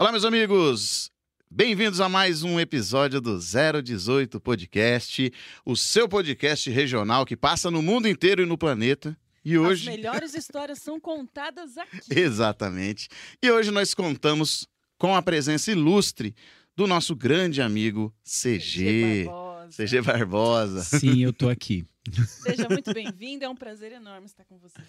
Olá, meus amigos! Bem-vindos a mais um episódio do 018 Podcast, o seu podcast regional que passa no mundo inteiro e no planeta. E hoje. As melhores histórias são contadas aqui. Exatamente. E hoje nós contamos com a presença ilustre do nosso grande amigo CG. Barbosa. CG Barbosa. Sim, eu tô aqui. Seja muito bem-vindo, é um prazer enorme estar com você.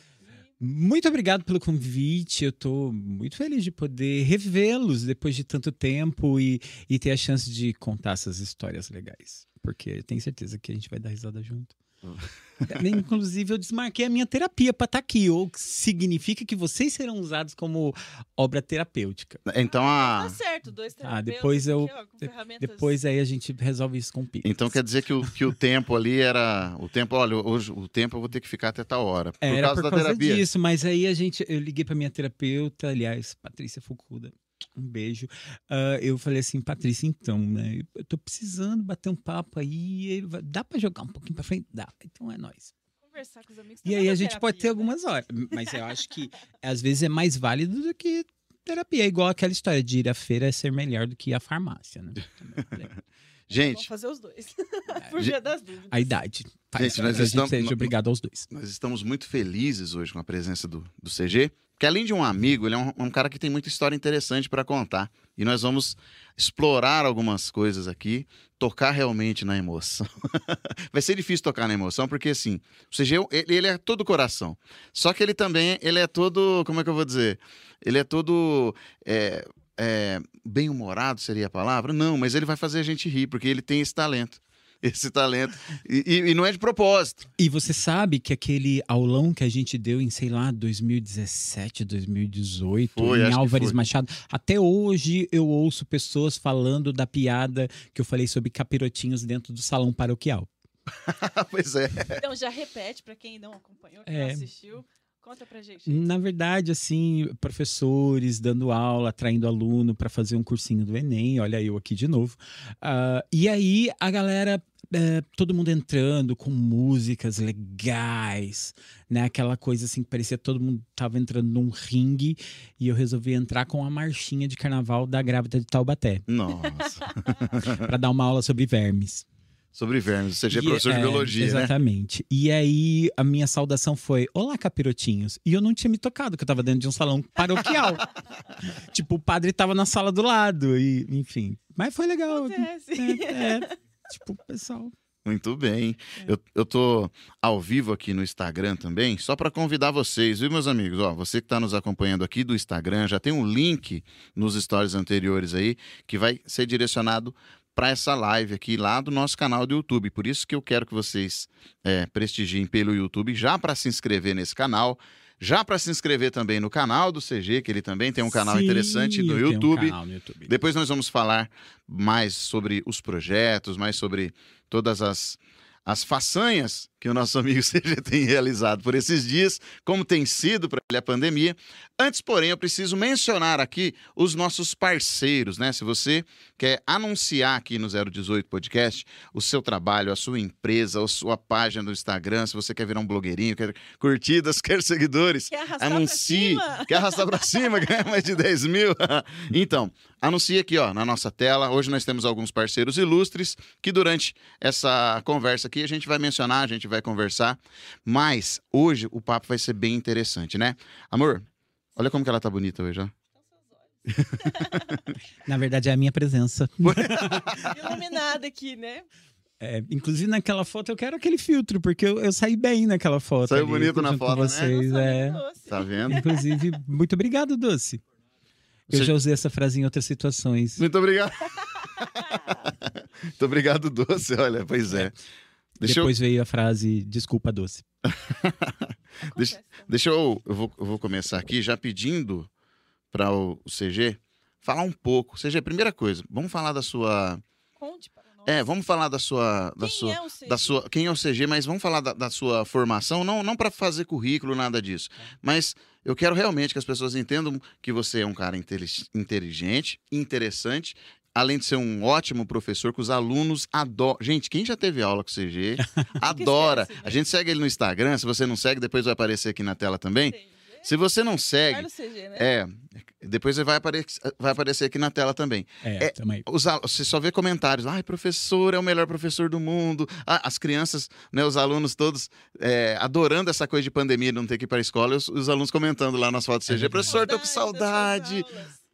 Muito obrigado pelo convite. Eu tô muito feliz de poder revê-los depois de tanto tempo e, e ter a chance de contar essas histórias legais. Porque tenho certeza que a gente vai dar risada junto. Inclusive, eu desmarquei a minha terapia para estar aqui, ou significa que vocês serão usados como obra terapêutica. Então Tá a. certo, dois Ah, terapeutas depois eu- aqui, ó, com ferramentas- Depois aí a gente resolve isso com o Pix. Então quer dizer que o, que o tempo ali era. O tempo, olha, hoje o tempo eu vou ter que ficar até tal hora. Por Era causa por da causa terapia. disso, mas aí a gente, eu liguei pra minha terapeuta, aliás, Patrícia Fucuda, um beijo. Ah, eu falei assim, Patrícia, então, né, eu tô precisando bater um papo aí, vai- dá pra jogar um pouquinho pra frente? Dá, então é nóis. Conversar com os amigos. E aí é a gente pode ter né? algumas horas, mas eu acho que às vezes é mais válido do que terapia, é igual aquela história de ir à feira é ser melhor do que ir à farmácia, né? Também, Vamos Gente, fazer os dois. Por via das dúvidas. A idade. faz Gente, nós que a estamos- gente seja obrigado aos dois. nós estamos muito felizes hoje com a presença do, do CG, que além de um amigo, ele é um, um cara que tem muita história interessante para contar. E nós vamos explorar algumas coisas aqui, tocar realmente na emoção. Vai ser difícil tocar na emoção, porque assim, o CG, ele, ele é todo coração. Só que ele também, ele é todo, como é que eu vou dizer? Ele é todo... é, é, bem-humorado seria a palavra? Não, mas ele vai fazer a gente rir, porque ele tem esse talento. Esse talento. E, e- e não é de propósito. E você sabe que aquele aulão que a gente deu em, sei lá, 2017, 2018, Foi, em Álvares. Machado, até hoje eu ouço pessoas falando da piada que eu falei sobre capirotinhos dentro do salão paroquial. pois é. Então já repete pra quem não acompanhou, quem É. não assistiu. Conta pra gente. Na verdade, assim, professores dando aula, atraindo aluno para fazer um cursinho do Enem, olha eu aqui de novo. Ah, e aí a galera, eh, todo mundo entrando com músicas legais, né? Aquela coisa assim que parecia que todo mundo tava entrando num ringue e eu resolvi entrar com a marchinha de carnaval da grávida de Taubaté Nossa. para dar uma aula sobre vermes. Sobre vermes. Você já é professor de é, biologia, né? Exatamente. E aí a minha saudação foi: Olá, capirotinhos. E eu não tinha me tocado, que eu tava dentro de um salão paroquial. tipo, o padre tava na sala do lado, e enfim. Mas foi legal. Acontece. É, é, tipo, pessoal. Muito bem. É. Eu, eu tô ao vivo aqui no Instagram também, só para convidar vocês, viu, meus amigos? Ó, você que está nos acompanhando aqui do Instagram, já tem um link nos stories anteriores aí que vai ser direcionado para essa live aqui lá do nosso canal do YouTube. Por isso que eu quero que vocês é, prestigiem pelo YouTube já para se inscrever nesse canal. Já para se inscrever também no canal do CG, que ele também tem um canal Sim, interessante no tenho um YouTube. canal no YouTube. Depois nós vamos falar mais sobre os projetos, mais sobre todas as, as façanhas que o nosso amigo CG tem realizado por esses dias, como tem sido para ele a pandemia. Antes, porém, eu preciso mencionar aqui os nossos parceiros, né? Se você quer anunciar aqui no 018 Podcast o seu trabalho, a sua empresa, a sua página do Instagram, se você quer virar um blogueirinho, quer curtidas, quer seguidores, Quer arrastar Anuncie. Quer arrastar pra cima, ganhar mais de 10 mil? então, anuncie aqui, ó, na nossa tela. Hoje nós temos alguns parceiros ilustres que durante essa conversa aqui a gente vai mencionar, a gente vai conversar. Mas hoje o papo vai ser bem interessante, né? Amor, olha como que ela tá bonita hoje, ó. Na verdade, é a minha presença. Iluminada aqui, né? É, inclusive, naquela foto, eu quero aquele filtro, porque eu, eu saí bem naquela foto. Saiu ali, bonito na foto, né? vocês, Nossa, é. doce. Tá vendo? Inclusive, muito obrigado, Doce. Eu Você- já usei essa frase em outras situações. Muito obrigado. Muito obrigado, doce. Olha, pois é. Deixa eu, Depois veio a frase desculpa, Doce. Deixa-. Deixa eu, eu vou, eu vou começar aqui já pedindo para o, o CG falar um pouco. CG, primeira coisa, vamos falar da sua. Conte para nós. É, vamos falar da sua. Da Quem sua, é o CG? da sua. Quem é o CG, mas vamos falar da, da sua formação, não, não para fazer currículo, nada disso. Mas eu quero realmente que as pessoas entendam que você é um cara inteli- inteligente, interessante. Além de ser um ótimo professor, que os alunos adoram. Gente, quem já teve aula com o CG, adora. A gente segue ele no Instagram. Se você não segue, depois vai aparecer aqui na tela também. Se você não segue, CG, né? é, depois vai aparecer, vai aparecer aqui na tela também. É, É, também. Os você só vê comentários. Ai, professor é o melhor professor do mundo. Ah, as crianças, né, os alunos todos é, adorando essa coisa de pandemia, não ter que ir para a escola. Os, os alunos comentando lá nas fotos do É CG. verdade. professor, tô com saudade.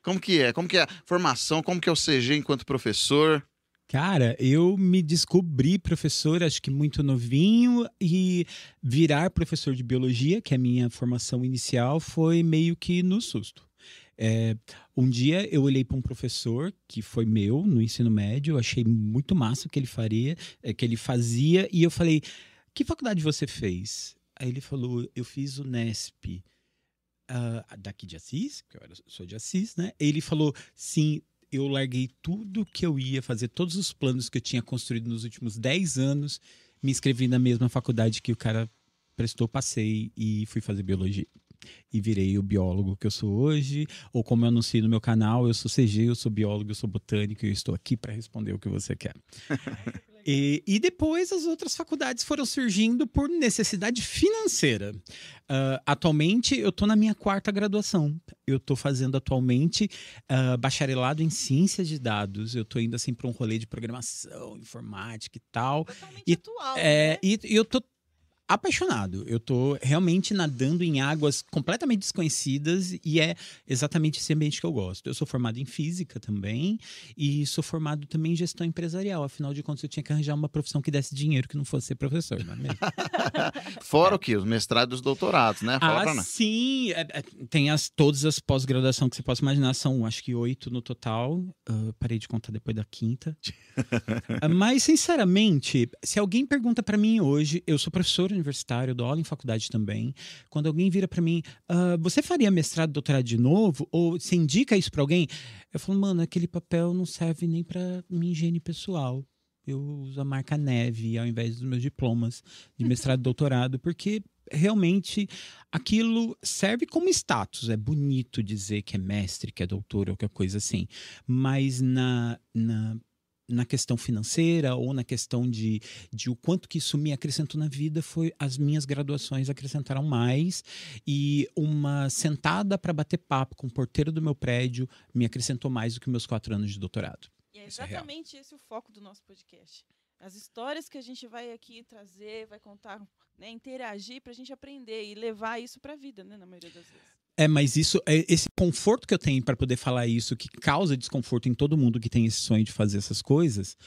Como que é? Como que é a formação? Como que é o CG enquanto professor? Cara, eu me descobri professor, acho que muito novinho, e virar professor de biologia, que é a minha formação inicial, foi meio que no susto. É, um dia eu olhei para um professor que foi meu no ensino médio, achei muito massa o que ele faria, é, que ele fazia, e eu falei: "Que faculdade você fez?" Aí ele falou: "Eu fiz o Nesp." Ah, daqui de Assis, porque eu era- sou de Assis, né? Ele falou: "Sim, eu larguei tudo que eu ia fazer, todos os planos que eu tinha construído nos últimos 10 anos, me inscrevi na mesma faculdade que o cara prestou, passei e fui fazer biologia. E virei o biólogo que eu sou hoje, ou como eu anuncio no meu canal, eu sou CG, eu sou biólogo, eu sou botânico e eu estou aqui para responder o que você quer. E, e depois as outras faculdades foram surgindo por necessidade financeira. Ah, atualmente eu estou na minha quarta graduação. Eu estou fazendo atualmente ah, bacharelado em ciências de dados. Eu estou indo assim para um rolê de programação, informática e tal. Totalmente E- atual, É, né? e, e eu tô apaixonado. Eu tô realmente nadando em águas completamente desconhecidas e é exatamente esse ambiente que eu gosto. Eu sou formado em física também e sou formado também em gestão empresarial. Afinal de contas, eu tinha que arranjar uma profissão que desse dinheiro que não fosse ser professor, não é mesmo? Fora o quê? Os mestrados e os doutorados, né? Fala Ah, sim. É, é, tem as, todas as pós-graduação que você possa imaginar. São, acho que, oito no total. Ah, parei de contar depois da quinta. Ah, Mas, sinceramente, se alguém pergunta pra mim hoje, eu sou professor universitário, dou aula em faculdade também. Quando alguém vira pra mim, "Ah, você faria mestrado, doutorado de novo? Ou você indica isso pra alguém? Eu falo, mano, aquele papel não serve nem pra minha higiene pessoal. Eu uso a marca Neve ao invés dos meus diplomas de mestrado e doutorado, porque realmente aquilo serve como status. É bonito dizer que é mestre, que é doutor ou qualquer coisa assim. Mas na, na, na questão financeira ou na questão de, de o quanto que isso me acrescentou na vida foi as minhas graduações acrescentaram mais e uma sentada para bater papo com o porteiro do meu prédio me acrescentou mais do que meus quatro anos de doutorado. E é é exatamente esse o foco do nosso podcast. As histórias que a gente vai aqui trazer, vai contar, né, interagir para a gente aprender e levar isso para a vida, né, na maioria das vezes. É, mas isso, é, esse conforto que eu tenho para poder falar isso, que causa desconforto em todo mundo que tem esse sonho de fazer essas coisas,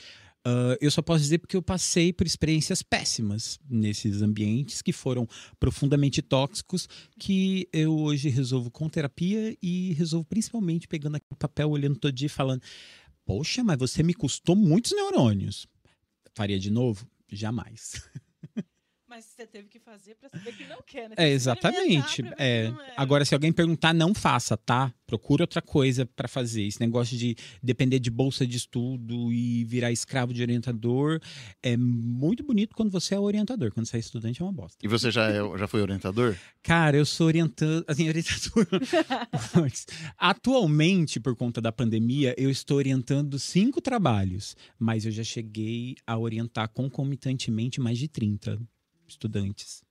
ah, eu só posso dizer porque eu passei por experiências péssimas nesses ambientes que foram profundamente tóxicos, que eu hoje resolvo com terapia e resolvo principalmente pegando aquele papel, olhando todo dia e falando: Poxa, mas você me custou muitos neurônios. Faria de novo? Jamais. Mas você teve que fazer para saber que não quer, né? É, exatamente. É. é. Agora, se alguém perguntar, não faça, tá? Procura outra coisa pra fazer. Esse negócio de depender de bolsa de estudo e virar escravo de orientador é muito bonito quando você é orientador. Quando você é estudante, é uma bosta. E você já, é- já foi orientador? Cara, eu sou orientando, assim, orientador. Atualmente, por conta da pandemia, eu estou orientando cinco trabalhos, mas eu já cheguei a orientar concomitantemente mais de 30 estudantes.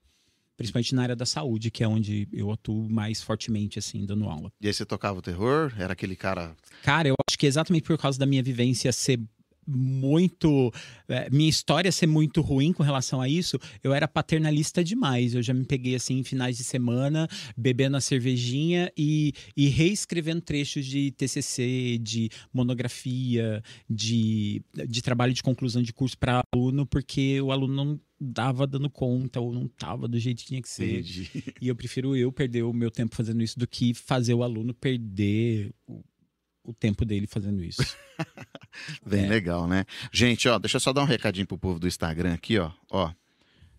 Principalmente na área da saúde, que é onde eu atuo mais fortemente, assim, dando aula. E aí você tocava o terror? Era aquele cara. Cara, eu acho que exatamente por causa da minha vivência ser muito. é, minha história ser muito ruim com relação a isso, eu era paternalista demais. Eu já me peguei assim em finais de semana, bebendo a cervejinha e, e reescrevendo trechos de TCC, de monografia, de, de trabalho de conclusão de curso para aluno, porque o aluno não dava dando conta ou não tava do jeito que tinha que ser. Entendi. E eu prefiro eu perder o meu tempo fazendo isso do que fazer o aluno perder o, o tempo dele fazendo isso. Bem É. legal, né? Gente, ó, deixa eu só dar um recadinho pro povo do Instagram aqui, ó. Ó.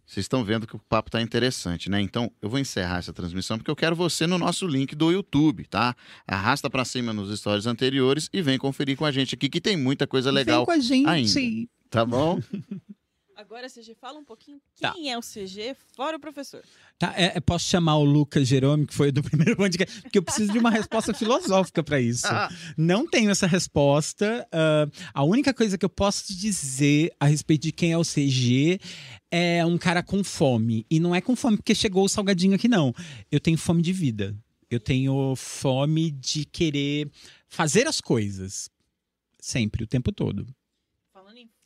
Vocês estão vendo que o papo tá interessante, né? Então, eu vou encerrar essa transmissão porque eu quero você no nosso link do YouTube, tá? Arrasta pra cima nos stories anteriores e vem conferir com a gente aqui que tem muita coisa legal, Vem com a gente. ainda. tá bom? Agora, CG, fala um pouquinho Tá. quem é o CG, fora o professor. Tá, é- é, posso chamar o Lucas Jerome, que foi do primeiro podcast, porque eu preciso de uma resposta filosófica para isso. Não tenho essa resposta. ah, a única coisa que eu posso te dizer a respeito de quem é o CG é um cara com fome. E não é com fome porque chegou o salgadinho aqui, não. Eu tenho fome de vida. Eu tenho fome de querer fazer as coisas. Sempre, o tempo todo.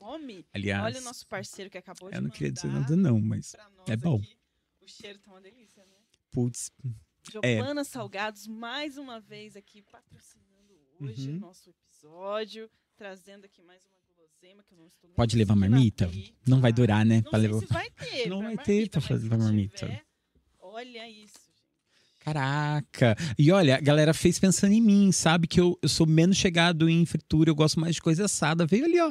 Fome, Aliás, olha o nosso parceiro que acabou de eu não queria dizer nada, não, mas. é bom. aqui. O cheiro tá uma delícia, né? Putz, Giovana Salgados, mais uma vez aqui patrocinando hoje Uhum. o nosso episódio, trazendo aqui mais uma guloseima que eu não estou Pode levar marmita? abrir. Não vai durar, né? Não pra levar- vai ter. Não vai ter pra fazer pra marmita. tiver, olha isso, gente. Caraca! E olha, a galera fez pensando em mim, sabe? Que eu, eu sou menos chegado em fritura, eu gosto mais de coisa assada. Veio ali, ó.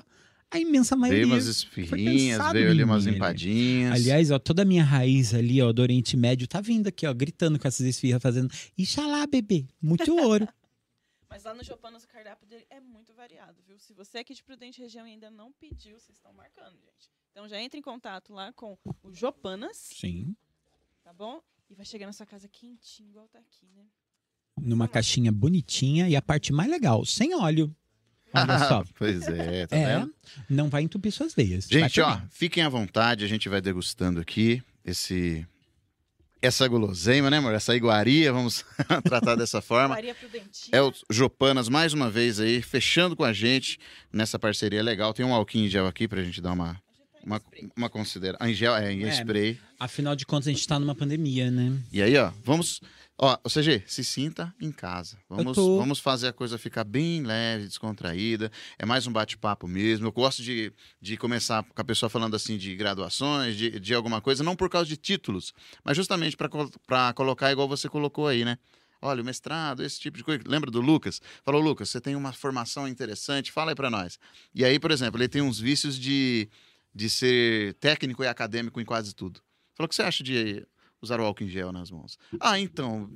A imensa maioria. Veio umas esfirrinhas, pensado veio ali umas mim, empadinhas. Aliás, ó, toda a minha raiz ali, ó, do Oriente Médio, tá vindo aqui, ó, gritando com essas esfirras, fazendo Ixalá, bebê, muito ouro. Mas lá no Jopanas o cardápio dele é muito variado, viu? Se você é aqui de Prudente Região e ainda não pediu, vocês estão marcando, gente. Então já entre em contato lá com o Jopanas, Sim. tá bom? E vai chegar na sua casa quentinho, igual tá aqui, né? Numa caixinha bonitinha e a parte mais legal, sem óleo. Olha só. pois é, tá É, vendo? não vai entupir suas veias. Gente, ó, fiquem à vontade, a gente vai degustando aqui esse essa guloseima, né, amor? Essa iguaria, vamos tratar dessa forma. Maria Prudentinha. É o Jopanas mais uma vez aí, fechando com a gente nessa parceria legal. Tem um alquinho em gel aqui pra gente dar uma uma, uma consideração. Em gel, é, em É. spray. Afinal de contas, a gente tá numa pandemia, né? E aí, ó, vamos. Ó, ou CG, se sinta em casa. Vamos, tô. vamos fazer a coisa ficar bem leve, descontraída. É mais um bate-papo mesmo. Eu gosto de, de começar com a pessoa falando assim de graduações, de, de alguma coisa, não por causa de títulos, mas justamente para colocar igual você colocou aí, né? Olha, o mestrado, esse tipo de coisa. Lembra do Lucas? Falou, Lucas, você tem uma formação interessante, fala aí para nós. E aí, por exemplo, ele tem uns vícios de, de ser técnico e acadêmico em quase tudo. Falou, o que você acha de usar o álcool em gel nas mãos? Ah, então,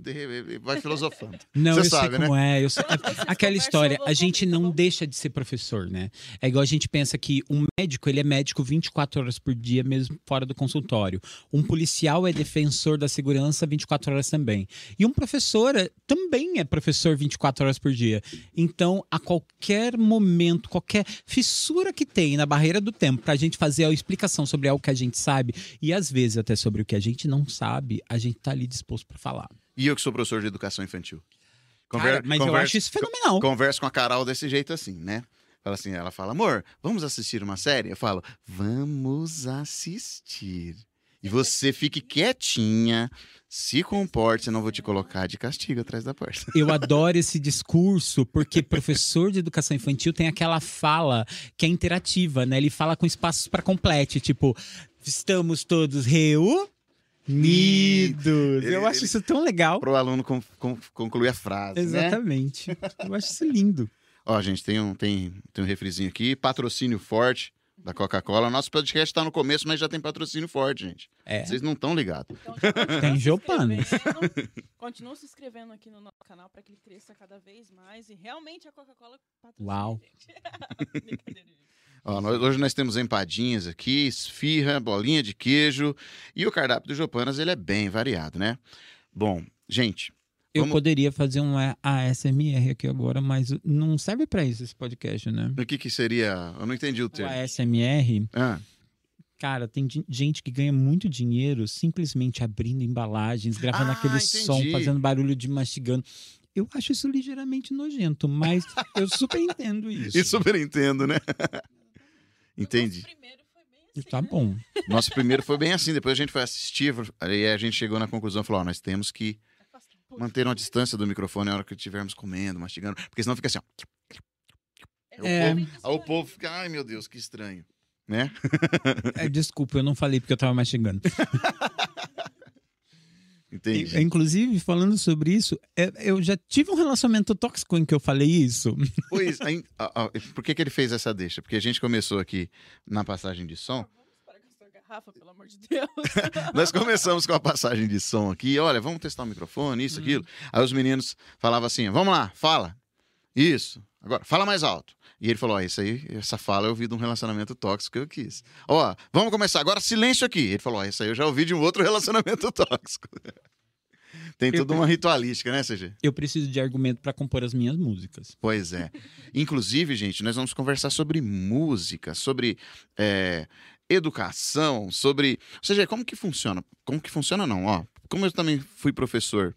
vai filosofando. Não, Você eu sabe, sei como é. Eu sei- é- Aquela história, a gente tá não deixa de ser professor, né? É igual a gente pensa que um médico, ele é médico 24 horas por dia, mesmo fora do consultório. Um policial é defensor da segurança 24 horas também. E um professor é- também é professor 24 horas por dia. Então, a qualquer momento, qualquer fissura que tem na barreira do tempo pra gente fazer a explicação sobre algo que a gente sabe, e às vezes até sobre o que a gente não sabe, a gente tá ali disposto pra falar. E eu que sou professor de educação infantil. Cara, mas eu acho isso fenomenal. Converso com a Carol desse jeito assim, né? Fala assim, ela fala, amor, vamos assistir uma série? Eu falo, vamos assistir. E você fique quietinha, se comporte, senão vou te colocar de castigo atrás da porta. Eu adoro esse discurso, porque professor de educação infantil tem aquela fala que é interativa, né? Ele fala com espaços para complete, tipo, estamos todos Ele- Eu acho ele- isso tão legal. Para o aluno con- con- concluir a frase, né? Exatamente. Eu acho isso lindo. Ó, gente, tem um, tem, tem um refrizinho aqui, patrocínio forte da Coca-Cola. Nosso podcast tá no começo, mas já tem patrocínio forte, gente. É. Vocês não estão ligados. Então, Tem inscrevendo. Continua se inscrevendo aqui no nosso canal para que ele cresça cada vez mais. E realmente a Coca-Cola patrocina Uau. a gente. Brincadeira, gente. Ó, nós- hoje nós temos empadinhas aqui, esfirra, bolinha de queijo. E o cardápio do Jopanas, ele é bem variado, né? Bom, gente, Eu Vamos- poderia fazer um ASMR aqui agora, mas não serve pra isso esse podcast, né? o que que seria... Eu não entendi o O termo. ASMR, Ah, cara, tem gente que ganha muito dinheiro simplesmente abrindo embalagens, gravando Ah, aquele entendi. som, fazendo barulho de mastigando. Eu acho isso ligeiramente nojento, mas eu super entendo isso. e super entendo, né? Entendi. O nosso primeiro foi bem assim, Tá né? bom. Nosso primeiro foi bem assim, depois a gente foi assistir, aí a gente chegou na conclusão e falou, ó, nós temos que manter uma distância do microfone na hora que estivermos comendo, mastigando, porque senão fica assim, ó. É. Aí o povo fica, ai meu Deus, que estranho, né? É, desculpa, eu não falei porque eu tava mastigando. Entendi. Inclusive, falando sobre isso, é, eu já tive um relacionamento tóxico em que eu falei isso. Pois, aí, ó, ó, por que, que ele fez essa deixa? Porque a gente começou aqui na passagem de som. Vamos parar com essa garrafa, pelo amor de Deus. Nós começamos com a passagem de som aqui. Olha, vamos testar o microfone, isso, aquilo. Aí os meninos falavam assim: vamos lá, fala. Isso. Agora, fala mais alto. E ele falou: Ó, isso aí, essa fala eu ouvi de um relacionamento tóxico que eu quis. Ó, vamos começar. Agora, silêncio aqui. Ele falou: Ó, isso aí eu já ouvi de um outro relacionamento tóxico. Tem toda uma ritualística, né, CG? Eu preciso de argumento para compor as minhas músicas. Pois é. Inclusive, gente, nós vamos conversar sobre música, sobre é, educação, sobre. Ou seja, como que funciona? Como que funciona, não? Ó, como eu também fui professor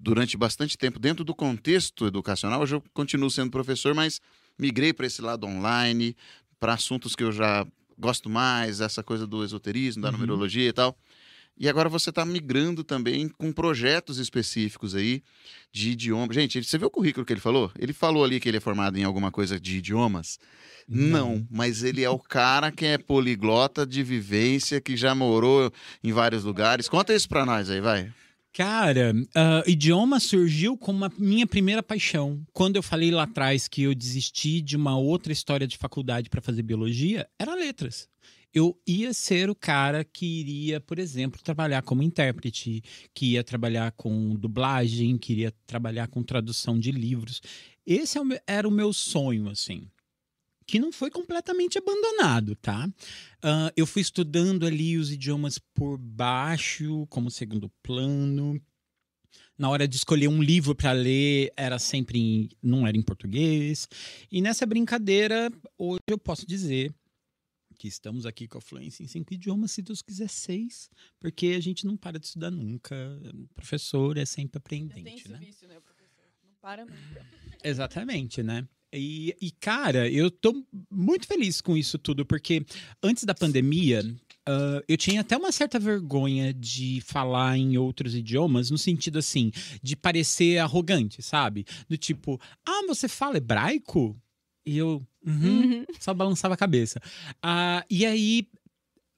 durante bastante tempo dentro do contexto educacional, hoje eu continuo sendo professor, mas migrei para esse lado online, para assuntos que eu já gosto mais, essa coisa do esoterismo, da Uhum. numerologia e tal. E agora você está migrando também com projetos específicos aí de idioma. Gente, você viu o currículo que ele falou? Ele falou ali que ele é formado em alguma coisa de idiomas? Não, mas ele é o cara que é poliglota de vivência, que já morou em vários lugares. Conta isso pra nós aí, vai. Cara, ah, idioma surgiu como a minha primeira paixão. Quando eu falei lá atrás que eu desisti de uma outra história de faculdade para fazer biologia, era letras. Eu ia ser o cara que iria, por exemplo, trabalhar como intérprete, que ia trabalhar com dublagem, que iria trabalhar com tradução de livros. Esse é era o meu sonho, assim. Que não foi completamente abandonado, tá? Ah, eu fui estudando ali os idiomas por baixo, como segundo plano. Na hora de escolher um livro para ler, era sempre em, não era em português. E nessa brincadeira, hoje eu posso dizer que estamos aqui com a fluência em cinco idiomas, se Deus quiser seis, porque a gente não para de estudar nunca. Professor é sempre aprendente, né? vício, né, professor? Não para nunca. Exatamente, né? E, e, cara, eu tô muito feliz com isso tudo, porque antes da pandemia, ah, eu tinha até uma certa vergonha de falar em outros idiomas, no sentido assim, de parecer arrogante, sabe? Do tipo, ah, você fala hebraico? E eu, uhum, Uhum. só balançava a cabeça. Ah, e aí,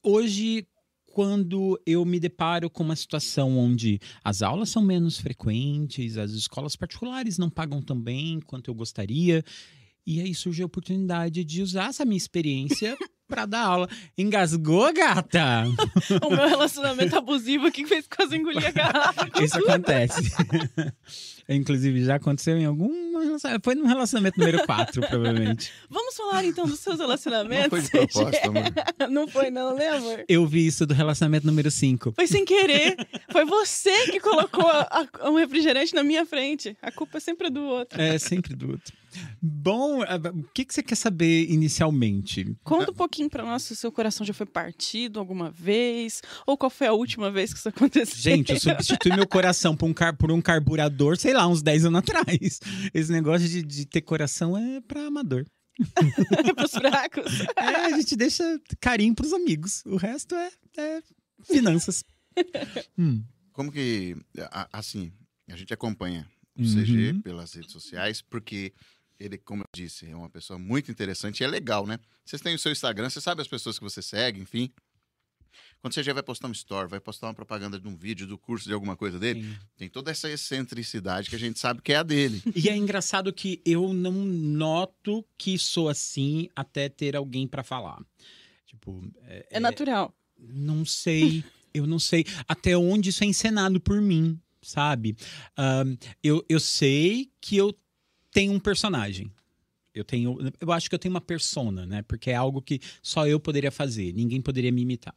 hoje, quando eu me deparo com uma situação onde as aulas são menos frequentes, as escolas particulares não pagam tão bem quanto eu gostaria, e aí surge a oportunidade de usar essa minha experiência para dar aula. Engasgou, gata? o meu relacionamento abusivo aqui fez quase engolir a garrafa. Isso acontece. Inclusive, já aconteceu em algum relacionamento. Foi no relacionamento número 4, provavelmente. Vamos falar então dos seus relacionamentos? Não foi de propósito, amor. não foi, não, né, amor? Eu vi isso do relacionamento número 5. Foi sem querer. Foi você que colocou a- a- um refrigerante na minha frente. A culpa sempre é do outro. É sempre do outro. Bom, ah, o que, que você quer saber inicialmente? Conta um pouquinho pra nós se o seu coração já foi partido alguma vez, ou qual foi a última vez que isso aconteceu. Gente, eu substituí meu coração por um, car- por um carburador, sei lá, uns 10 anos atrás. Esse negócio de, de ter coração é pra amador. pros fracos. É, a gente deixa carinho pros amigos. O resto é, é finanças. Hum. Como que, assim, a gente acompanha o Uhum. CG pelas redes sociais, porque ele, como eu disse, é uma pessoa muito interessante e é legal, né? Vocês têm o seu Instagram, você sabe as pessoas que você segue, enfim. Quando o CG vai postar um story, vai postar uma propaganda de um vídeo, do curso, de alguma coisa dele, Sim. tem toda essa excentricidade que a gente sabe que é a dele. E é engraçado que eu não noto que sou assim até ter alguém pra falar. Tipo, É natural. Não sei, eu não sei até onde isso é encenado por mim, sabe? Ahn, eu, eu sei que eu tenho um personagem. Eu tenho, eu acho que eu tenho uma persona, né? Porque é algo que só eu poderia fazer, ninguém poderia me imitar.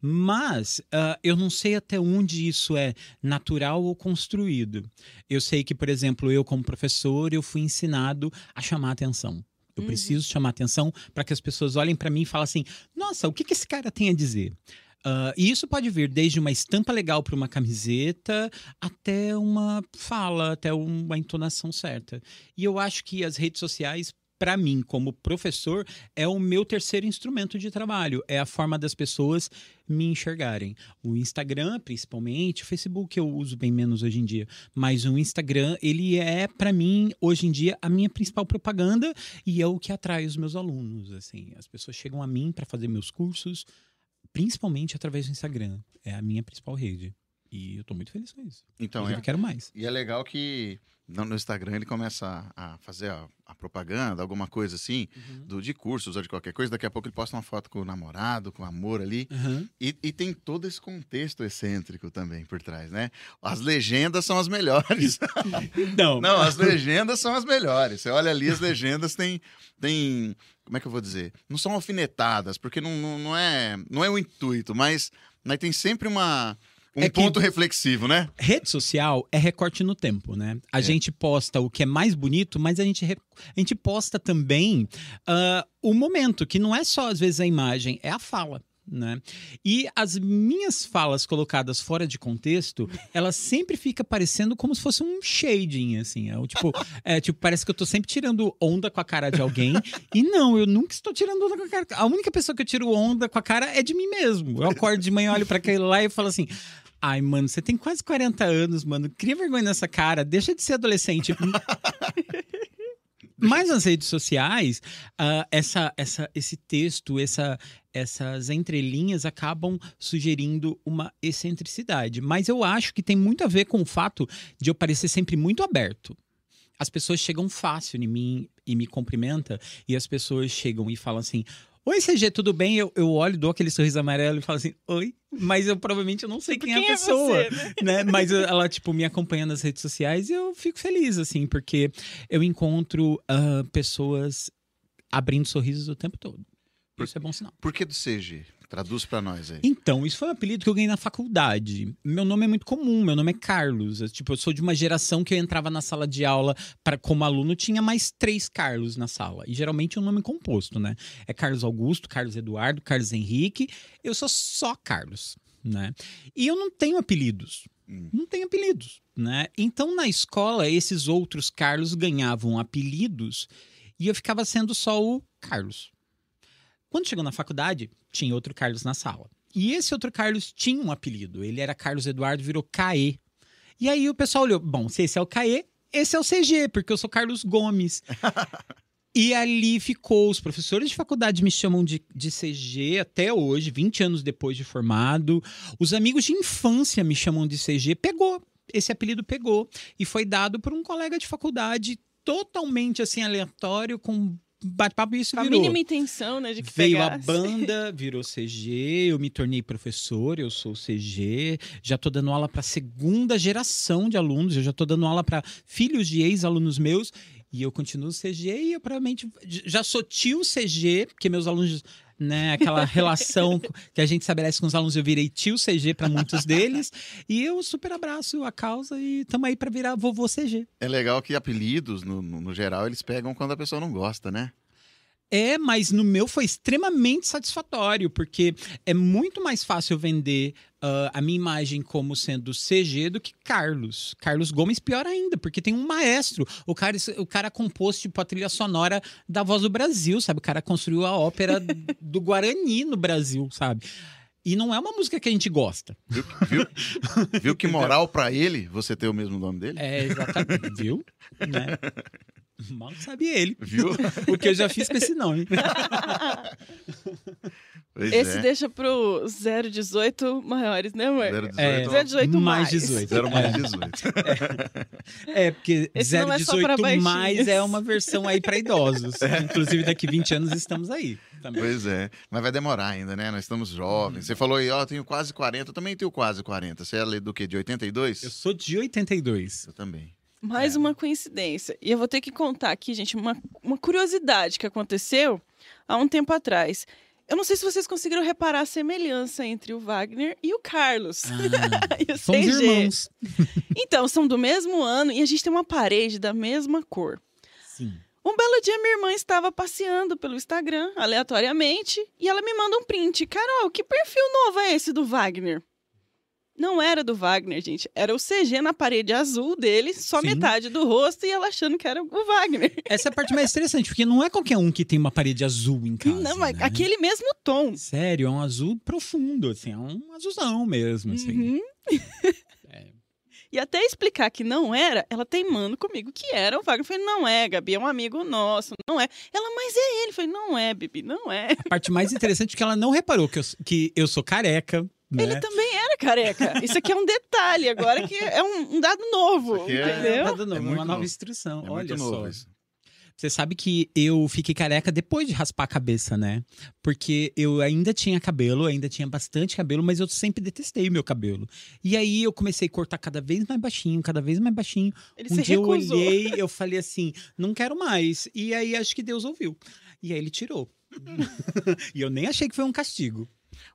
Mas ah, eu não sei até onde isso é natural ou construído. Eu sei que, por exemplo, eu como professor, eu fui ensinado a chamar atenção. Eu Uhum. preciso chamar atenção para que as pessoas olhem para mim e falem assim: nossa, o que, que esse cara tem a dizer? Ah, e isso pode vir desde uma estampa legal para uma camiseta até uma fala, até uma entonação certa. E eu acho que as redes sociais, para mim, como professor, é o meu terceiro instrumento de trabalho. É a forma das pessoas me enxergarem. O Instagram, principalmente, o Facebook eu uso bem menos hoje em dia, mas o Instagram, ele é, para mim, hoje em dia, a minha principal propaganda e é o que atrai os meus alunos. Assim, as pessoas chegam a mim para fazer meus cursos, principalmente através do Instagram. É a minha principal rede. E eu tô muito feliz com isso. Então, Inclusive, é, quero mais. e é legal que no, Instagram ele começa a, a fazer a, a propaganda, alguma coisa assim, do, de cursos ou de qualquer coisa. Daqui a pouco ele posta uma foto com o namorado, com o amor ali. Aham. E, e tem todo esse contexto excêntrico também por trás, né? As legendas são as melhores. Não, Não, as legendas são as melhores. Você olha ali, as legendas têm. têm como é que eu vou dizer? Não são alfinetadas, porque não, não, não é, não é o intuito, mas, mas tem sempre uma, um É ponto reflexivo, né? Rede social é recorte no tempo, né? A É. gente posta o que é mais bonito, mas a gente, re- a gente posta também ah, o momento, que não é só às vezes a imagem, é a fala. Né? E as minhas falas colocadas fora de contexto, elas sempre fica parecendo como se fosse um shading, assim. É, tipo, é, tipo, parece que eu tô sempre tirando onda com a cara de alguém. e não, eu nunca estou tirando onda com a cara. A única pessoa que eu tiro onda com a cara é de mim mesmo. Eu acordo de manhã, olho pra aquele lá e falo assim: Ai, mano, você tem quase 40 anos, mano. Cria vergonha nessa cara. Deixa de ser adolescente. Mas nas redes sociais, ah, essa, essa, esse texto, essa, essas entrelinhas acabam sugerindo uma excentricidade. Mas eu acho que tem muito a ver com o fato de eu parecer sempre muito aberto. As pessoas chegam fácil em mim e me cumprimentam, e as pessoas chegam e falam assim: Oi, CG, tudo bem? Eu, eu olho, dou aquele sorriso amarelo e falo assim: Oi, mas eu provavelmente eu não sei quem, é a pessoa você, né? né? Mas ela, tipo, me acompanha nas redes sociais e eu fico feliz, assim, porque eu encontro ah, pessoas abrindo sorrisos o tempo todo. Isso é bom sinal. Por que do CG? Traduz pra nós aí. Então, isso foi um apelido que eu ganhei na faculdade. Meu nome é muito comum, meu nome é Carlos. Eu, tipo, eu sou de uma geração que eu entrava na sala de aula para como aluno, tinha mais três Carlos na sala. E geralmente é um nome composto, né? É Carlos Augusto, Carlos Eduardo, Carlos Henrique. Eu sou só Carlos, né? E eu não tenho apelidos. Hum. Não tenho apelidos, né? Então, na escola, esses outros Carlos ganhavam apelidos e eu ficava sendo só o Carlos. Quando chegou na faculdade, tinha outro Carlos na sala. E esse outro Carlos tinha um apelido. Ele era Carlos Eduardo, virou Caê. E aí o pessoal olhou: bom, se esse é o Caê, esse é o CG, porque eu sou Carlos Gomes. e ali ficou. Os professores de faculdade me chamam de, de CG até hoje, 20 anos depois de formado. Os amigos de infância me chamam de CG. Pegou. Esse apelido pegou. E foi dado por um colega de faculdade totalmente assim aleatório, com bate-papo e isso Com a virou. mínima intenção, né, de que Veio a pegasse. banda, virou CG, eu me tornei professor, eu sou CG, já tô dando aula para segunda geração de alunos, eu já tô dando aula para filhos de ex-alunos meus e eu continuo CG e eu provavelmente já sou tio CG, porque meus alunos, né, aquela relação que a gente estabelece com os alunos, eu virei tio CG para muitos deles e eu super abraço a causa e tamo aí para virar vovô CG. É legal que apelidos, no, no, no geral, eles pegam quando a pessoa não gosta, né? É, mas no meu foi extremamente satisfatório, porque é muito mais fácil vender ah, a minha imagem como sendo CG do que Carlos. Carlos Gomes, pior ainda, porque tem um maestro. O cara, o cara compôs tipo, a trilha sonora da Voz do Brasil, sabe? O cara construiu a ópera do Guarani no Brasil, sabe? E não é uma música que a gente gosta. Viu, viu, viu que moral pra ele você ter o mesmo nome dele? É, exatamente, viu? Né? Mal sabe ele. Viu? O que eu já fiz com esse nome. Pois Esse é. deixa pro 018 maiores, né, amor? 018, É, 018 mais mais. 18. Zero mais É. 18. É, porque Esse é só pra 018 baixinhos. mais é uma versão aí para idosos. Inclusive, daqui 20 anos estamos aí. Também. Pois é. Mas vai demorar ainda, né? Nós estamos jovens. Você falou aí, ó, eu tenho quase 40. Eu também tenho quase 40. Você é do quê? De 82? Eu sou de 82. Eu também. Mais É. uma coincidência. E eu vou ter que contar aqui, gente, uma, uma curiosidade que aconteceu há um tempo atrás. Eu não sei se vocês conseguiram reparar a semelhança entre o Wagner e o Carlos. Ah, e o CG. irmãos. Então, são do mesmo ano e a gente tem uma parede da mesma cor. Sim. Um belo dia, minha irmã estava passeando pelo Instagram, aleatoriamente, e ela me manda um print. Carol, que perfil novo é esse do Wagner? Não era do Wagner, gente. Era o CG na parede azul dele, só Sim. metade do rosto, e ela achando que era o Wagner. Essa é a parte mais interessante, porque não é qualquer um que tem uma parede azul em casa. Não, né? aquele mesmo tom. Sério, é um azul profundo, assim, é um azulzão mesmo, assim. Uhum. É. E até explicar que não era, ela teimando comigo que era o Wagner. Eu falei, não é, Gabi, é um amigo nosso, não é. Ela, mas é ele. Eu falei, não é, Bibi, não é. A parte mais interessante é que ela não reparou que eu, que eu sou careca, né? Ele também careca. Isso aqui é um detalhe, agora que é um, um dado novo, Isso aqui é- entendeu? Tá dando É uma nova novo. instrução. É Olha muito só. novo isso. Você sabe que eu fiquei careca depois de raspar a cabeça, né? Porque eu ainda tinha cabelo, ainda tinha bastante cabelo, mas eu sempre detestei o meu cabelo. E aí eu comecei a cortar cada vez mais baixinho, cada vez mais baixinho. Ele um se dia eu recusou. olhei, eu falei assim, não quero mais. E aí acho que Deus ouviu. E aí ele tirou. e eu nem achei que foi um castigo.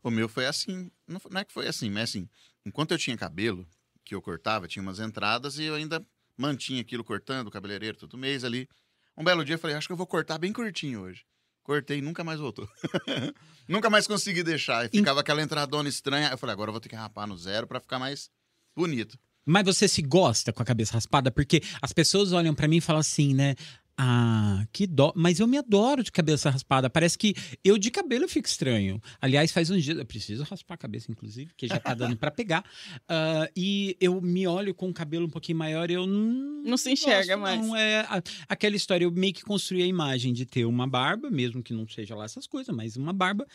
O meu foi assim. Não, foi- não é que foi assim, mas assim, enquanto eu tinha cabelo, que eu cortava, tinha umas entradas e eu ainda mantinha aquilo cortando, o cabeleireiro todo mês ali. Um belo dia eu falei, acho que eu vou cortar bem curtinho hoje. Cortei e nunca mais voltou. nunca mais consegui deixar. E ficava aquela entradona estranha. Eu falei, agora eu vou ter que rapar no zero pra ficar mais bonito. Mas você se gosta com a cabeça raspada? Porque as pessoas olham pra mim e falam assim, né? Ah, que dó. Mas eu me adoro de cabeça raspada. Parece que eu de cabelo fico estranho. Aliás, faz uns dias. Eu preciso raspar a cabeça, inclusive, porque já tá dando pra pegar. Ah, e eu me olho com o cabelo um pouquinho maior e eu não. Não se enxerga gosto, Não, mais. é a- aquela história. Eu meio que construí a imagem de ter uma barba, mesmo que não seja lá essas coisas, mas uma barba.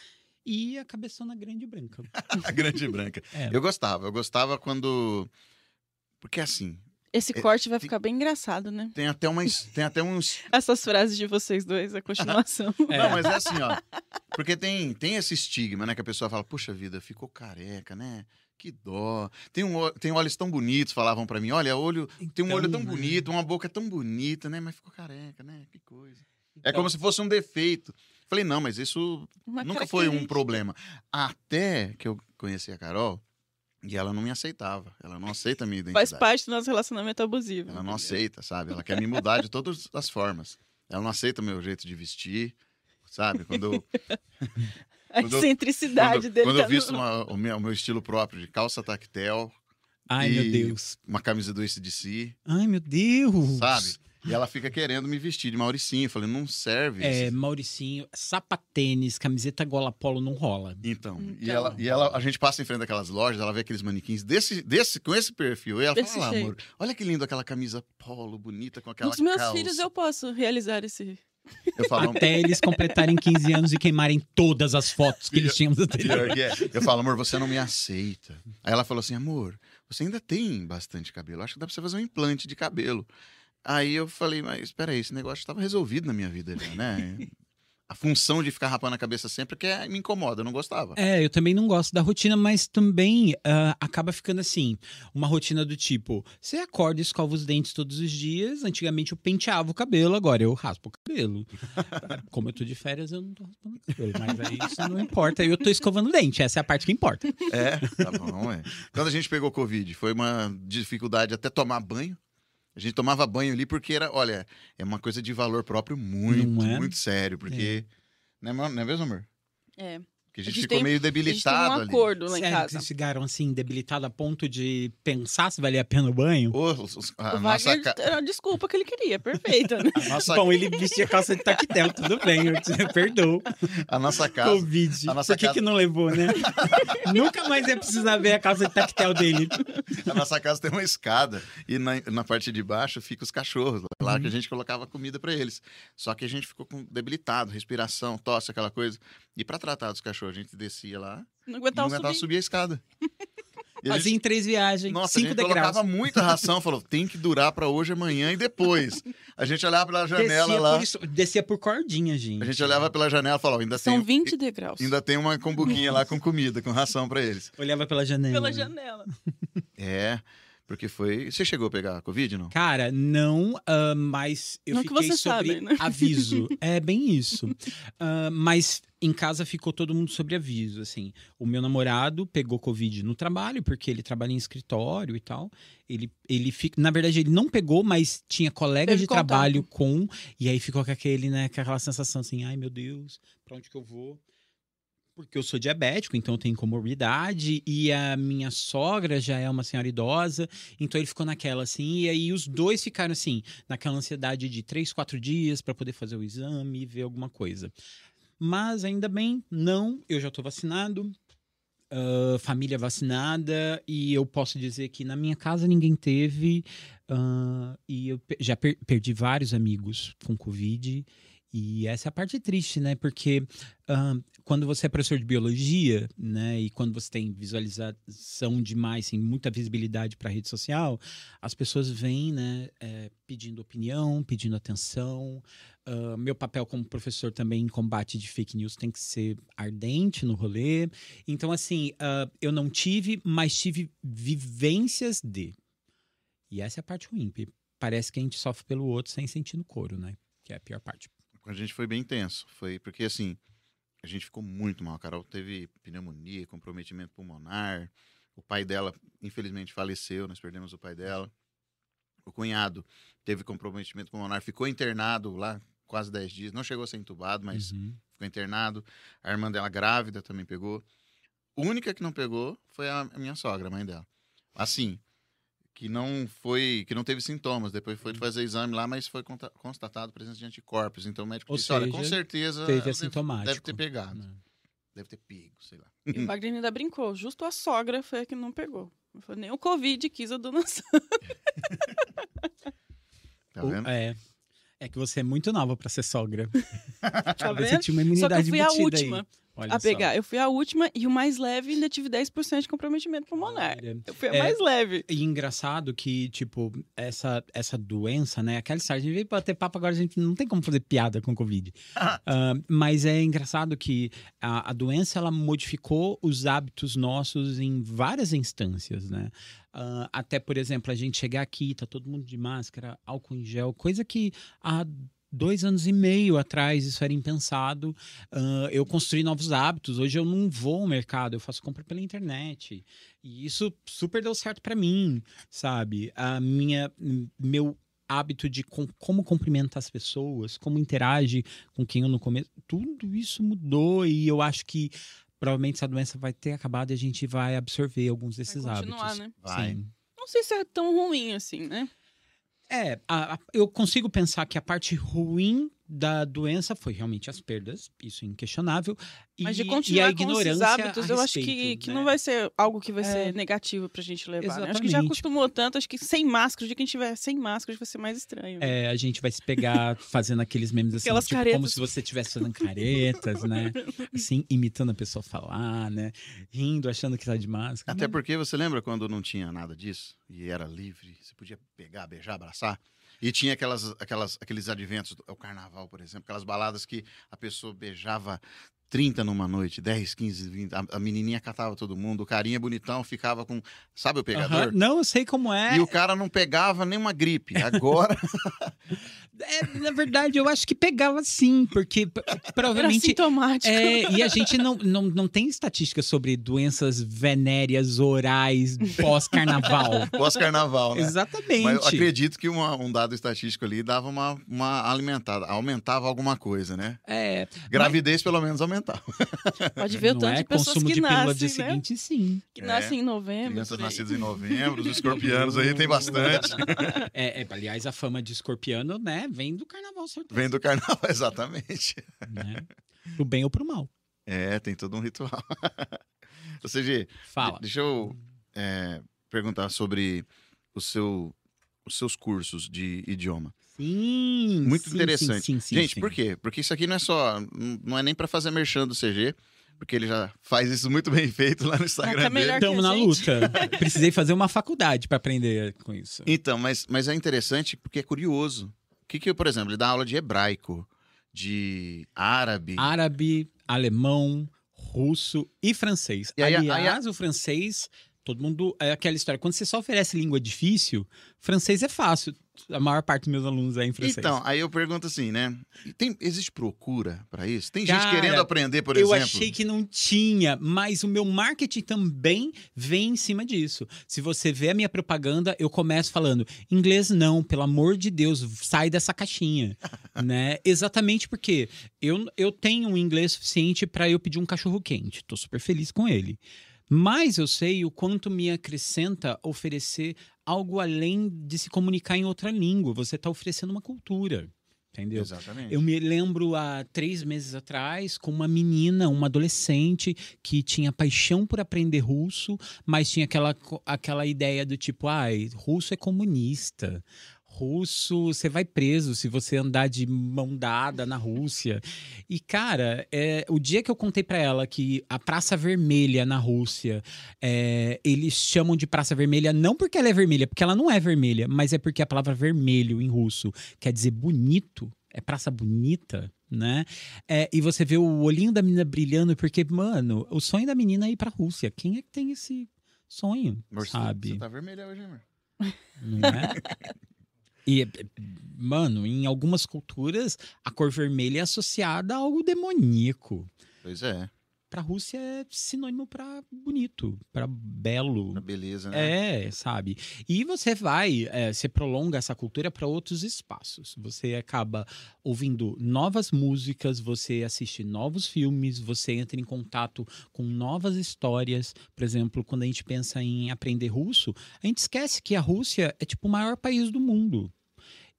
E a cabeçona grande e branca. A grande branca. É. Eu gostava. Eu gostava quando... Porque assim, Esse É, corte vai tem- ficar bem engraçado, né? tem até, uma, his- tem até uns... Essas frases de vocês dois, a continuação. É. Não, mas é assim, ó. Porque tem, tem esse estigma, né? Que a pessoa fala, puxa vida, ficou careca, né? Que dó. Tem, um, tem olhos tão bonitos, falavam pra mim. Olha, olho, tem um Então, olho tão né? bonito, uma boca tão bonita, né? Mas ficou careca, né? Que coisa. É Então- como se fosse um defeito. Falei, não, mas isso Uma nunca foi um problema. Até que eu conheci a Carol e ela não me aceitava. Ela não aceita a minha identidade. Faz parte do nosso relacionamento abusivo. Ela não entendeu? aceita, sabe? Ela quer me mudar de todas as formas. Ela não aceita o meu jeito de vestir, sabe? Quando eu, A Quando eu- excentricidade quando, dele quando eu tá visto no- uma- o, meu, o meu estilo próprio de calça tactel, Ai, E- meu Deus. uma camisa do ACDC, Ai, meu Deus. sabe? E ela fica querendo me vestir de Mauricinho. Eu falei, não serve É. Mauricinho, sapatênis, camiseta gola polo não rola. Então, E, Então. ela, e ela, a gente passa em frente daquelas lojas, ela vê aqueles manequins desse, desse, com esse perfil. E ela Desse fala, ah, amor, olha que lindo aquela camisa polo, bonita, com aquela Os meus calça. filhos eu posso realizar esse. Eu falo, Até eles completarem 15 anos e queimarem todas as fotos que eles tinham do que é. Eu falo, amor, você não me aceita. Aí ela falou assim, amor, você ainda tem bastante cabelo. Acho que dá pra você fazer um implante de cabelo. Aí eu falei, mas espera aí, esse negócio estava resolvido na minha vida, já, né? A função de ficar rapando a cabeça sempre que é, me incomoda, eu não gostava. É, eu também não gosto da rotina, mas também ah, acaba ficando assim, uma rotina do tipo, você acorda e escova os dentes todos os dias, antigamente eu penteava o cabelo, agora eu raspo o cabelo. Como eu tô de férias, eu não tô raspando o cabelo, mas aí isso não importa, eu tô escovando o dente, essa é a parte que importa. É, tá bom, é. Quando a gente pegou Covid, foi uma dificuldade até tomar banho. A gente tomava banho ali porque era, olha, é uma coisa de valor próprio muito, é? muito sério. Porque. Não, é, não é mesmo, amor? É. Porque a gente, A gente ficou tem- meio A gente tem debilitado um ali. acordo lá em Sério que casa. vocês ficaram assim, debilitados a ponto de pensar se valia a pena o banho? Os- a, O nossa, Wagner ca- era a desculpa que ele queria, perfeita, né? a nossa, Bom, ele vestia calça de tactel, tudo bem, eu te perdoo. a nossa casa. Covid. a nossa Por que, casa- que não levou, né? Nunca mais ia precisar ver a calça de tactel dele. A nossa casa tem uma escada e na, na parte de baixo fica os cachorros, lá Uhum. que a gente colocava comida pra eles. Só que a gente ficou com debilitado, respiração, tosse, aquela coisa. E pra tratar dos cachorros, a gente descia lá Não e não aguentava aguentava subir. subir a escada. E a Fazia gente- em três viagens, Nossa, a cinco gente degraus. colocava muita ração, falou, tem que durar pra hoje, amanhã e depois. A gente olhava pela janela descia lá, Por isso, descia por cordinha, gente. a gente olhava pela janela e falava, ainda São tem, 20 degraus. ainda tem uma combuquinha lá com comida, com ração pra eles. Olhava pela janela. Pela janela. É, porque foi... Você chegou a pegar a Covid, não? Cara, não, ah, mas eu Não que fiquei você sobre sabe, né? aviso. É bem isso. Ah, mas em casa ficou todo mundo sobre aviso, assim. O meu namorado pegou Covid no trabalho, porque ele trabalha em escritório e tal. Ele, ele fica, na verdade, ele não pegou, mas tinha colega Teve de contato. trabalho com, e aí ficou com aquele, né, com aquela sensação assim, ai meu Deus, pra onde que eu vou? Porque eu sou diabético, então eu tenho comorbidade, e a minha sogra já é uma senhora idosa, então ele ficou naquela assim, e aí os dois ficaram assim, naquela ansiedade de três, quatro dias para poder fazer o exame e ver alguma coisa. Mas ainda bem, não, eu já tô vacinado, ah, família vacinada, e eu posso dizer que na minha casa ninguém teve, ah, e eu já per- perdi vários amigos com Covid. E essa é a parte triste, né? Porque ah, quando você é professor de biologia, né, e quando você tem visualização demais, assim, muita visibilidade para a rede social, as pessoas vêm, né, é, pedindo opinião, pedindo atenção. Ah, meu papel como professor também em combate de fake news tem que ser ardente no rolê. Então, assim, ah, eu não tive, mas tive vivências de. E essa é a parte ruim. Parece que a gente sofre pelo outro sem sentir no couro, né? Que é a pior parte. Com a gente foi bem tenso. Foi porque, assim, a gente ficou muito mal. A Carol teve pneumonia, comprometimento pulmonar. O pai dela, infelizmente, faleceu. Nós perdemos o pai dela. O cunhado teve comprometimento pulmonar, ficou internado lá quase 10 dias. Não chegou a ser entubado, mas Uhum. ficou internado. A irmã dela grávida também pegou. A única que não pegou foi a a minha sogra, a mãe dela. Assim, que não foi, que não teve sintomas. Depois foi fazer exame lá, mas foi constatado presença de anticorpos. Então o médico Ou disse, olha, com seja, certeza Teve deve, assintomático. deve ter pegado, né? deve ter pego, sei lá. E o Wagner ainda brincou. Justo a sogra foi a que não pegou. Não foi nem o Covid quis a donação. Tá O- vendo? é. É que você é muito nova pra ser sogra. Tá Você vendo? tinha uma Só que eu imunidade fui a última aí. Olha a só. pegar. Eu fui a última e o mais leve ainda tive 10% de comprometimento pulmonar. Olha. Eu fui a É. mais leve. E engraçado que, tipo, essa, essa doença, né? Aquela história, a gente veio bater papo agora, a gente não tem como fazer piada com Covid. Ah, mas é engraçado que a, a doença, ela modificou os hábitos nossos em várias instâncias, né? Ah, até, por exemplo, a gente chegar aqui, tá todo mundo de máscara, álcool em gel, coisa que há dois anos e meio atrás isso era impensado. Ah, eu construí novos hábitos. Hoje eu não vou ao mercado, eu faço compra pela internet. E isso super deu certo para mim, sabe? A minha, meu hábito de com- como cumprimenta as pessoas, como interage com quem eu no começo, tudo isso mudou e eu acho que provavelmente essa doença vai ter acabado e a gente vai absorver alguns desses Vai continuar, hábitos. né? Vai. Sim. Não sei se é tão ruim assim, né? É, a- a- eu consigo pensar que a parte ruim da doença foi realmente as perdas, isso é inquestionável. E, Mas de e continuar a com ignorância esses hábitos, a eu acho que, que né? não vai ser algo que vai É. ser negativo pra gente levar. né? Acho que já acostumou tanto, acho que sem máscara, o dia que a gente tiver sem máscara, vai ser mais estranho. né? É, a gente vai se pegar fazendo aqueles memes assim, Aquelas tipo, como caretas. se você estivesse fazendo caretas, né? Assim, imitando a pessoa falar, né? Rindo, achando que tá de máscara. Até Não. porque você lembra quando não tinha nada disso e era livre, você podia pegar, beijar, abraçar. E tinha aquelas, aquelas, aqueles adventos, o carnaval, por exemplo, aquelas baladas que a pessoa beijava 30 numa noite, 10, 15, 20. A, a menininha catava todo mundo, o carinha bonitão ficava com. Sabe o pegador? Aham. Não, eu sei como é. E o cara não pegava nenhuma gripe. Agora, É, Na verdade, eu acho que pegava sim, porque p- Era provavelmente. sintomático. É, e a gente não, não, não tem estatística sobre doenças venéreas orais pós-carnaval. pós-carnaval, né? Exatamente. Mas eu acredito que uma- um dado estatístico ali dava uma, uma alimentada, aumentava alguma coisa, né? É, Gravidez, pelo menos, aumentava. Pode ver o não tanto é de pessoas que de nascem, dia né? seguinte, sim. Que É. nascem em novembro. Crianças nascidas em novembro, os escorpianos aí tem bastante. É, é, aliás, a fama de escorpiano, né, vem do carnaval, certeza. Vem do carnaval, exatamente. Né? Pro bem ou pro mal. É, tem todo um ritual. Ou seja, Fala. deixa eu é, perguntar sobre o seu, os seus cursos de idioma. Sim. Muito sim, interessante. Sim, sim, sim, Gente, sim. por quê? Porque isso aqui não é só. Não é nem pra fazer merchan do CG, porque ele já faz isso muito bem feito lá no Instagram tá dele. melhor que Estamos na luta. Precisei fazer uma faculdade para aprender com isso. Então, mas, mas é interessante porque é curioso. O que, que, por exemplo, ele dá aula de hebraico, de árabe. Árabe, alemão, russo e francês. E aí- Aliás, o francês, todo mundo. É aquela história. Quando você só oferece língua difícil, francês é fácil. A maior parte dos meus alunos é em francês. Então, aí eu pergunto assim, né? Tem, existe procura pra isso? Tem gente Cara, querendo aprender, por eu exemplo? achei que não tinha, mas o meu marketing também vem em cima disso. Se você vê a minha propaganda, eu começo falando: inglês não, pelo amor de Deus, sai dessa caixinha. né? Exatamente porque eu, eu tenho um inglês suficiente para eu pedir um cachorro quente. Tô super feliz com ele. Mas eu sei o quanto me acrescenta oferecer algo além de se comunicar em outra língua. Você está oferecendo uma cultura. Entendeu? Exatamente. Eu me lembro há três meses atrás com uma menina, uma adolescente, que tinha paixão por aprender russo, mas tinha aquela, aquela ideia do tipo, ai, russo é comunista. Russo, você vai preso se você andar de mão dada na Rússia. E, cara, é, o dia que eu contei para ela que a Praça Vermelha na Rússia, é, eles chamam de Praça Vermelha não porque ela é vermelha, porque ela não é vermelha, mas é porque a palavra vermelho em russo quer dizer bonito, é praça bonita, né? É, e você vê o olhinho da menina brilhando, porque, mano, o sonho da menina é ir pra Rússia. Quem é que tem esse sonho, Amor, você- sabe? Você tá vermelha hoje, amor. Não é? E, mano, em algumas culturas, a cor vermelha é associada a algo demoníaco. Pois é, Pra Rússia é sinônimo pra bonito, pra belo. pra beleza, né? É, sabe? E você vai, é, você prolonga essa cultura para outros espaços. Você acaba ouvindo novas músicas, você assiste novos filmes, você entra em contato com novas histórias. Por exemplo, quando a gente pensa em aprender russo, a gente esquece que a Rússia é tipo o maior país do mundo.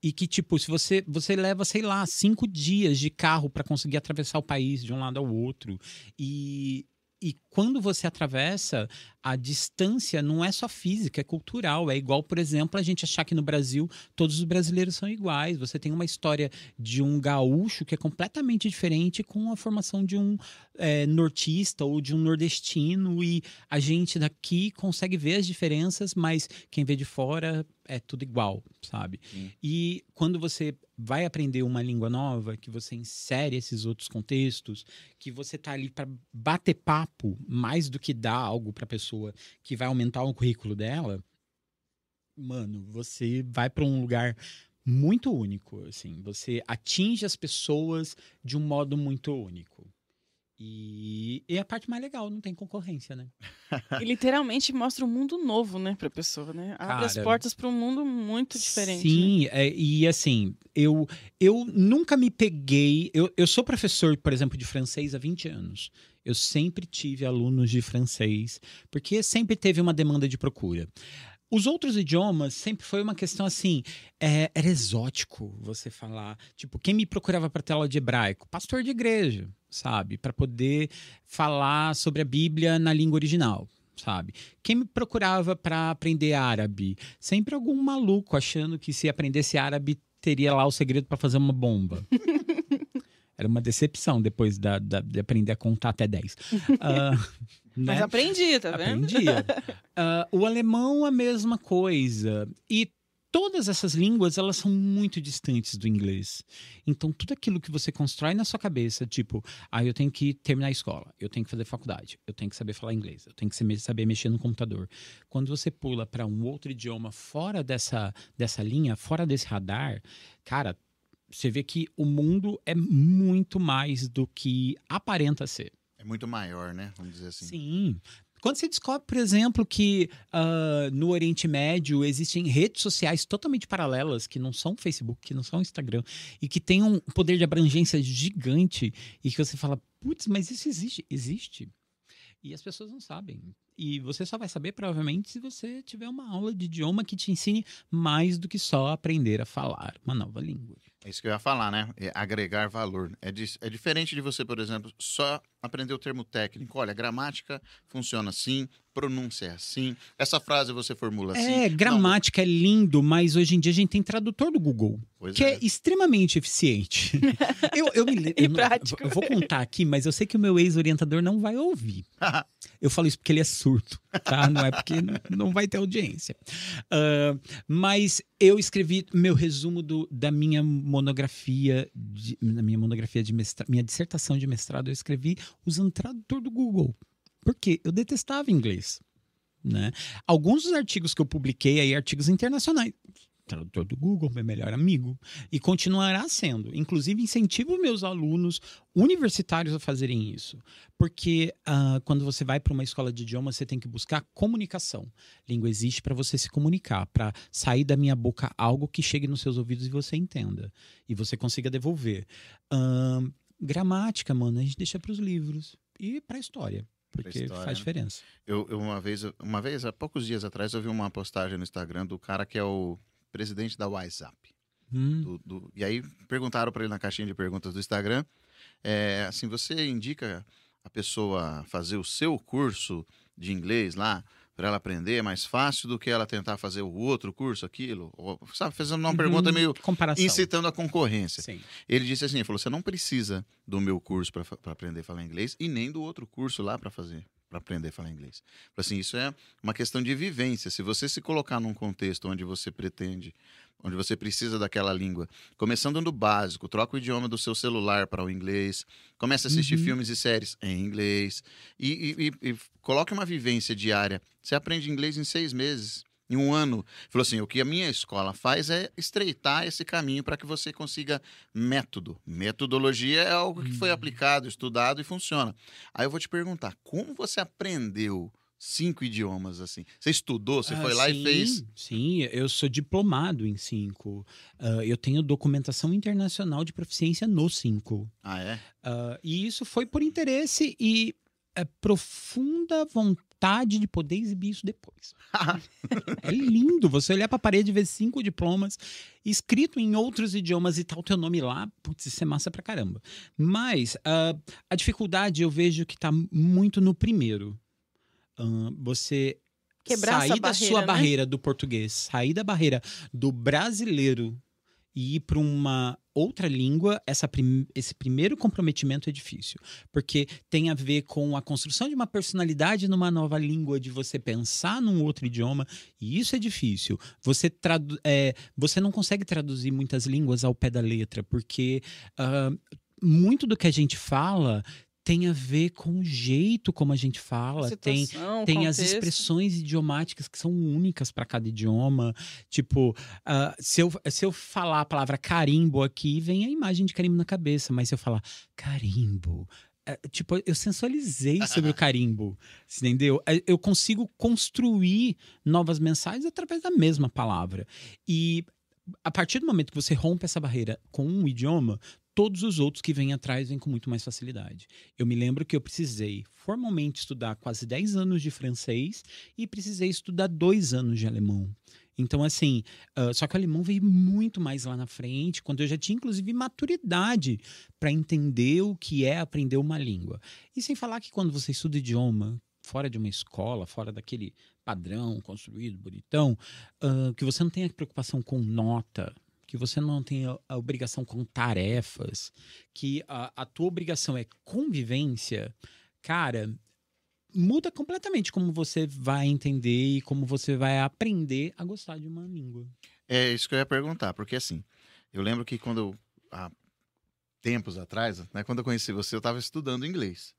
E que, tipo, se você, você leva, sei lá, cinco dias de carro para conseguir atravessar o país de um lado ao outro. E, e quando você atravessa, a distância não é só física, é cultural. É igual, por exemplo, a gente achar que no Brasil todos os brasileiros são iguais. Você tem uma história de um gaúcho que é completamente diferente com a formação de um é, nortista ou de um nordestino. E a gente daqui consegue ver as diferenças, mas quem vê de fora é tudo igual, sabe? Sim. E quando você vai aprender uma língua nova, que você insere esses outros contextos, que você tá ali para bater papo mais do que dar algo para pessoa que vai aumentar o currículo dela, mano, você vai para um lugar muito único, assim, você atinge as pessoas de um modo muito único. E, e a parte mais legal, não tem concorrência, né? E literalmente mostra um mundo novo, né, pra pessoa, né? Abre as Cara, portas pra um mundo muito diferente. né? Sim, é, e assim, eu, eu nunca me peguei. Eu, eu sou professor, por exemplo, de francês há 20 anos. Eu sempre tive alunos de francês, porque sempre teve uma demanda de procura. Os outros idiomas sempre foi uma questão assim, é, era exótico você falar. Tipo, quem me procurava para tela de hebraico? Pastor de igreja, sabe? Para poder falar sobre a Bíblia na língua original. Sabe? Quem me procurava para aprender árabe? Sempre algum maluco achando que se aprendesse árabe teria lá o segredo para fazer uma bomba. Era uma decepção depois da, da- de aprender a contar até 10. Ah, Mas né? aprendi, tá vendo? Aprendia. Ah, o alemão, a mesma coisa. E todas essas línguas, elas são muito distantes do inglês. Então, tudo aquilo que você constrói na sua cabeça, tipo, ah, eu tenho que terminar a escola, eu tenho que fazer faculdade, eu tenho que saber falar inglês, eu tenho que saber- saber mexer no computador. Quando você pula para um outro idioma fora dessa, dessa linha, fora desse radar, cara, você vê que o mundo é muito mais do que aparenta ser. É muito maior, né? Vamos dizer assim. Sim. Quando você descobre, por exemplo, que ah, no Oriente Médio existem redes sociais totalmente paralelas, que não são Facebook, que não são Instagram, e que têm um poder de abrangência gigante, e que você fala, putz, mas isso existe? Existe. E as pessoas não sabem. E você só vai saber, provavelmente, se você tiver uma aula de idioma que te ensine mais do que só aprender a falar uma nova língua. É isso que eu ia falar, né? É agregar valor. É, é diferente de você, por exemplo, só aprender o termo técnico. Olha, gramática funciona assim, pronúncia é assim, essa frase você formula assim. É, Não, gramática é lindo, mas hoje em dia a gente tem tradutor do Google. pois que é. é. extremamente eficiente. eu, eu me lembro. Eu não-. Eu vou contar aqui, mas eu sei que o meu ex-orientador não vai ouvir. Eu falo isso porque ele é surdo, tá? Não é porque não vai ter audiência. Ah, mas eu escrevi meu resumo do- da minha monografia, de, na minha monografia de mestrado, minha dissertação de mestrado, eu escrevi usando tradutor do Google. Porque eu detestava inglês. Né? Alguns dos artigos que eu publiquei aí, artigos internacionais, tradutor do Google, meu melhor amigo, e continuará sendo. Inclusive, incentivo meus alunos universitários a fazerem isso. Porque ah, quando você vai para uma escola de idioma, você tem que buscar comunicação. Língua existe para você se comunicar, para sair da minha boca algo que chegue nos seus ouvidos e você entenda. E você consiga devolver. Ahn, gramática, mano, a gente deixa para os livros e para a história. Porque história, faz né? diferença. Eu, eu uma vez, uma vez, há poucos dias atrás, eu vi uma postagem no Instagram do cara que é o presidente da WhatsApp. Hum. do- do- e aí perguntaram para ele na caixinha de perguntas do Instagram, é, assim, você indica a pessoa fazer o seu curso de inglês lá, para ela aprender é mais fácil do que ela tentar fazer o outro curso, aquilo? Ou, sabe, fazendo uma Uhum, pergunta meio comparação. incitando a concorrência. Sim. Ele disse assim, ele falou, você não precisa do meu curso para aprender a falar inglês e nem do outro curso lá para fazer, para aprender a falar inglês. Assim, isso é uma questão de vivência. Se você se colocar num contexto onde você pretende, onde você precisa daquela língua, começando no básico, troca o idioma do seu celular para o inglês, comece a assistir Uhum. filmes e séries em inglês e, e- e- e coloque uma vivência diária. Você aprende inglês em seis meses. Em um ano, falou assim: o que a minha escola faz é estreitar esse caminho para que você consiga método. Metodologia é algo que foi Uhum. aplicado, estudado e funciona. Aí eu vou te perguntar: como você aprendeu cinco idiomas assim? Você estudou? Você Ah, foi lá sim, e fez? Sim, eu sou diplomado em cinco. Ah, eu tenho documentação internacional de proficiência no cinco. Ah, é? Ah, e isso foi por interesse e é, profunda vontade de poder exibir isso depois. é lindo você olhar para a parede e ver cinco diplomas escrito em outros idiomas e tá o teu nome lá. Putz, isso é massa pra caramba. Mas ah, a dificuldade eu vejo que tá muito no primeiro. Ah, você Quebrar sair essa da sua barreira, né? barreira do português, sair da barreira do brasileiro e ir para uma outra língua, essa prim- esse primeiro comprometimento é difícil. Porque tem a ver com a construção de uma personalidade numa nova língua, de você pensar num outro idioma, e isso é difícil. Você, é, você não consegue traduzir muitas línguas ao pé da letra, porque ah, muito do que a gente fala tem a ver com o jeito como a gente fala, tem Situação, tem as contexto. expressões idiomáticas que são únicas para cada idioma. Tipo, ah, se, eu, se eu falar a palavra carimbo aqui, vem a imagem de carimbo na cabeça. Mas se eu falar carimbo. é, tipo, eu sensualizei sobre o carimbo, entendeu? É, Eu consigo construir novas mensagens através da mesma palavra. E a partir do momento que você rompe essa barreira com um idioma, todos os outros que vêm atrás vêm com muito mais facilidade. Eu me lembro que eu precisei formalmente estudar quase 10 anos de francês e precisei estudar dois anos de alemão. Então, assim, ah, só que o alemão veio muito mais lá na frente, quando eu já tinha, inclusive, maturidade para entender o que é aprender uma língua. E sem falar que quando você estuda idioma, fora de uma escola, fora daquele padrão construído, bonitão, ah, que você não tem a preocupação com nota, que você não tem a, obrigação com tarefas, que a, a tua obrigação é convivência, cara, muda completamente como você vai entender e como você vai aprender a gostar de uma língua. É isso que eu ia perguntar, porque assim, eu lembro que quando há tempos atrás, né, quando eu conheci você, eu estava estudando inglês.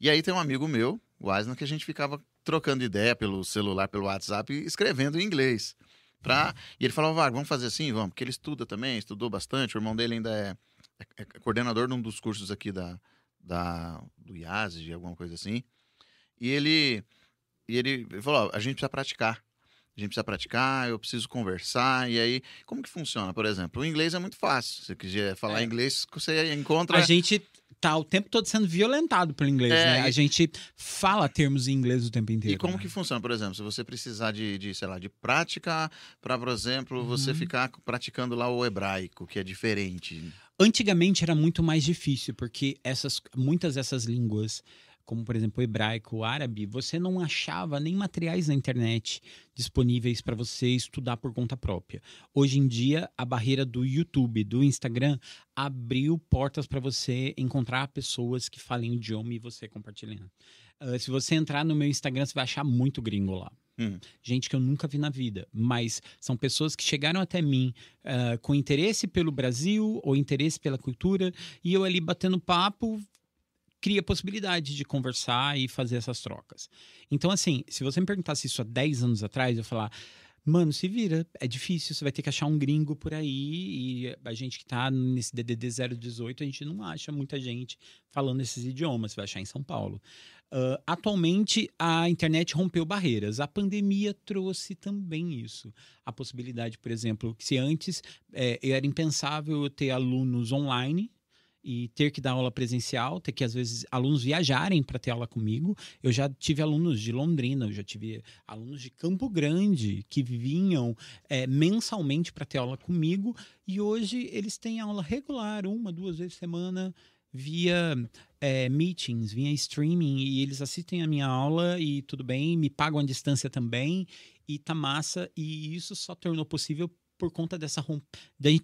E aí tem um amigo meu, o Aslan, que a gente ficava trocando ideia pelo celular, pelo WhatsApp, escrevendo em inglês. Pra... E ele falava, vamos fazer assim? Vamos, porque ele estuda também, estudou bastante, o irmão dele ainda é, é- é coordenador de um dos cursos aqui da, da, do IASE, alguma coisa assim. E ele, e ele falou, a gente precisa praticar. A gente precisa praticar, eu preciso conversar. E aí, como que funciona? Por exemplo, o inglês é muito fácil. Se você quiser falar É. inglês, você encontra. A gente tá o tempo todo sendo violentado pelo inglês, É, né? A gente fala termos em inglês o tempo inteiro. E como né? que funciona, por exemplo, se você precisar de, de sei lá, de prática para, por exemplo, você Uhum. ficar praticando lá o hebraico, que é diferente. Antigamente era muito mais difícil, porque essas, muitas dessas línguas, como por exemplo o hebraico, o árabe, você não achava nem materiais na internet disponíveis para você estudar por conta própria. Hoje em dia, a barreira do YouTube, do Instagram, abriu portas para você encontrar pessoas que falem o idioma e você compartilhando. Ah, se você entrar no meu Instagram, você vai achar muito gringo lá. Hum. Gente que eu nunca vi na vida, mas são pessoas que chegaram até mim ah, com interesse pelo Brasil ou interesse pela cultura, e eu ali batendo papo cria possibilidade de conversar e fazer essas trocas. Então, assim, se você me perguntasse isso há 10 anos atrás, eu falar. Mano, se vira, é difícil, você vai ter que achar um gringo por aí, e a gente que tá nesse DDD 018, a gente não acha muita gente falando esses idiomas, você vai achar em São Paulo. Ah, atualmente, a internet rompeu barreiras. A pandemia trouxe também isso. A possibilidade, por exemplo, que se antes eh, era impensável eu ter alunos online e ter que dar aula presencial, ter que, às vezes, alunos viajarem para ter aula comigo. Eu já tive alunos de Londrina, eu já tive alunos de Campo Grande que vinham eh, mensalmente para ter aula comigo. E hoje eles têm aula regular, uma, duas vezes por semana via é, meetings, via streaming, e eles assistem a minha aula e tudo bem, me pagam à distância também, e tá massa, e isso só tornou possível por conta dessa romp...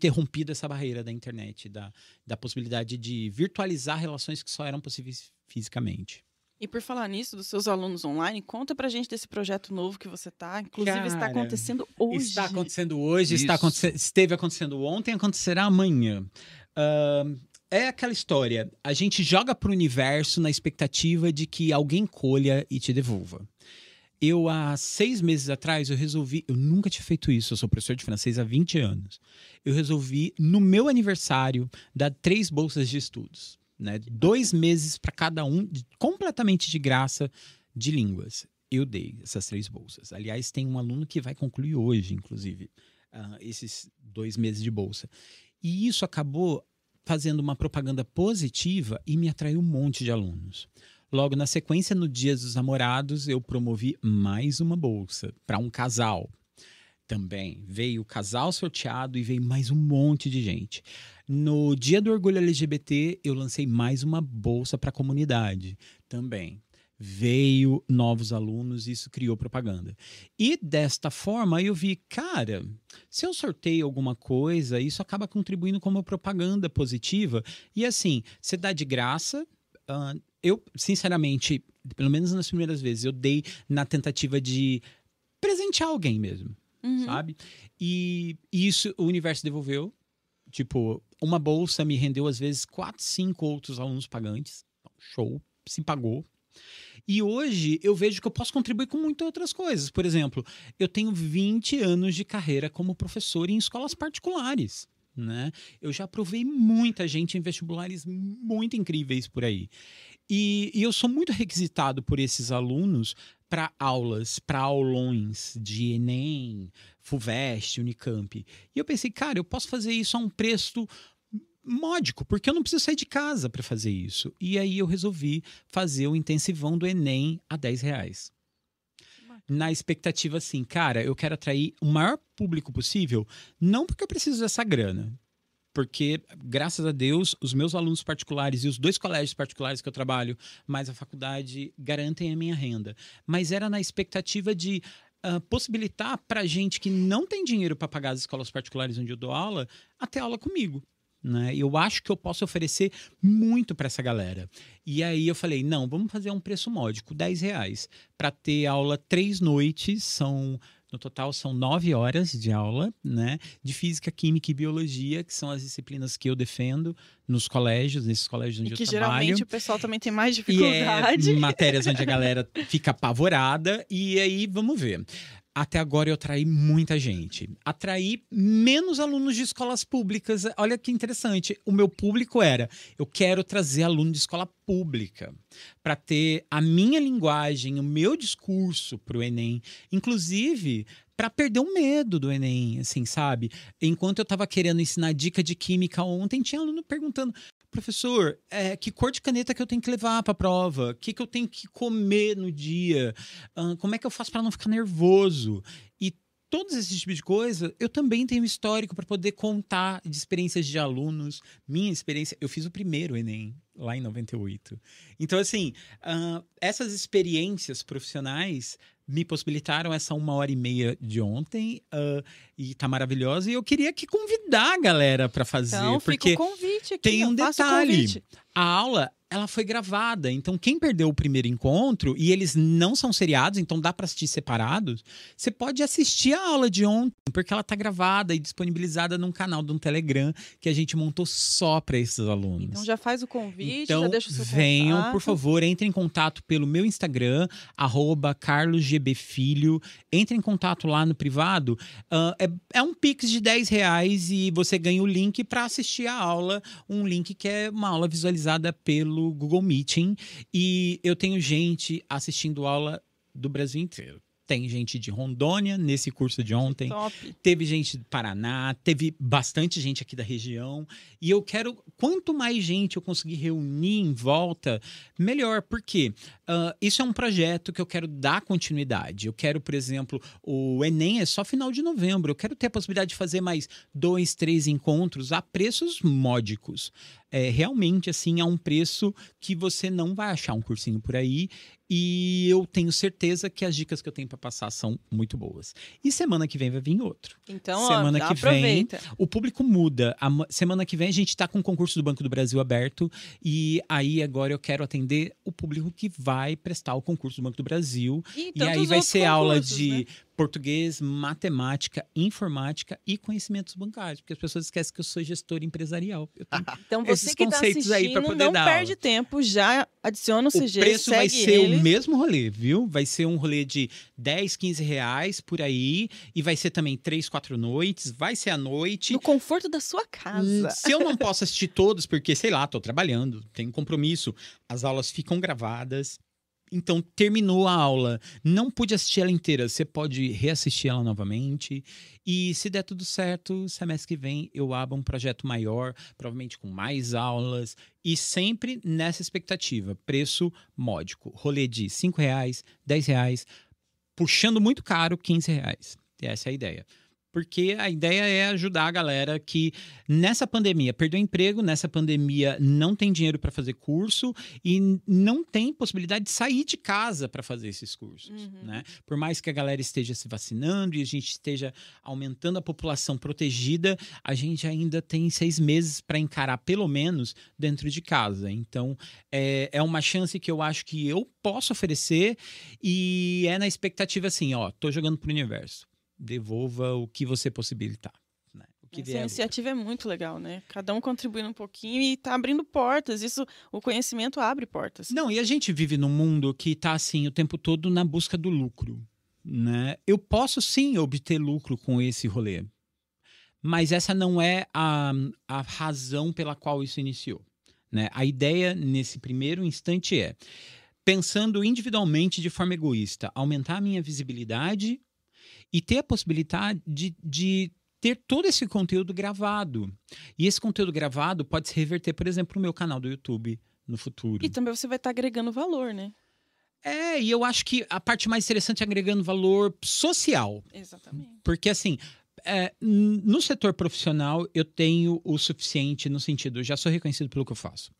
ter rompido essa barreira da internet, da, da possibilidade de virtualizar relações que só eram possíveis fisicamente. E por falar nisso, dos seus alunos online, conta pra gente desse projeto novo que você tá. Inclusive, Cara, está acontecendo hoje. Está acontecendo hoje, Isso. está aconte- esteve acontecendo ontem, acontecerá amanhã. Ahn, é aquela história. A gente joga pro universo na expectativa de que alguém colha e te devolva. Eu, há seis meses atrás, eu resolvi. Eu nunca tinha feito isso. Eu sou professor de francês há 20 anos. Eu resolvi, no meu aniversário, dar três bolsas de estudos. Né? Dois meses para cada um, completamente de graça, de línguas. Eu dei essas três bolsas. Aliás, tem um aluno que vai concluir hoje, inclusive, ah, esses dois meses de bolsa. E isso acabou fazendo uma propaganda positiva e me atraiu um monte de alunos. Logo na sequência, no Dia dos Namorados, eu promovi mais uma bolsa para um casal. Também veio o casal sorteado e veio mais um monte de gente. No Dia do Orgulho LGBT, eu lancei mais uma bolsa para a comunidade. Também veio novos alunos e isso criou propaganda. E desta forma eu vi, cara, se eu sorteio alguma coisa, isso acaba contribuindo como propaganda positiva. E assim, você dá de graça. ah, eu, sinceramente, pelo menos nas primeiras vezes, eu dei na tentativa de presentear alguém mesmo, Uhum. sabe? E isso o universo devolveu. Tipo, uma bolsa me rendeu às vezes quatro, cinco outros alunos pagantes. Show, se pagou. E hoje eu vejo que eu posso contribuir com muitas outras coisas. Por exemplo, eu tenho 20 anos de carreira como professor em escolas particulares. Né? Eu já provei muita gente em vestibulares muito incríveis por aí. E, e eu sou muito requisitado por esses alunos para aulas, para aulões de Enem, FUVEST, Unicamp. E eu pensei, cara, eu posso fazer isso a um preço módico, porque eu não preciso sair de casa para fazer isso. E aí eu resolvi fazer o intensivão do Enem a 10 reais. Na expectativa assim, cara, eu quero atrair o maior público possível, não porque eu preciso dessa grana, porque, graças a Deus, os meus alunos particulares e os dois colégios particulares que eu trabalho, mais a faculdade, garantem a minha renda. Mas era na expectativa de ah, possibilitar para gente que não tem dinheiro para pagar as escolas particulares onde eu dou aula, até aula comigo. Né? Eu acho que eu posso oferecer muito para essa galera. E aí eu falei, não, vamos fazer um preço módico, 10 reais, para ter aula três noites, são no total são nove horas de aula, né? De física, química e biologia, que são as disciplinas que eu defendo nos colégios, nesses colégios onde E que eu trabalho. geralmente o pessoal também tem mais E dificuldade. é matérias onde a galera fica apavorada. E aí, vamos ver. Até agora eu atraí muita gente. Atraí menos alunos de escolas públicas. Olha que interessante. O meu público era: eu quero trazer aluno de escola pública para ter a minha linguagem, o meu discurso para o Enem. Inclusive, para perder o medo do Enem, assim, sabe? Enquanto eu estava querendo ensinar dica de química ontem, tinha aluno perguntando: professor, é, que cor de caneta que eu tenho que levar para a prova? O que, que eu tenho que comer no dia? Ah, como é que eu faço para não ficar nervoso? E todos esses tipos de coisa, eu também tenho histórico para poder contar de experiências de alunos. Minha experiência, eu fiz o primeiro Enem lá em 98. Então, assim, ah, essas experiências profissionais me possibilitaram essa uma hora e meia de ontem ah, e tá maravilhosa. E eu queria que convidar a galera para fazer, Então, porque fica o convite aqui. tem um detalhe. a aula ela foi gravada. Então, quem perdeu o primeiro encontro e eles não são seriados, então dá para assistir separados, você pode assistir a aula de ontem, porque ela tá gravada e disponibilizada num canal de um Telegram que a gente montou só para esses alunos. Então já faz o convite, Então, já deixa o seu venham, contato. por favor, entrem em contato pelo meu Instagram, arroba carlosgbfilho. Entre em contato lá no privado. Ah, é, é um Pix de 10 reais e você ganha o link para assistir a aula. Um link que é uma aula visualizada pelo Google Meeting. E eu tenho gente assistindo aula do Brasil inteiro. Tem gente de Rondônia nesse curso de ontem. Top. Teve gente do Paraná, teve bastante gente aqui da região. E eu quero, quanto mais gente eu conseguir reunir em volta, melhor. Por quê? Ah, isso é um projeto que eu quero dar continuidade. Eu quero, por exemplo, o Enem é só final de novembro. Eu quero ter a possibilidade de fazer mais dois, três encontros a preços módicos. É, realmente assim a um preço que você não vai achar um cursinho por aí. E eu tenho certeza que as dicas que eu tenho para passar são muito boas. E semana que vem vai vir outro. Então, Semana ó, que aproveita. O público muda. A ma- semana que vem a gente está com o concurso do Banco do Brasil aberto. E aí agora eu quero atender o público que vai prestar o concurso do Banco do Brasil. E, E aí vai ser aula de né? Português, matemática, informática e conhecimentos bancários. Porque as pessoas esquecem que eu sou gestor empresarial. Então você que tá pra assistindo, não perde aula. tempo, já adiciona o o CG, preço vai ser ele. o mesmo rolê, viu? Vai ser um rolê de 10, 15 reais por aí. E vai ser também 3, 4 noites. Vai ser à noite. No conforto da sua Hum, casa. Se eu não posso assistir todos, porque, sei lá, tô trabalhando, tenho compromisso, as aulas ficam gravadas. Então, terminou a aula, não pude assistir ela inteira, você pode reassistir ela novamente. E se der tudo certo, semestre que vem eu abro um projeto maior, provavelmente com mais aulas, e sempre nessa expectativa, preço módico. Rolê de 5 reais, 10 reais, puxando muito caro, 15 reais. Essa é a ideia. Porque a ideia é ajudar a galera que nessa pandemia perdeu emprego, nessa pandemia não tem dinheiro para fazer curso e não tem possibilidade de sair de casa para fazer esses cursos. Uhum. Né? Por mais que a galera esteja se vacinando e a gente esteja aumentando a população protegida, a gente ainda tem seis meses para encarar, pelo menos, dentro de casa. Então, é, é uma chance que eu acho que eu posso oferecer e é na expectativa assim: ó, tô jogando pro universo. Devolva o que você possibilitar. Né? O que Essa vier. iniciativa é muito legal, né? Cada um contribuindo um pouquinho e tá abrindo portas. Isso, o conhecimento abre portas. Não, e a gente vive num mundo que tá assim o tempo todo na busca do lucro, né? Eu posso sim obter lucro com esse rolê, mas essa não é a, a razão pela qual isso iniciou, né? A ideia nesse primeiro instante é pensando individualmente de forma egoísta, aumentar a minha visibilidade e ter a possibilidade de, de ter todo esse conteúdo gravado. E esse conteúdo gravado pode se reverter, por exemplo, no meu canal do YouTube no futuro. E também você vai estar agregando valor, né? É, e eu acho que a parte mais interessante é agregando valor social. Exatamente. Porque, assim, é, no setor profissional, eu tenho o suficiente no sentido, eu já sou reconhecido pelo que eu faço.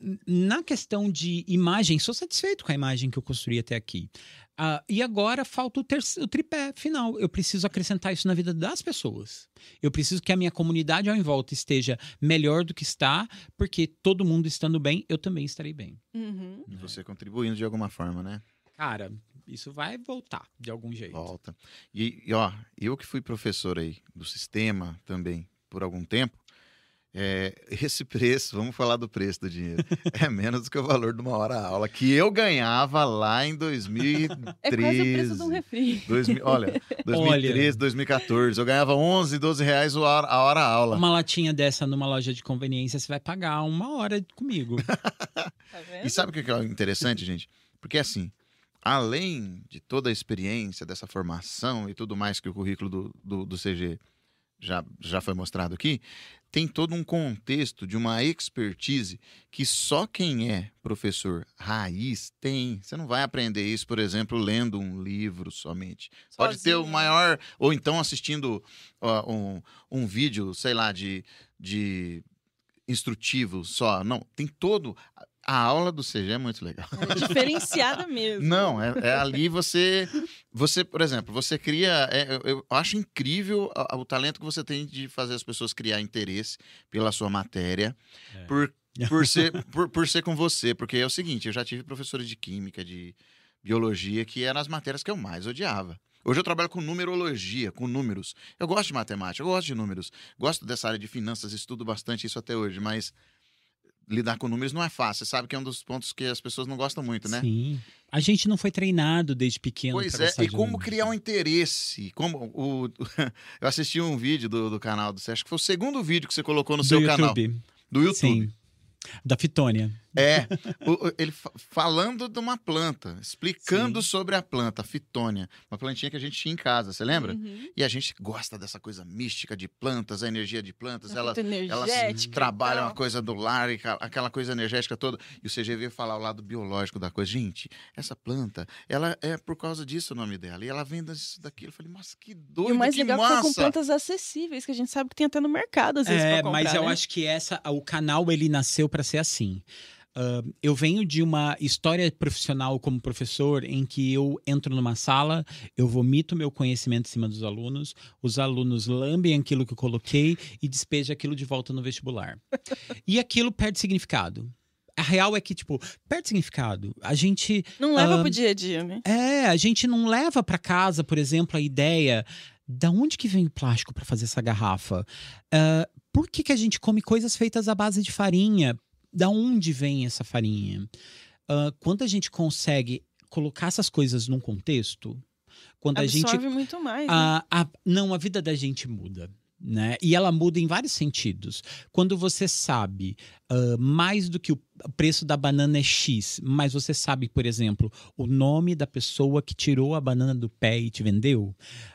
N- na questão de imagem, sou satisfeito com a imagem que eu construí até aqui. Ah, e agora falta o, o tripé final. Eu preciso acrescentar isso na vida das pessoas. Eu preciso que a minha comunidade ao em volta esteja melhor do que está, porque todo mundo estando bem, eu também estarei bem. Uhum. E Você contribuindo de alguma forma, né? Cara, isso vai voltar de algum jeito. Volta. E, e, ó, eu que fui professor aí do sistema também por algum tempo, é, esse preço, vamos falar do preço do dinheiro, é menos do que o valor de uma hora aula que eu ganhava lá em 2013. É quase o preço de um refri. 2000, olha, 2013, 2014, eu ganhava 11, 12 reais a hora, a hora aula. Uma latinha dessa numa loja de conveniência, você vai pagar uma hora comigo. Tá vendo? E sabe o que é interessante, gente? Porque assim, além de toda a experiência dessa formação e tudo mais que o currículo do, do, do CG já, já foi mostrado aqui, tem todo um contexto de uma expertise que só quem é professor raiz tem. Você não vai aprender isso, por exemplo, lendo um livro somente. Pode ter o Sozinho. maior. Ou então assistindo ó, um, um vídeo, sei lá, de, de instrutivo só. Não, tem todo. A aula do CG é muito legal. É diferenciada mesmo. Não, é, é ali você. Você, por exemplo, você cria. é, eu, eu acho incrível a- o talento que você tem de fazer as pessoas criar interesse pela sua matéria. É. Por, por, ser, por, por ser com você. Porque é o seguinte, eu já tive professores de química, de biologia, que eram as matérias que eu mais odiava. Hoje eu trabalho com numerologia, com números. Eu gosto de matemática, eu gosto de números. Gosto dessa área de finanças, estudo bastante isso até hoje, mas lidar com números não é fácil. Você sabe que é um dos pontos que as pessoas não gostam muito, né? Sim. A gente não foi treinado desde pequeno. Pois é, e como números. criar um interesse? Como o, eu assisti um vídeo do, do canal do acho que foi o segundo vídeo que você colocou no Do seu YouTube. canal. Do YouTube. Sim. Da Fitônia. É, o- ele fa- falando de uma planta, explicando Sim. sobre a planta, a fitônia, uma plantinha que a gente tinha em casa, você lembra? Uhum. E a gente gosta dessa coisa mística de plantas, a energia de plantas, Uma elas, trabalham a coisa do lar, e aquela coisa energética toda. E o CG veio falar o lado biológico da coisa. Gente, essa planta, ela é por causa disso o nome dela. E ela vem disso daqui. Eu falei, mas que doido, E o mais legal é que foi com massa! plantas acessíveis, que a gente sabe que tem até no mercado, às vezes, É, pra comprar, mas eu né? acho que essa, o canal ele nasceu para ser assim. Ah, eu venho de uma história profissional como professor em que eu entro numa sala, eu vomito meu conhecimento em cima dos alunos, os alunos lambem aquilo que eu coloquei e despejam aquilo de volta no vestibular. e aquilo perde significado. A real é que, tipo, perde significado. A gente Não leva Ah, pro dia a dia, né? é, a gente não leva para casa, por exemplo, a ideia da onde que vem o plástico para fazer essa garrafa? Ah, por que, que a gente come coisas feitas à base de farinha? Da onde vem essa farinha? Ah, quando a gente consegue colocar essas coisas num contexto, quando a gente Absorve muito mais. né? a, não, a vida da gente muda. Né? E ela muda em vários sentidos. Quando você sabe ah, mais do que o preço da banana é X, mas você sabe, por exemplo, o nome da pessoa que tirou a banana do pé e te vendeu,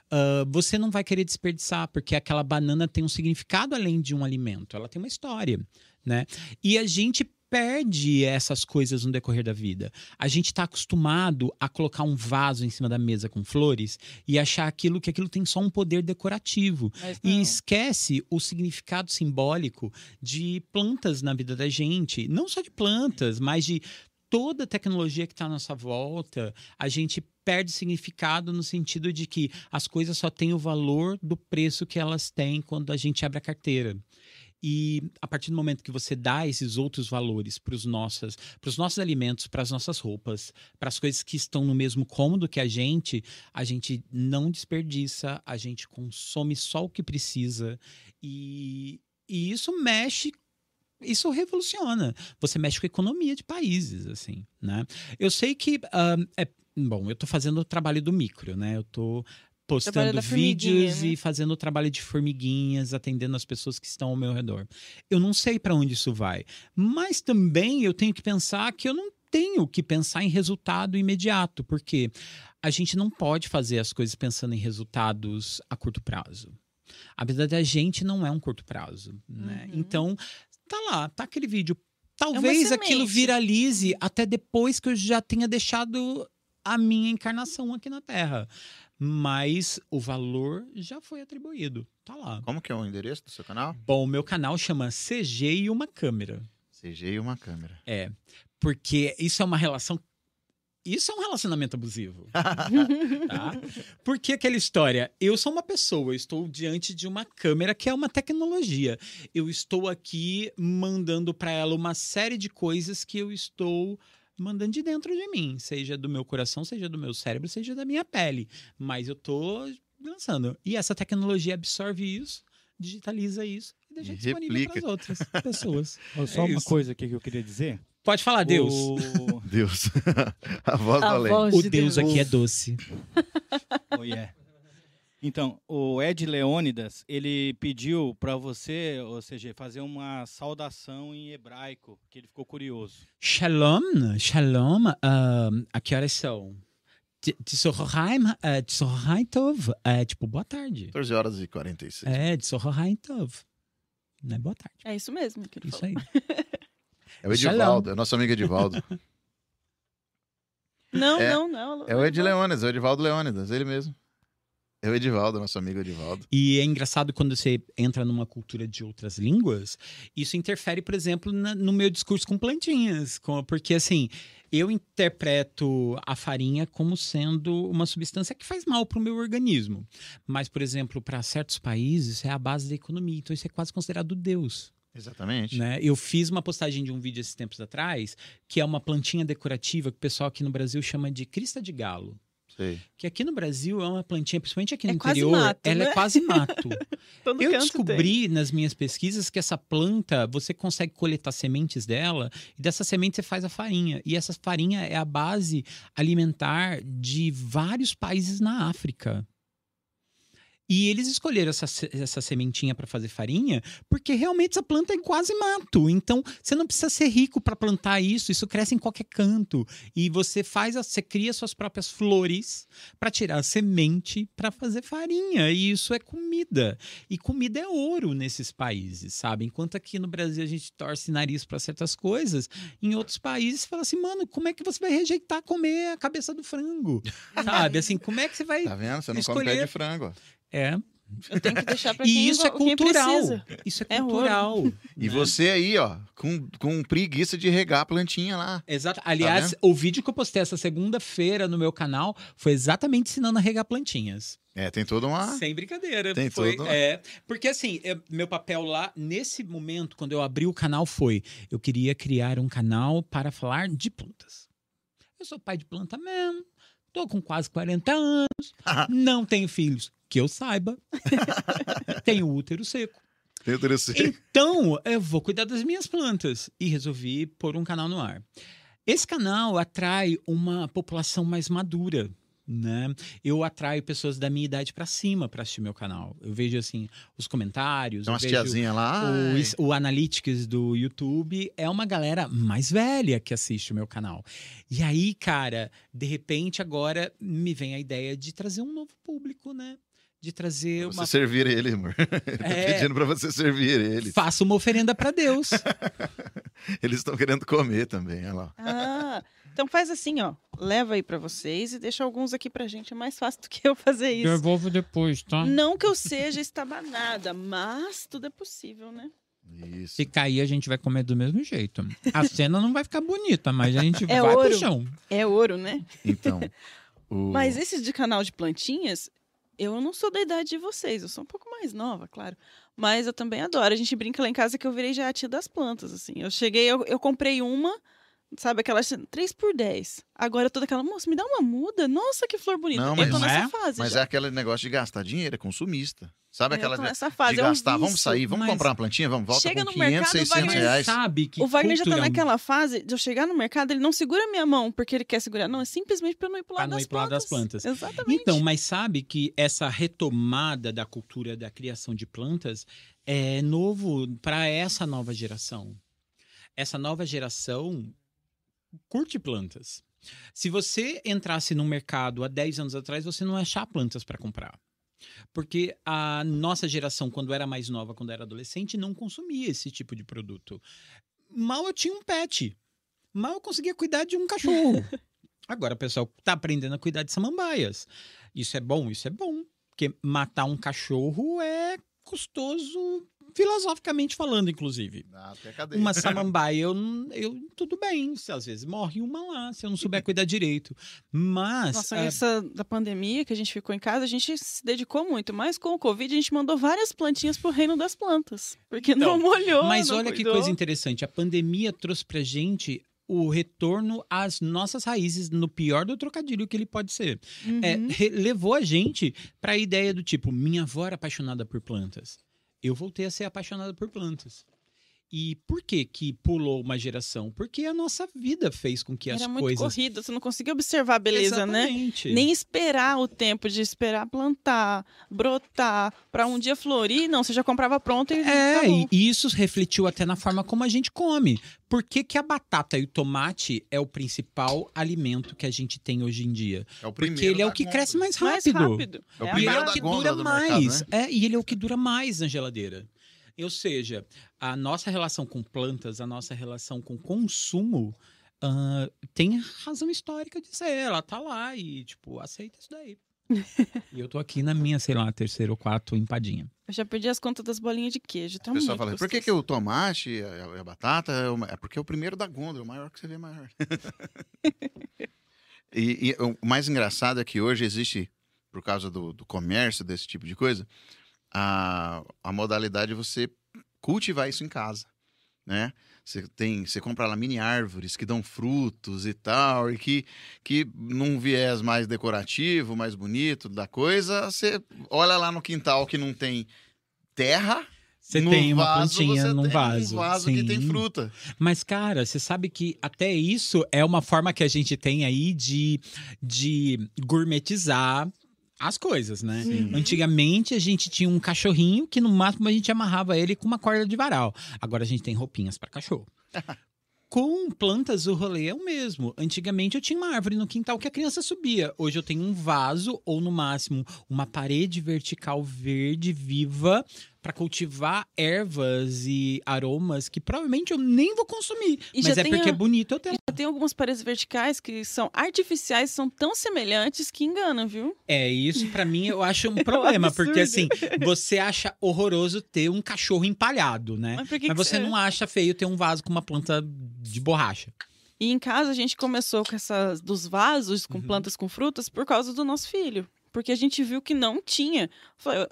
ah, você não vai querer desperdiçar, porque aquela banana tem um significado além de um alimento, ela tem uma história. Né? E a gente perde essas coisas no decorrer da vida. A gente está acostumado a colocar um vaso em cima da mesa com flores e achar aquilo que aquilo tem só um poder decorativo e esquece o significado simbólico de plantas na vida da gente, não só de plantas, mas de toda a tecnologia que está à nossa volta, a gente perde significado no sentido de que as coisas só têm o valor do preço que elas têm quando a gente abre a carteira. E a partir do momento que você dá esses outros valores para os nossos, pros nossos alimentos, para as nossas roupas, para as coisas que estão no mesmo cômodo que a gente, a gente não desperdiça, a gente consome só o que precisa. E, e isso mexe. Isso revoluciona. Você mexe com a economia de países, assim, né? Eu sei que. ah, é, bom, eu estou fazendo o trabalho do micro, né? Eu estou postando vídeos né? e fazendo o trabalho de formiguinhas, atendendo as pessoas que estão ao meu redor. Eu não sei para onde isso vai, mas também eu tenho que pensar que eu não tenho que pensar em resultado imediato, porque a gente não pode fazer as coisas pensando em resultados a curto prazo. A vida da gente não é um curto prazo, né? Uhum. Então, tá lá, tá aquele vídeo. Talvez aquilo semente. viralize até depois que eu já tenha deixado a minha encarnação aqui na Terra. Mas o valor já foi atribuído. Tá lá. Como que é o endereço do seu canal? Bom, o meu canal chama CG e uma câmera. CG e uma câmera. É. Porque isso é uma relação. Isso é um relacionamento abusivo. tá? Porque aquela história, eu sou uma pessoa, eu estou diante de uma câmera que é uma tecnologia. Eu estou aqui mandando para ela uma série de coisas que eu estou mandando de dentro de mim, seja do meu coração, seja do meu cérebro, seja da minha pele. Mas eu tô lançando. E essa tecnologia absorve isso, digitaliza isso e deixa E disponível replica. para as outras pessoas. Só É uma isso. coisa aqui que eu queria dizer. Pode falar, Deus. O... Deus. a voz A da lei. voz O de Deus aqui é doce. Oh, yeah. Então, o Ed Leônidas, ele pediu para você, ou seja, fazer uma saudação em hebraico, que ele ficou curioso. Shalom, shalom. Um, a que horas são? Tsohoraim, Tsohoraim Tov. É tipo, boa tarde. 14 horas e 46. É, Tsohoraim Tov. Né? Boa tarde. É isso mesmo que ele Isso falou. aí. É o Edivaldo, é o nosso amigo Edivaldo. Não, É- não, não. É o Ed Leônidas, é o Edivaldo Leônidas, ele mesmo. É o Edivaldo, nosso amigo Edivaldo. E é engraçado quando você entra numa cultura de outras línguas, isso interfere, por exemplo, na- no meu discurso com plantinhas. com- porque, assim, eu interpreto a farinha como sendo uma substância que faz mal para o meu organismo. Mas, por exemplo, para certos países, é a base da economia. Então, isso é quase considerado Deus. Exatamente. Né? Eu fiz uma postagem de um vídeo esses tempos atrás, que é uma plantinha decorativa que o pessoal aqui no Brasil chama de crista de galo. Sei. Que aqui no Brasil é uma plantinha, principalmente aqui no É quase interior, mato, ela né? é quase mato. Eu descobri nas minhas pesquisas que essa planta, você consegue coletar sementes dela, e dessa semente você faz a farinha. E essa farinha é a base alimentar de vários países na África. E eles escolheram essa, essa sementinha para fazer farinha porque realmente essa planta é quase mato. Então, você não precisa ser rico para plantar isso, isso cresce em qualquer canto. E você faz, você cria suas próprias flores para tirar a semente para fazer farinha. E isso é comida. E comida é ouro nesses países, sabe? Enquanto aqui no Brasil a gente torce nariz para certas coisas, em outros países fala assim, mano, como é que você vai rejeitar comer a cabeça do frango? Sabe? Assim, como é que você vai. Tá vendo? Você não come Escolher- pé de frango. É. Eu tenho que deixar pra quem, E isso é cultural. Isso é É cultural. E você aí, ó, com, com preguiça de regar a plantinha lá. Exato. Aliás, vendo? o vídeo que eu postei essa segunda-feira no meu canal foi exatamente ensinando a regar plantinhas. É, tem toda uma. Sem brincadeira. Tem foi, tudo. É, porque assim, é, meu papel lá, nesse momento, quando eu abri o canal, foi: eu queria criar um canal para falar de plantas. Eu sou pai de planta mesmo, tô com quase 40 anos, não tenho filhos, que eu saiba. tenho útero seco. Tem. Então, eu vou cuidar das minhas plantas. E resolvi pôr um canal no ar. Esse canal atrai uma população mais madura. Né? Eu atraio pessoas da minha idade pra cima pra assistir meu canal. Eu vejo assim os comentários, Tem umas vejo tiazinhas lá. o, o Analytics do YouTube é uma galera mais velha que assiste o meu canal. E aí, cara, de repente agora me vem a ideia de trazer um novo público, né? De trazer Você uma servir ele, amor. Ele tá É. pedindo pra você servir ele. faça uma oferenda pra Deus. Eles estão querendo comer também, olha lá. Ah, então faz assim, ó. Leva aí pra vocês e deixa alguns aqui pra gente. É mais fácil do que eu fazer isso. Devolvo depois, tá? Não que eu seja estabanada, mas tudo é possível, né? Isso. Se cair, a gente vai comer do mesmo jeito. A cena não vai ficar bonita, mas a gente É vai ouro. pro chão. É ouro, né? Então. o- Mas esse de canal de plantinhas, eu não sou da idade de vocês. Eu sou um pouco mais nova, claro. Mas eu também adoro. A gente brinca lá em casa que eu virei já a tia das plantas, assim. Eu cheguei, eu, eu comprei uma, sabe, aquela 3 por 10. Agora eu tô daquela, moça, me dá uma muda? Nossa, que flor bonita. Não, eu tô mas- nessa é? fase Mas já. é aquele negócio de gastar dinheiro, é consumista. Sabe Eu aquela nessa fase. de é um gastar? vamos vício. sair, vamos Mas- comprar uma plantinha, vamos, volta Chega com no 500, mercado, vai 600 mais reais. sabe que O Wagner já tá cultural- naquela fase de eu chegar no mercado, ele não segura minha mão porque ele quer segurar. Não, é simplesmente pra eu não ir pro Pra lado, não das, ir pro lado das plantas. plantas. Exatamente. Então, mas sabe que essa retomada da cultura da criação de plantas é novo para essa nova geração. Essa nova geração curte plantas. Se você entrasse no mercado há 10 anos atrás, você não ia achar plantas para comprar. Porque a nossa geração, quando era mais nova, quando era adolescente, não consumia esse tipo de produto. Mal eu tinha um pet. Mal eu conseguia cuidar de um cachorro. Agora o pessoal tá aprendendo a cuidar de samambaias. Isso é bom? Isso é bom. Porque matar um cachorro é custoso, filosoficamente falando, inclusive. Até cadeia. Uma samambaia, eu, não- eu tudo bem. Se às vezes morre uma lá, se eu não souber cuidar direito. Mas. Nossa, ah, essa da pandemia que a gente ficou em casa, a gente se dedicou muito. Mas com o Covid, a gente mandou várias plantinhas pro reino das plantas. Porque não Então, molhou. Mas não olha que cuidou. coisa interessante. A pandemia trouxe pra gente o retorno às nossas raízes, no pior do trocadilho que ele pode ser. É, Uhum. re- levou a gente para a ideia do tipo, minha avó era apaixonada por plantas. Eu voltei a ser apaixonada por plantas. E por que que pulou uma geração? Porque a nossa vida fez com que as Era muito coisas corrido, você não conseguia observar a beleza, né? Exatamente. Nem esperar o tempo de esperar plantar, brotar, pra um dia florir. Não, você já comprava pronto e É, tá e isso refletiu até na forma como a gente come. Por que, que a batata e o tomate é o principal alimento que a gente tem hoje em dia? É o Porque primeiro ele é o que conta. cresce mais Mais rápido. rápido. É o É E é primeiro o da que gôndola dura mais. mercado, né? É, e ele é o que dura mais na geladeira. Ou seja, a nossa relação com plantas, a nossa relação com consumo ah, tem razão histórica de ser. Ela tá lá e, tipo, aceita isso daí. e eu tô aqui na minha, sei lá, terceira ou quarta empadinha. Eu já perdi as contas das bolinhas de queijo. Tá O pessoal fala, por que, que o tomate a, a batata é, o ma- é porque é o primeiro da gôndola, o maior que você vê maior. e, e o mais engraçado é que hoje existe, por causa do, do comércio, desse tipo de coisa, a, a modalidade de você cultivar isso em casa, né? Você tem, você compra lá mini árvores que dão frutos e tal, e que, que num viés mais decorativo, mais bonito da coisa, você olha lá no quintal que não tem terra, Você tem uma vaso, plantinha você num tem vaso. Um vaso que tem sim. fruta. Mas, cara, você sabe que até isso é uma forma que a gente tem aí de, de gourmetizar as coisas, né? Sim. Antigamente a gente tinha um cachorrinho que no máximo a gente amarrava ele com uma corda de varal. Agora a gente tem roupinhas para cachorro. Com plantas, o rolê é o mesmo. Antigamente eu tinha uma árvore no quintal que a criança subia. Hoje eu tenho um vaso ou, no máximo, uma parede vertical verde viva para cultivar ervas e aromas que provavelmente eu nem vou consumir. E mas é tem porque é bonito eu. Já tem algumas paredes verticais que são artificiais, são tão semelhantes que enganam, viu? É, isso pra mim eu acho um problema, porque assim, você acha horroroso ter um cachorro empalhado, né? Mas que Mas que você não acha feio ter um vaso com uma planta de borracha. E em casa a gente começou com essas dos vasos com Uhum. plantas com frutas por causa do nosso filho. Porque a gente viu que não tinha.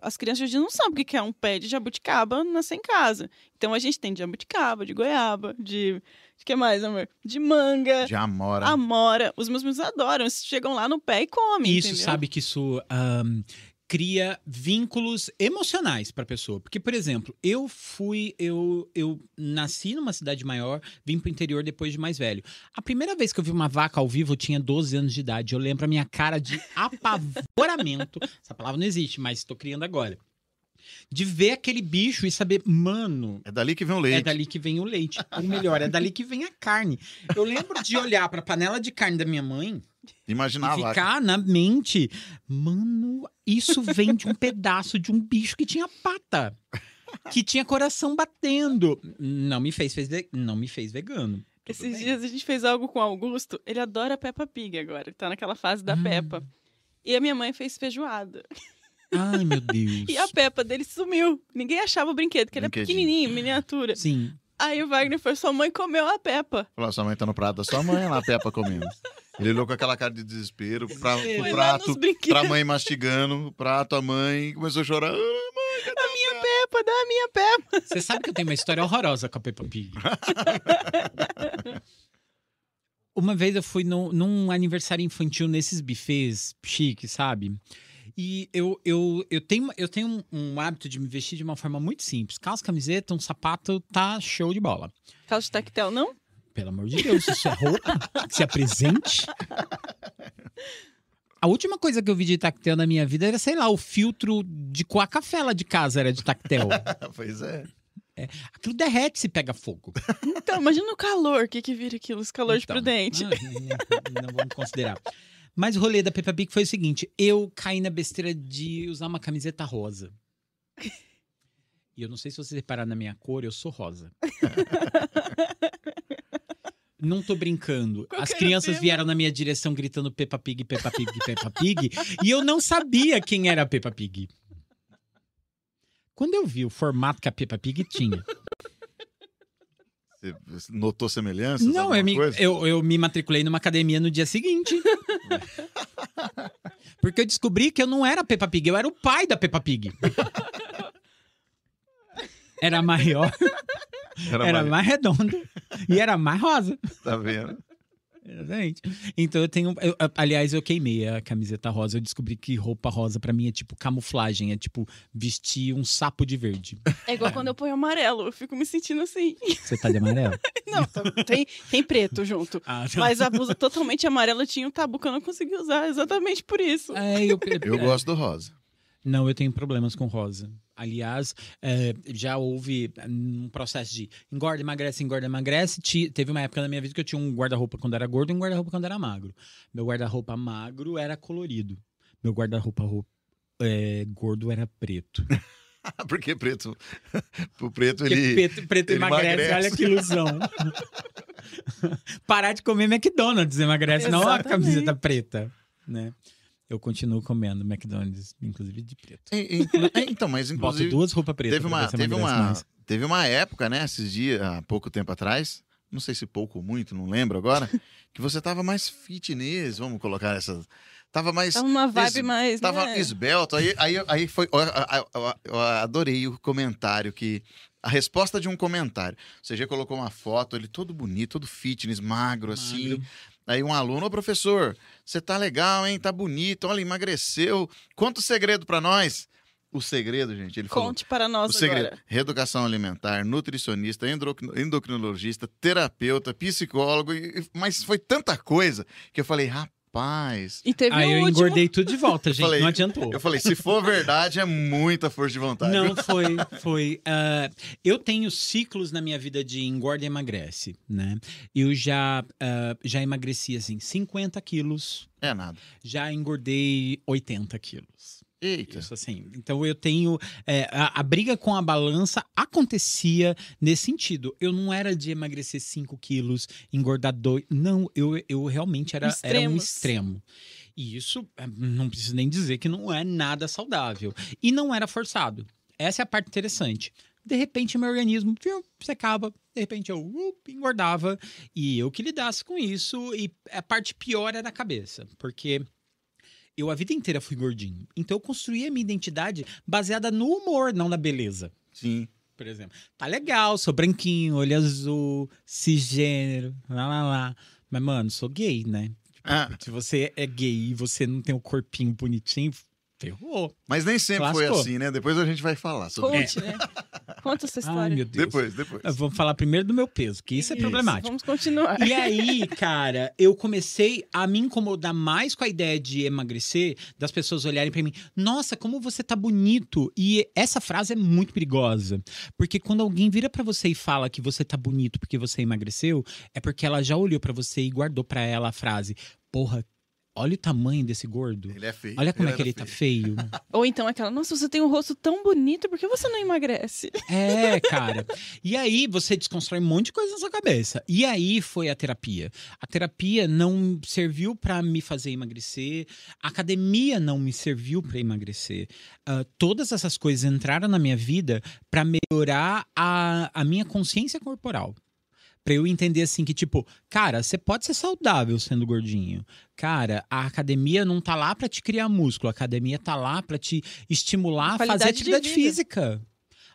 As crianças hoje não sabem o que é um pé de jabuticaba nascer em casa. Então a gente tem de jabuticaba, de goiaba, de. De que mais, amor? De manga, De amora. amora. Os meus meninos adoram. Eles chegam lá no pé e comem. Isso entendeu? sabe que isso ahn, cria vínculos emocionais pra pessoa. Porque, por exemplo, eu fui, eu, eu nasci numa cidade maior, vim pro interior depois de mais velho. A primeira vez que eu vi uma vaca ao vivo, eu tinha 12 anos de idade. Eu lembro a minha cara de apavoramento. Essa palavra não existe, mas estou criando agora. De ver aquele bicho e saber, mano, É dali que vem o leite. é dali que vem o leite. Ou melhor, é dali que vem a carne. Eu lembro de olhar pra panela de carne da minha mãe Imaginar a e ficar na mente, mano, isso vem de um pedaço de um bicho que tinha pata, que tinha coração batendo. Não me fez, fez não me fez vegano. Tudo Esses bem. dias a gente fez algo com o Augusto. Ele adora Peppa Pig agora. Tá naquela fase da Hum. Peppa. E a minha mãe fez feijoada. Ai, meu Deus. E a Peppa dele sumiu. Ninguém achava o brinquedo, porque ele é pequenininho, miniatura. Sim. Aí o Wagner foi, sua mãe comeu a Peppa. Falou, sua mãe tá no prato da sua mãe, lá a Peppa comendo. Ele olhou com aquela cara de desespero pra, pro prato, pra mãe mastigando, o prato, a mãe começou a chorar. Ah, A minha Peppa, dá a minha Peppa. Você sabe que eu tenho uma história horrorosa com a Peppa Pig. Uma vez eu fui no- num aniversário infantil nesses buffets chiques, sabe? E eu, eu, eu tenho, eu tenho um, um hábito de me vestir de uma forma muito simples. Calça, camiseta, um sapato, tá show de bola. Calça de tactel, não? Pelo amor de Deus, isso é roupa? Se apresente. A última coisa que eu vi de tactel na minha vida era, sei lá, o filtro de coar café lá de casa era de tactel. pois é. Aquilo derrete se pega fogo. Então, imagina o calor. O que que vira aquilo? Os calor de Então, prudente. ah, não, não vamos considerar. Mas o rolê da Peppa Pig foi o seguinte: eu caí na besteira de usar uma camiseta rosa. E eu não sei se vocês repararam na minha cor, eu sou rosa. Não tô brincando. Qual As crianças tema? vieram na minha direção gritando Peppa Pig, Peppa Pig, Peppa Pig. e eu não sabia quem era a Peppa Pig. Quando eu vi o formato que a Peppa Pig tinha, Você notou semelhanças? Não, eu me, eu, eu me matriculei numa academia no dia seguinte. Porque eu descobri que eu não era a Peppa Pig, eu era o pai da Peppa Pig. Era maior, Era, era mais... mais redondo e era mais rosa. Tá vendo? Exatamente. Então eu tenho. eu- aliás, eu queimei a camiseta rosa. Eu descobri que roupa rosa pra mim é tipo camuflagem, é tipo vestir um sapo de verde. É igual quando eu ponho amarelo. Eu fico me sentindo assim. Você tá de amarelo? Não, tá- tem, tem preto junto. Ah, Mas a blusa totalmente amarela tinha um tabu que eu não consegui usar exatamente por isso. É, eu, Eu gosto do rosa. Não, eu tenho problemas com rosa. Aliás, é, já houve um processo de engorda, emagrece, engorda, emagrece. Ti- Teve uma época na minha vida que eu tinha um guarda-roupa quando era gordo e um guarda-roupa quando era magro. Meu guarda-roupa magro era colorido. Meu guarda-roupa ro- é, gordo era preto. Porque preto. o preto, Porque ele. preto, preto ele emagrece, emagrece. olha que ilusão. Parar de comer McDonald's emagrece, não a Exatamente. camiseta preta, né? Eu continuo comendo McDonald's, inclusive de preto. É, inclu- é, Então, mas Boto inclusive. duas roupas pretas. Teve uma, teve, uma, mais. teve uma época, né, esses dias, há pouco tempo atrás, não sei se pouco ou muito, não lembro agora, que você tava mais fitness, vamos colocar essa. Tava mais. Tava uma vibe es- mais. Tava né? esbelto. Aí, aí, aí foi. Eu, eu- eu- eu adorei o comentário que. A resposta de um comentário. O CG colocou uma foto, ele todo bonito, todo fitness, magro, assim. Aí um aluno, ô professor, você tá legal, hein? Tá bonito, olha, emagreceu. Conta o segredo pra nós. O segredo, gente, ele falou. Conte para nós O segredo: agora. reeducação alimentar, nutricionista, endocrin- endocrinologista, terapeuta, psicólogo, mas foi tanta coisa que eu falei, rapaz, Rapaz. E teve Aí o eu último. engordei tudo de volta, gente. falei- não adiantou. Eu falei, se for verdade, é muita força de vontade. Não, foi, foi. ah, eu tenho ciclos na minha vida de engorda e emagrece, né? Eu já, ah, já emagreci, assim, 50 quilos, É nada. já engordei 80 quilos. Eita. Isso assim. Então eu tenho. é, a, a briga com a balança acontecia nesse sentido. Eu não era de emagrecer 5 quilos, engordar 2. Não, eu, eu realmente era, era um extremo. E isso é, não preciso nem dizer que não é nada saudável. E não era forçado. Essa é a parte interessante. De repente, meu organismo viu, secava. De repente, eu up, engordava. E eu que lidasse com isso. E a parte pior era a cabeça. Porque eu a vida inteira fui gordinho. Então eu construí a minha identidade baseada no humor, não na beleza. Sim. Por exemplo, tá legal, sou branquinho, olho azul, cisgênero, lá lá lá. Mas, mano, sou gay, né? Ah, Se você é gay e você não tem um corpinho bonitinho, ferrou. mas nem sempre foi assim, né? Depois a gente vai falar sobre isso. Conte, né? Conta essa Ai, história. meu Deus. Depois, depois. Vamos falar primeiro do meu peso, que isso é Isso, problemático. Vamos continuar. E aí, cara, eu comecei a me incomodar mais com a ideia de emagrecer, das pessoas olharem pra mim, nossa, como você tá bonito. E essa frase é muito perigosa, porque quando alguém vira pra você e fala que você tá bonito porque você emagreceu, é porque ela já olhou pra você e guardou pra ela a frase: "Porra, olha o tamanho desse gordo. Ele é feio. Olha como é era que ele tá feio". Ou então aquela, nossa, você tem um rosto tão bonito, por que você não emagrece? É, cara. E aí você desconstrói um monte de coisa na sua cabeça. E aí foi a terapia. A terapia não serviu pra me fazer emagrecer. A academia não me serviu pra emagrecer. Ah, todas essas coisas entraram na minha vida pra melhorar a, a minha consciência corporal. Pra eu entender assim que, tipo, cara, você pode ser saudável sendo gordinho. Cara, a academia não tá lá pra te criar músculo. A academia tá lá pra te estimular a fazer atividade vida. física.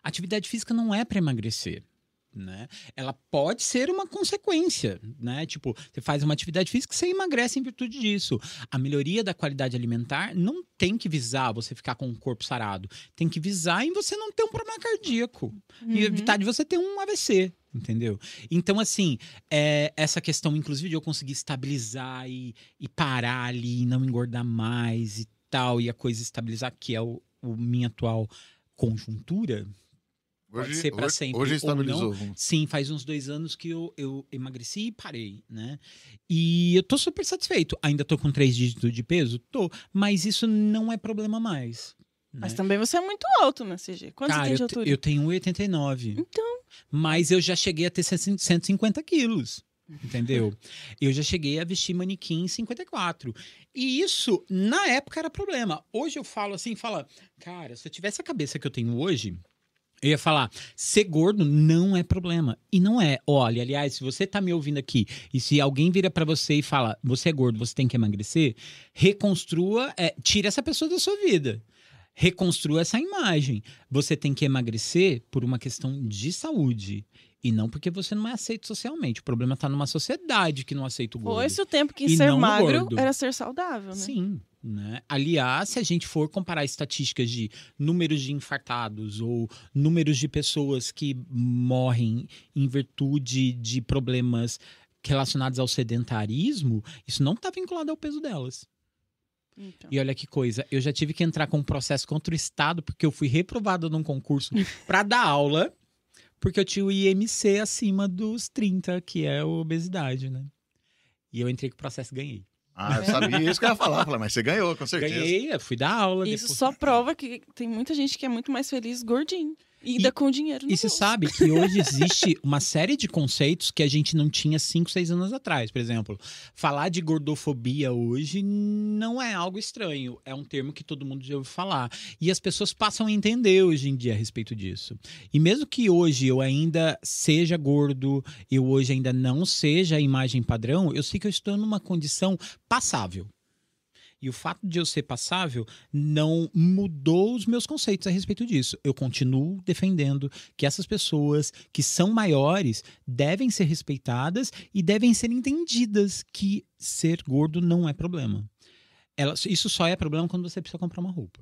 Atividade física não é pra emagrecer. Né? Ela pode ser uma consequência, né? Tipo, você faz uma atividade física, você emagrece em virtude disso. A melhoria da qualidade alimentar não tem que visar você ficar com o corpo sarado, tem que visar em você não ter um problema cardíaco e Uhum. evitar de você ter um AVC, entendeu? Então, assim, é, essa questão, inclusive, de eu conseguir estabilizar e, e parar ali, e não engordar mais e tal, e a coisa estabilizar, que é o, o minha atual conjuntura. Pode ser pra hoje, sempre Hoje ou estabilizou. Sim, faz uns dois anos que eu, eu emagreci e parei, né? E eu tô super satisfeito. Ainda tô com três dígitos de peso? Tô. Mas isso não é problema mais. né? Mas também você é muito alto, né, CG? Quanto Cara, você tem de eu, altura? eu tenho 1,89. Então. Mas eu já cheguei a ter 150 quilos. Entendeu? eu já cheguei a vestir manequim em 54. E isso, na época, era problema. Hoje eu falo assim, fala, cara, se eu tivesse a cabeça que eu tenho hoje, eu ia falar, ser gordo não é problema. E não é. Olha, aliás, se você tá me ouvindo aqui e se alguém vira pra você e fala, você é gordo, você tem que emagrecer, reconstrua, é, tira essa pessoa da sua vida. Reconstrua essa imagem. Você tem que emagrecer por uma questão de saúde. E não porque você não é aceito socialmente. O problema tá numa sociedade que não aceita o gordo. Foi-se o tempo que E ser magro era ser saudável, né? Sim. Né? Aliás, se a gente for comparar estatísticas de números de infartados ou números de pessoas que morrem em virtude de problemas relacionados ao sedentarismo, isso não está vinculado ao peso delas. Então. E olha que coisa, eu já tive que entrar com um processo contra o Estado porque eu fui reprovado num concurso para dar aula porque eu tinha o IMC acima dos 30, que é a obesidade, né? E eu entrei com o processo e ganhei. Ah, eu sabia isso que eu ia falar. Falei, mas você ganhou, com certeza. Ganhei, eu fui dar aula. Isso depois- só prova que tem muita gente que é muito mais feliz gordinho. E ainda com dinheiro no E você sabe que hoje existe uma série de conceitos que a gente não tinha 5, 6 anos atrás. Por exemplo, falar de gordofobia hoje não é algo estranho. É um termo que todo mundo já ouviu falar. E as pessoas passam a entender hoje em dia a respeito disso. E mesmo que hoje eu ainda seja gordo, eu hoje ainda não seja a imagem padrão, eu sei que eu estou numa condição passável. E o fato de eu ser passável não mudou os meus conceitos a respeito disso. Eu continuo defendendo que essas pessoas que são maiores devem ser respeitadas e devem ser entendidas que ser gordo não é problema. Ela- isso só é problema quando você precisa comprar uma roupa.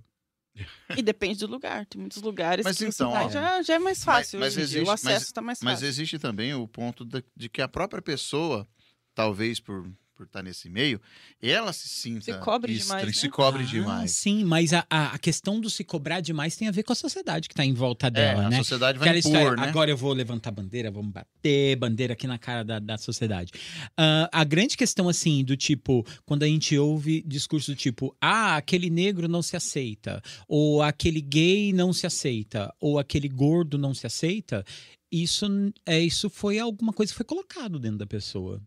E depende do lugar. Tem muitos lugares Mas que então, ó, já, já é mais fácil. mas dia. existe- o acesso está mais Mas fácil. existe também o ponto da- de que a própria pessoa, talvez por, por estar nesse meio, ela se sinta Se cobre estranha, demais, se né? cobre Ah, demais. Sim, mas a, a, a questão do se cobrar demais tem a ver com a sociedade que está em volta dela, é, a né? sociedade vai Aquela impor, história, né? agora eu vou levantar a bandeira, vamos bater bandeira aqui na cara da, da sociedade. Ah, a grande questão, assim, do tipo, quando a gente ouve discurso do tipo, ah, aquele negro não se aceita, ou aquele gay não se aceita, ou aquele gordo não se aceita, isso, é, isso foi alguma coisa que foi colocado dentro da pessoa.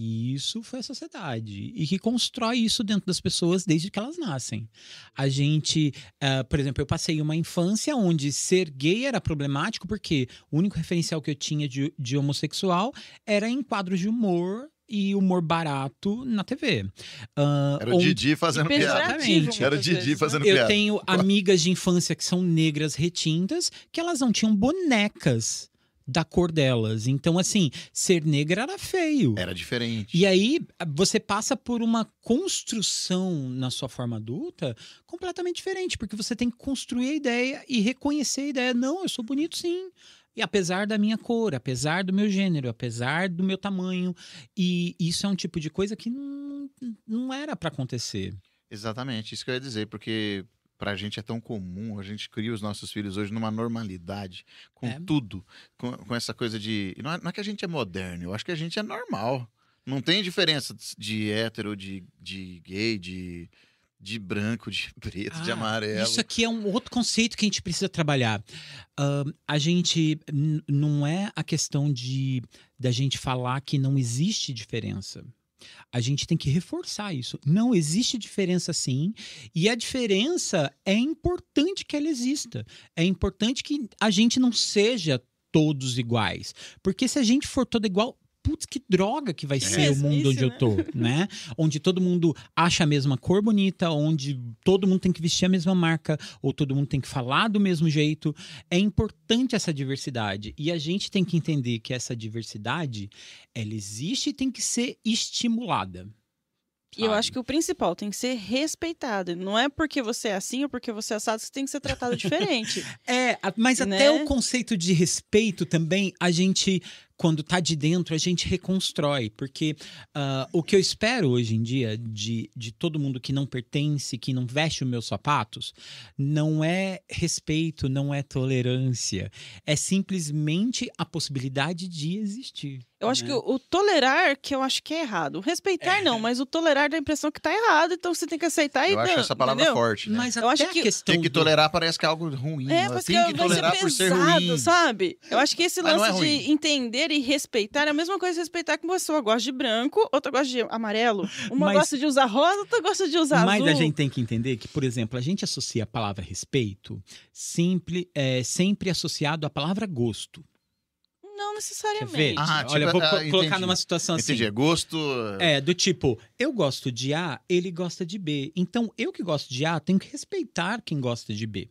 E isso foi a sociedade. E que constrói isso dentro das pessoas desde que elas nascem. A gente, ah, por exemplo, eu passei uma infância onde ser gay era problemático porque o único referencial que eu tinha de, de homossexual era em quadros de humor e humor barato na TV. Ah, Era o onde- Didi fazendo piada. Exatamente. Era o Didi vezes, né? fazendo eu piada. tenho amigas de infância que são negras retintas que elas não tinham bonecas da cor delas. Então, assim, ser negra era feio. Era diferente. E aí você passa por uma construção na sua forma adulta completamente diferente, porque você tem que construir a ideia e reconhecer a ideia. Não, eu sou bonito sim. E apesar da minha cor, apesar do meu gênero, apesar do meu tamanho. E isso é um tipo de coisa que não, não era para acontecer. Exatamente, isso que eu ia dizer, porque pra gente é tão comum, a gente cria os nossos filhos hoje numa normalidade, com É. tudo, com, com essa coisa de. Não é, não é que a gente é moderno, eu acho que a gente é normal. Não tem diferença de hétero, de, de gay, de, de branco, de preto, de Ah, amarelo. Isso aqui é um outro conceito que a gente precisa trabalhar. Ahn, a gente não é a questão de da gente falar que não existe diferença. A gente tem que reforçar isso. Não existe diferença sim, e a diferença é importante que ela exista. É importante que a gente não seja todos iguais, porque se a gente for todo igual, putz, que droga que vai ser o mundo onde eu né? tô, né? Onde todo mundo acha a mesma cor bonita, onde todo mundo tem que vestir a mesma marca, ou todo mundo tem que falar do mesmo jeito. É importante essa diversidade. E a gente tem que entender que essa diversidade, ela existe e tem que ser estimulada. E eu acho que o principal tem que ser respeitado. Não é porque você é assim ou porque você é assado que você tem que ser tratado diferente. É, mas Né? até o conceito de respeito também, a gente, quando tá de dentro, a gente reconstrói. Porque ah, o que eu espero hoje em dia de, de todo mundo que não pertence, que não veste os meus sapatos, não é respeito, não é tolerância. É simplesmente a possibilidade de existir. Eu acho né? que o, o tolerar, que eu acho que é errado. O respeitar, não, mas o tolerar dá a impressão que tá errado, então você tem que aceitar e eu acho não, essa palavra entendeu? forte. Né? Mas Eu acho a que- questão Tem que do- tolerar parece que é algo ruim. É, né? parece tem que que tolerar por ser pesado, ruim. sabe? Eu acho que esse Mas não lance é de entender e respeitar é a mesma coisa que respeitar que uma pessoa gosta de branco, outra gosta de amarelo, uma Mas- gosta de usar rosa, outra gosta de usar Mas azul. a gente tem que entender que, por exemplo, a gente associa a palavra respeito sempre, é, sempre associado à palavra gosto. Não Quer necessariamente. ver? Ah, tipo, Olha, vou ah, co- colocar entendi. numa situação assim. Entendi, é gosto. É, do tipo, eu gosto de A, ele gosta de B. Então, eu que gosto de A, tenho que respeitar quem gosta de B.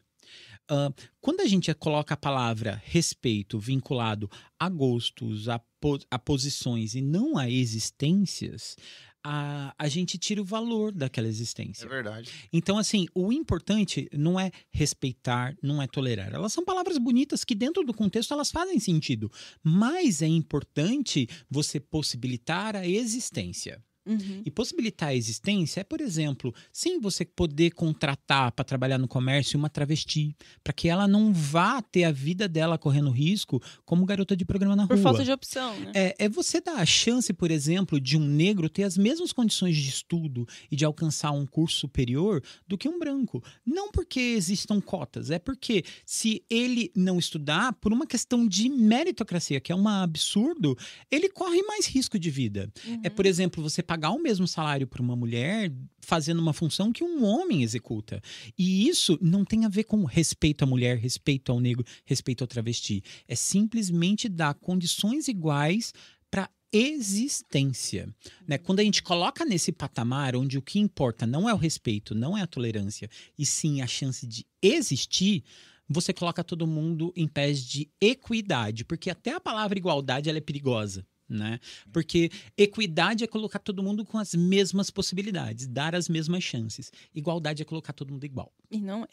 Ah, quando a gente coloca a palavra respeito vinculado a gostos, a, po- a posições e não a existências, a, a gente tira o valor daquela É existência. verdade. Então, assim, o importante não é respeitar, não é tolerar. Elas são palavras bonitas que, dentro do contexto, elas fazem sentido. Mas é importante você possibilitar a existência. Uhum. E possibilitar a existência é, por exemplo, sim, você poder contratar para trabalhar no comércio uma travesti, para que ela não vá ter a vida dela correndo risco como garota de programa na Por rua. falta de opção, né? É, é você dar a chance, por exemplo, de um negro ter as mesmas condições de estudo e de alcançar um curso superior do que um branco. Não porque existam cotas, é porque se ele não estudar, por uma questão de meritocracia, que é um absurdo, ele corre mais risco de vida. Uhum. É, por exemplo, você pagar o mesmo salário para uma mulher fazendo uma função que um homem executa. E isso não tem a ver com respeito à mulher, respeito ao negro, respeito ao travesti. É simplesmente dar condições iguais para existência. Né? Quando a gente coloca nesse patamar onde o que importa não é o respeito, não é a tolerância, e sim a chance de existir, você coloca todo mundo em pés de equidade, porque até a palavra igualdade ela é perigosa. Né? Porque equidade é colocar todo mundo com as mesmas possibilidades, dar as mesmas chances. Igualdade é colocar todo mundo igual. E não é.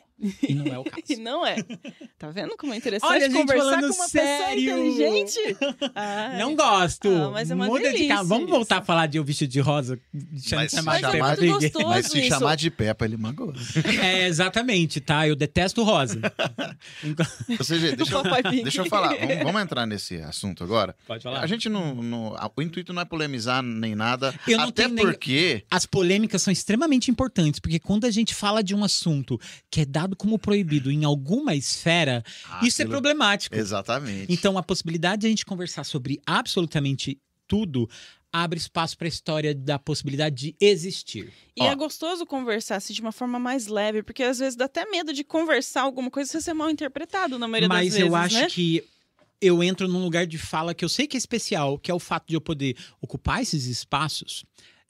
E não é o caso. E não é. Tá vendo como é interessante Olha, a gente conversar com uma sério. pessoa inteligente? Ai. Não gosto. Ah, mas é uma Muda de. Vamos isso. voltar a falar de eu vestido de rosa. Mas Mas, se é chamar- muito Rodrigues. gostoso Mas se isso. chamar de Peppa, ele mangou. É, exatamente, tá? Eu detesto rosa. Então- Ou seja, deixa, eu- deixa eu falar. Vamos, vamos entrar nesse assunto agora. Pode A gente não, O intuito não é polemizar nem nada. Eu não até tenho nem- porque. As polêmicas são extremamente importantes, porque quando a gente fala de um assunto que é dado como proibido em alguma esfera, isso é aquilo- problemático. Exatamente. Então, a possibilidade de a gente conversar sobre absolutamente tudo abre espaço para a história da possibilidade de existir. E Ó. é gostoso conversar assim, de uma forma mais leve, porque às vezes dá até medo de conversar alguma coisa e você ser mal interpretado na maioria Mas das vezes, eu acho né? que eu entro num lugar de fala que eu sei que é especial, que é o fato de eu poder ocupar esses espaços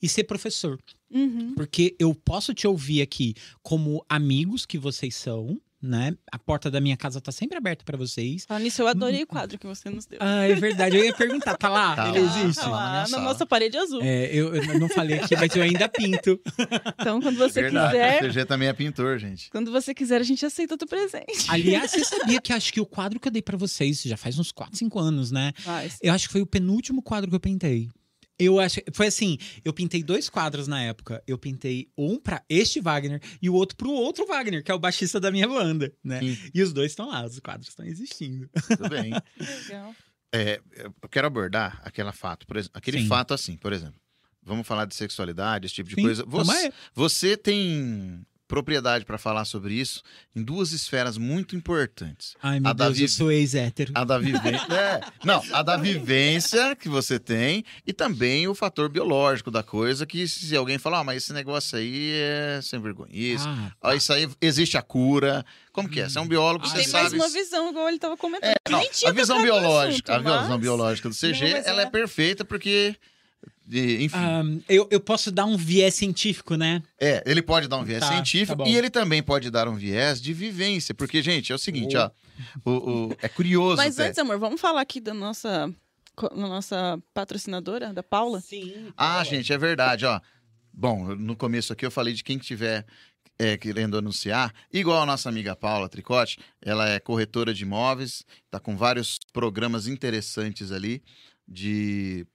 e ser professor. Uhum. Porque eu posso te ouvir aqui como amigos que vocês são, né? A porta da minha casa tá sempre aberta para vocês. Falando nisso, eu adorei o quadro que você nos deu. Ah, é verdade. Eu ia perguntar, tá lá? Tá Ele lá, existe? tá lá. na sala. nossa parede azul. É, eu, eu não falei aqui, mas eu ainda pinto. Então, quando você Verdade. quiser, O CG também é pintor, gente. quando você quiser, a gente aceita o teu presente. Aliás, você sabia que acho que o quadro que eu dei pra vocês já faz uns 4, 5 anos, né? Mas, Eu acho que foi o penúltimo quadro que eu pintei. Eu acho, foi assim, eu pintei dois quadros na época. Eu pintei um pra este Wagner e o outro pro outro Wagner, que é o baixista da minha banda, né? Sim. E os dois estão lá, os quadros estão existindo. Tudo bem. legal. É, eu quero abordar aquele fato, por exemplo, aquele Sim. fato assim, por exemplo. Vamos falar de sexualidade, esse tipo de Sim, coisa. Você, você tem propriedade para falar sobre isso em duas esferas muito importantes. Ai, meu A Deus, Davi- eu sou ex-hétero. A da vivência. é, não, a da vivência que você tem e também o fator biológico da coisa, que se alguém falar, ah, mas esse negócio aí é sem vergonha. Isso. Ah, Ah, isso aí existe a cura. Como que é? Você é um biólogo, Ah, você Tem mais sabe. uma visão, igual ele tava comentando. É, não, a visão no biológica, assunto, a visão mas- biológica do CG, Não, ela é. é. perfeita porque e, enfim, Ahn, eu, eu posso dar um viés científico, né? é, ele pode dar um viés Tá, científico tá e ele também pode dar um viés de vivência, porque gente, é o seguinte, Oh. ó, o, o- é curioso Mas até. antes, amor, vamos falar aqui da nossa, nossa patrocinadora, da Paula? Sim. Ah, gente, é verdade, ó. Bom, no começo aqui eu falei de quem tiver é, querendo anunciar, igual a nossa amiga Paula Tricote, ela é corretora de imóveis, tá com vários programas interessantes ali de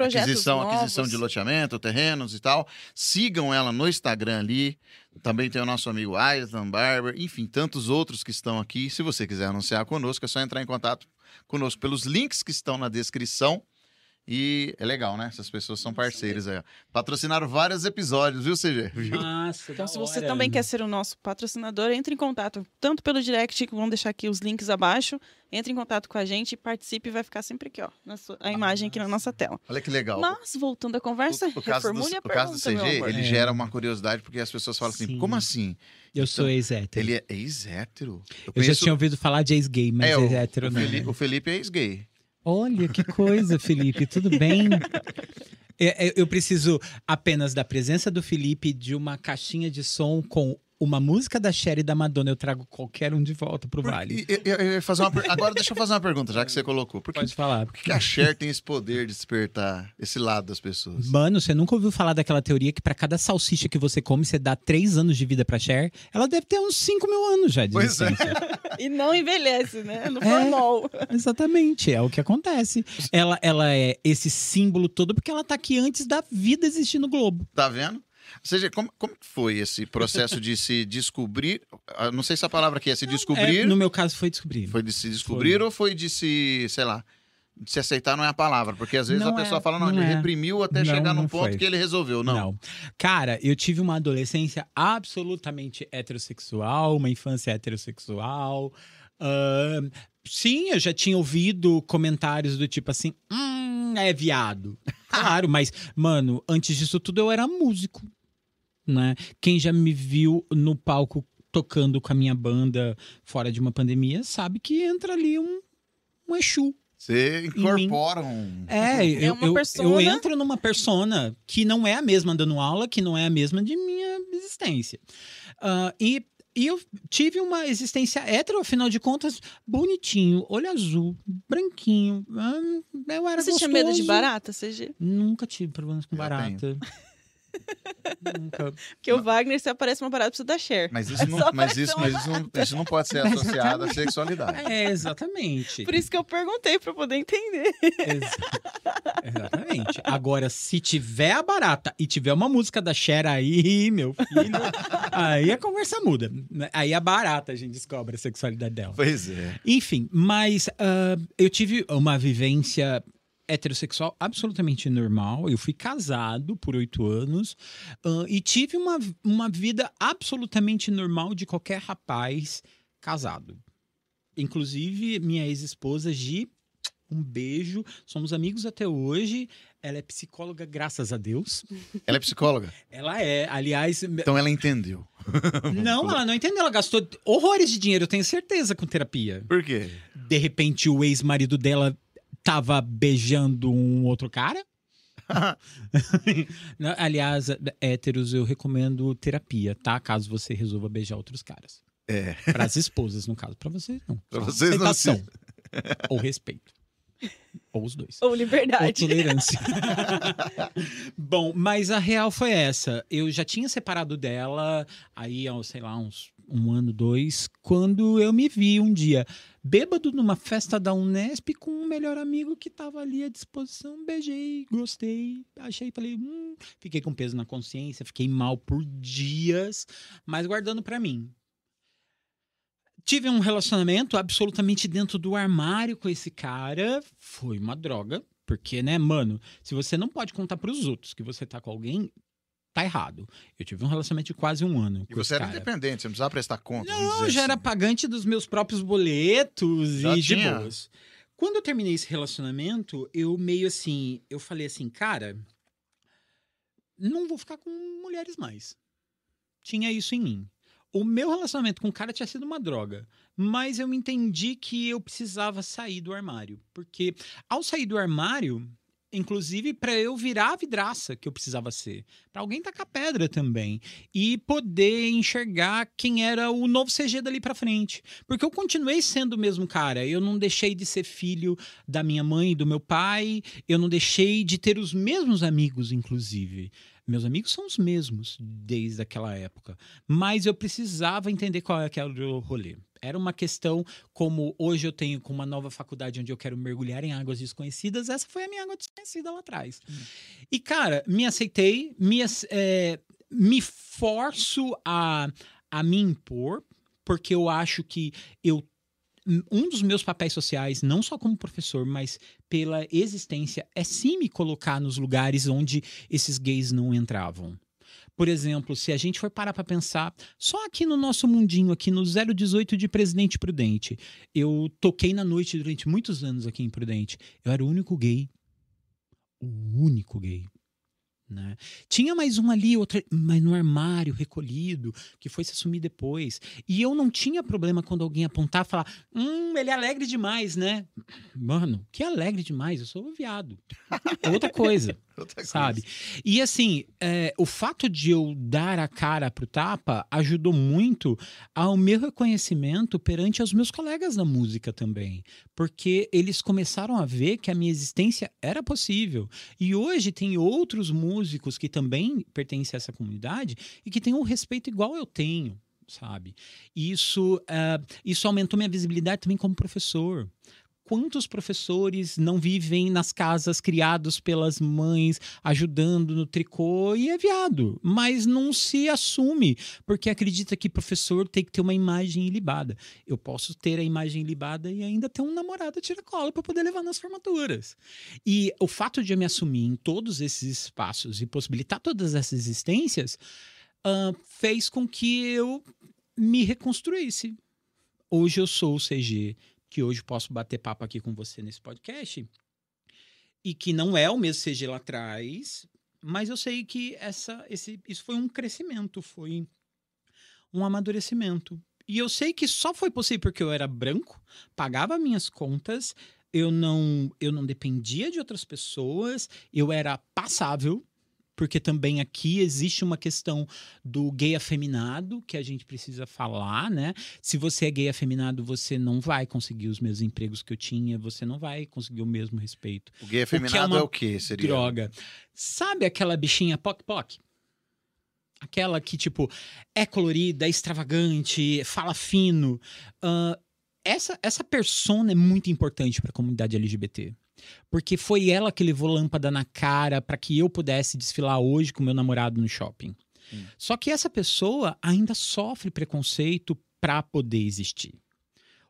Projetos aquisição, novos. aquisição de loteamento, terrenos e tal. Sigam ela no Instagram ali. Também tem o nosso amigo Aislan Barber, enfim, tantos outros que estão aqui. Se você quiser anunciar conosco, é só entrar em contato conosco pelos links que estão na descrição. E é legal, né? Essas pessoas são parceiras aí. ó. Patrocinaram vários episódios, viu, CG? Viu? Nossa, Então, se você hora. também quer ser o nosso patrocinador, entre em contato tanto pelo direct, que vamos deixar aqui os links abaixo. Entre em contato com a gente, participe, vai ficar sempre aqui, ó, na sua- a imagem aqui na nossa tela. Olha que legal. Mas, voltando à conversa, o, o caso do, a o caso do pergunta, CG, ele É. gera uma curiosidade, porque as pessoas falam assim, Sim. como assim? Eu sou ex-hétero. Ele é ex-hétero? Eu já conheço- tinha ouvido falar de ex-gay, mas É, ex-hétero o não. Felipe, o Felipe é ex-gay. Olha, que coisa, Felipe, tudo bem? É, é, Eu preciso apenas da presença do Felipe de uma caixinha de som com uma música da Cher e da Madonna. Eu trago qualquer um de volta pro Vale. e- eu- eu fazer uma per- Agora deixa eu fazer uma pergunta, já que você colocou. Por que, Pode falar. por que a Cher tem esse poder de despertar esse lado das pessoas? Mano, você nunca ouviu falar daquela teoria que pra cada salsicha que você come, você dá três anos de vida pra Cher? Ela deve ter uns cinco mil anos já de Pois é. existência. E não envelhece, né? No É. formol. Exatamente, é o que acontece. Ela, ela é esse símbolo todo porque ela tá aqui antes da vida existir no globo. Tá vendo? Ou seja, como, como foi esse processo de se descobrir? ah, Não sei se a palavra aqui é se descobrir. É, no meu caso foi descobrir. Foi de se descobrir ou foi de se, sei lá, de se aceitar não é a palavra? Porque às vezes Não a pessoa é, fala, não, não ele é. reprimiu até Não, chegar num ponto foi. que ele resolveu. Não. Não. Cara, eu tive uma adolescência absolutamente heterossexual, uma infância heterossexual. Ahn, sim, eu já tinha ouvido comentários do tipo assim: hum, é viado. Claro, mas, mano, antes disso tudo eu era músico. Né? Quem já me viu no palco tocando com a minha banda fora de uma pandemia sabe que entra ali um, um Exu. Você incorpora um. É, eu, uma eu, persona. eu entro numa persona que não é a mesma dando aula, que não é a mesma de minha existência. Ah, e, e eu tive uma existência hétero, afinal de contas, bonitinho, olho azul, branquinho. ah, eu era Você gostoso. tinha medo de barata, CG? Nunca tive problemas com Eu barata. Nunca. Porque o Wagner, se aparece uma parada, precisa dar share. Mas isso não, só mas isso, mas isso, não, isso não pode ser associado à sexualidade. É, exatamente. Por isso que eu perguntei, pra eu poder entender. Exa- Exatamente. Agora, se tiver a barata e tiver uma música da Cher aí, meu filho, aí a conversa muda. Aí a barata a gente descobre a sexualidade dela. Pois é. Enfim, mas ah, eu tive uma vivência heterossexual absolutamente normal. Eu fui casado por oito anos ah, e tive uma, uma vida absolutamente normal de qualquer rapaz casado. Inclusive, minha ex-esposa, Gi, um beijo. Somos amigos até hoje. Ela é psicóloga, graças a Deus. Ela é psicóloga, Ela é, aliás. então ela entendeu. Não, ela não entendeu. Ela gastou horrores de dinheiro, eu tenho certeza, com terapia. Por quê? de repente o ex-marido dela tava beijando um outro cara. Aliás, héteros, eu recomendo terapia, tá? Caso você resolva beijar outros caras. É. Para as esposas, no caso. Para vocês, não. Pra Só vocês não aceitação. Ou respeito. Ou os dois. Ou Ou liberdade. tolerância. Bom, mas a real foi essa. Eu já tinha separado dela aí, sei lá, uns um ano, dois, quando eu me vi um dia bêbado numa festa da Unesp com um melhor amigo que tava ali à disposição. Beijei, gostei, achei, falei, hum, fiquei com peso na consciência, fiquei mal por dias, mas guardando pra mim. Tive um relacionamento absolutamente dentro do armário com esse cara. Foi uma droga. Porque, né, mano, se você não pode contar pros outros que você tá com alguém, tá errado. Eu tive um relacionamento de quase um ano. E você era cara. independente, você não precisava prestar conta. Não, dizer já era assim. pagante dos meus próprios boletos Já e de tinha? boas. Quando eu terminei esse relacionamento, eu meio assim, eu falei assim, cara, não vou ficar com mulheres mais. Tinha isso em mim. O meu relacionamento com o cara tinha sido uma droga, mas eu entendi que eu precisava sair do armário, porque ao sair do armário, inclusive para eu virar a vidraça que eu precisava ser, para alguém tacar pedra também e poder enxergar quem era o novo CG dali pra frente. Porque eu continuei sendo o mesmo cara. Eu não deixei de ser filho da minha mãe e do meu pai. Eu não deixei de ter os mesmos amigos, inclusive. Meus amigos são os mesmos desde aquela época. Mas eu precisava entender qual é o rolê. Era uma questão como hoje eu tenho com uma nova faculdade onde eu quero mergulhar em águas desconhecidas. Essa foi a minha água desconhecida lá atrás. E, cara, me aceitei, me, é, me forço a, a me impor, porque eu acho que eu. Um dos meus papéis sociais, não só como professor, mas pela existência, é sim me colocar nos lugares onde esses gays não entravam. Por exemplo, se a gente for parar para pensar, só aqui no nosso mundinho, aqui no 018 de Presidente Prudente, eu toquei na noite durante muitos anos aqui em Prudente. Eu era o único gay. O único gay. Né? Tinha mais um ali, outro, mas no armário, recolhido, que foi se assumir depois. E eu não tinha problema quando alguém apontar e falar: Hum, ele é alegre demais, né? Mano, que alegre demais, eu sou viado. É outra coisa Outra coisa. sabe? E assim, é, o fato de eu dar a cara pro tapa ajudou muito ao meu reconhecimento perante os meus colegas da música também. Porque eles começaram a ver que a minha existência era possível. E hoje tem outros músicos que também pertencem a essa comunidade e que têm um respeito igual eu tenho. Sabe? Isso, é, isso aumentou minha visibilidade também como professor quantos professores não vivem nas casas criados pelas mães, ajudando no tricô e é viado, mas não se assume, porque acredita que professor tem que ter uma imagem ilibada. Eu posso ter a imagem ilibada e ainda ter um namorado tira-cola para poder levar nas formaturas. E o fato de eu me assumir em todos esses espaços e possibilitar todas essas existências ah, fez com que eu me reconstruísse. Hoje eu sou o CG que hoje posso bater papo aqui com você nesse podcast, e que não é o mesmo CG lá atrás, mas eu sei que essa, esse, isso foi um crescimento, foi um amadurecimento. E eu sei que só foi possível porque eu era branco, pagava minhas contas, eu não, eu não dependia de outras pessoas, eu era passável, porque também aqui existe uma questão do gay afeminado que a gente precisa falar, né? Se você é gay afeminado, você não vai conseguir os mesmos empregos que eu tinha, você não vai conseguir o mesmo respeito. O gay afeminado uma é o quê? Seria? Droga. Sabe aquela bichinha poc-poc? aquela que, tipo, é colorida, é extravagante, fala fino. ah, essa, essa persona é muito importante para a comunidade LGBT. Porque foi ela que levou lâmpada na cara para que eu pudesse desfilar hoje com meu namorado no shopping. Hum. Só que essa pessoa ainda sofre preconceito para poder existir.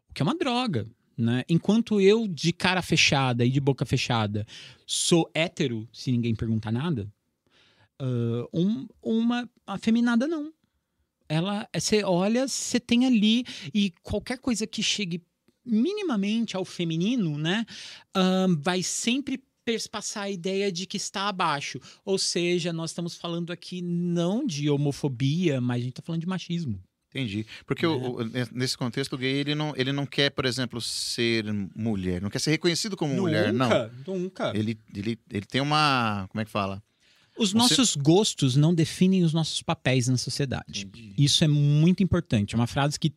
O que é uma droga, né? Enquanto eu, de cara fechada e de boca fechada, sou hétero, se ninguém perguntar nada, ah, um- uma afeminada não. Ela, você olha, você tem ali, e qualquer coisa que chegue minimamente ao feminino, né, ahn, vai sempre perspassar a ideia de que está abaixo. Ou seja, nós estamos falando aqui não de homofobia, mas a gente está falando de machismo. Entendi. Porque o- o- nesse contexto o gay, ele não, ele não quer, por exemplo, ser mulher. Não quer ser reconhecido como mulher, não. nunca. Ele, ele, ele tem uma. Como é que fala? Os Você- nossos gostos não definem os nossos papéis na sociedade. Isso é muito importante. É uma frase que,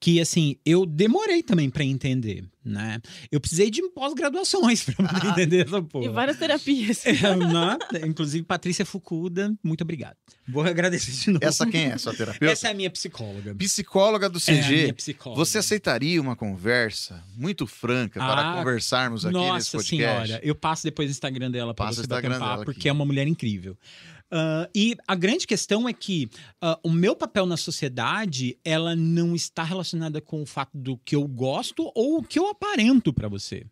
que assim, eu demorei também para entender, né? Eu precisei de pós-graduações para poder entender essa porra. E várias terapias. É, né? Inclusive, Patrícia Fukuda, muito obrigado. Vou agradecer de novo. Essa quem é? Sua terapeuta? Essa é a minha psicóloga. Psicóloga do É a minha CG. psicóloga. Você aceitaria uma conversa muito franca para Ah, conversarmos aqui nesse Nossa podcast? senhora, eu passo depois o Instagram dela para você o bater um Instagram papo, porque aqui. é uma mulher incrível. Ah, e a grande questão é que ah, o meu papel na sociedade, ela não está relacionada com o fato do que eu gosto ou o que eu aparento para você.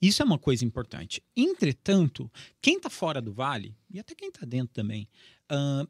Isso é uma coisa importante. Entretanto, quem está fora do vale, e até quem está dentro também, ah,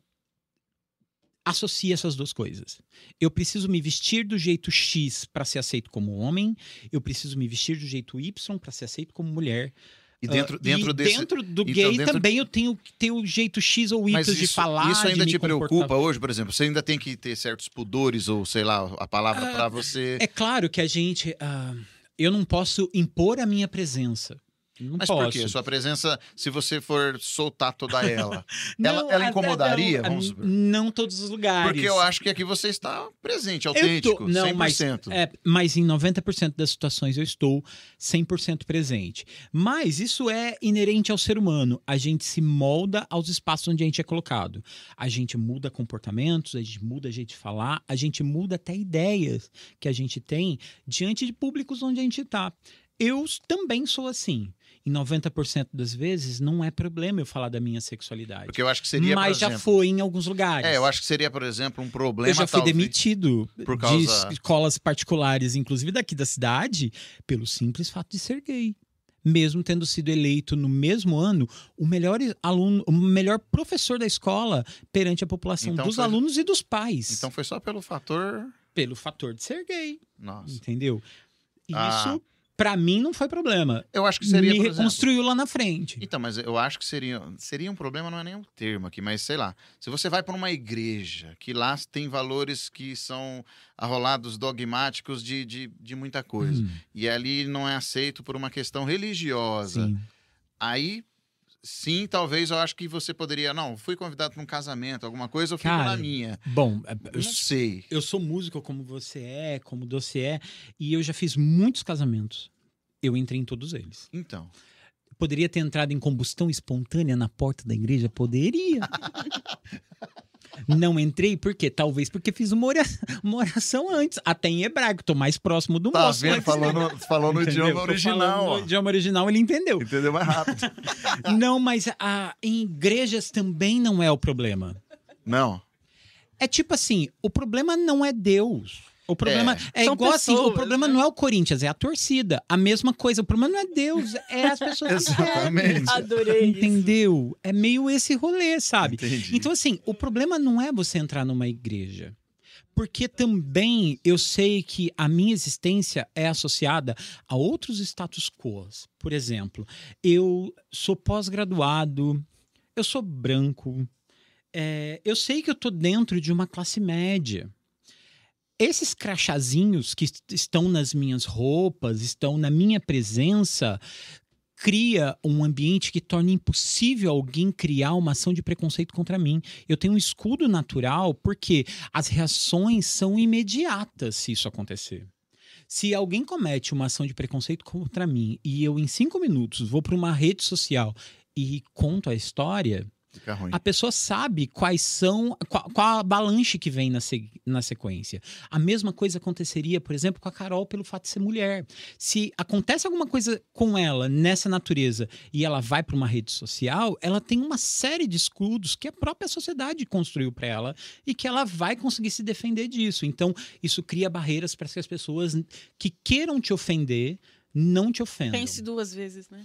associa essas duas coisas. Eu preciso me vestir do jeito X para ser aceito como homem, eu preciso me vestir do jeito Y para ser aceito como mulher. E dentro, Ah, dentro e desse. dentro do então, gay dentro- também eu tenho que ter o jeito X ou Y de falar. isso ainda te preocupa hoje, por exemplo? Você ainda tem que ter certos pudores, ou sei lá, a palavra Ah, para você. É claro que a gente. ah, eu não posso impor a minha presença. Não Mas posso. por quê? Sua presença, se você for soltar toda ela. Não, ela- ela incomodaria, não, vamos? Não todos os lugares. Porque eu acho que aqui você está presente, Eu tô- autêntico, não, mas, 100%. é, mas em 90% das situações eu estou 100% presente. Mas isso é inerente ao ser humano. A gente se molda aos espaços onde a gente é colocado. A gente muda comportamentos, a gente muda a de falar, a gente muda até ideias que a gente tem diante de públicos onde a gente está. Eu também sou assim. Em 90% das vezes não é problema eu falar da minha sexualidade. Porque eu acho que seria, mas já foi em alguns lugares. É, eu acho que seria, por exemplo, um problema Eu já fui talvez- demitido por de causa- escolas particulares, inclusive daqui da cidade, pelo simples fato de ser gay. Mesmo tendo sido eleito no mesmo ano o melhor aluno, o melhor professor da escola perante a população Então dos foi- alunos e dos pais. Então foi só pelo fator... pelo fator de ser gay, Nossa. entendeu? Ah. Pra mim, não foi problema. Eu acho que seria, Me exemplo... reconstruiu lá na frente. Então, mas eu acho que seria, seria um problema, não é nem um termo aqui, mas sei lá. Se você vai para uma igreja, que lá tem valores que são arrolados dogmáticos de, de, de muita coisa, Hum, e ali não é aceito por uma questão religiosa, sim. aí sim, talvez eu acho que você poderia. Não, fui convidado para um casamento, alguma coisa, eu fico Cara, na minha. Bom, é, Eu sei. eu sou músico como você é, como você é, e eu já fiz muitos casamentos. Eu entrei em todos eles. Então. Poderia ter entrado em combustão espontânea na porta da igreja? Poderia. Não entrei porque talvez porque fiz uma oração, uma oração antes, até em hebraico, tô mais próximo do Tá moço. vendo? Falou no, falou no idioma original. No idioma original ele entendeu. Entendeu mais rápido. Não, mas ah, em igrejas também não é o problema. Não. É tipo assim, o problema não é Deus. O problema é, São igual assim, o pessoas, problema né? não é o Corinthians, é a torcida. A mesma coisa, o problema não é Deus, é as pessoas Exatamente. Adorei isso. Entendeu? É meio esse rolê, sabe? Entendi. Então, assim, o problema não é você entrar numa igreja. Porque também eu sei que a minha existência é associada a outros status quo. Por exemplo, eu sou pós-graduado, eu sou branco, é, eu sei que eu tô dentro de uma classe média. Esses crachazinhos que est- estão nas minhas roupas, estão na minha presença, cria um ambiente que torna impossível alguém criar uma ação de preconceito contra mim. Eu tenho um escudo natural porque as reações são imediatas se isso acontecer. Se alguém comete uma ação de preconceito contra mim e eu, em cinco minutos, vou para uma rede social e conto a história, Fica ruim. a pessoa sabe quais são, qual, qual a balanche que vem na, se- na sequência. A mesma coisa aconteceria, por exemplo, com a Carol pelo fato de ser mulher. Se acontece alguma coisa com ela nessa natureza e ela vai para uma rede social, ela tem uma série de escudos que a própria sociedade construiu para ela e que ela vai conseguir se defender disso. Então, isso cria barreiras para que as pessoas que queiram te ofender não te ofendam. Pense duas vezes, né?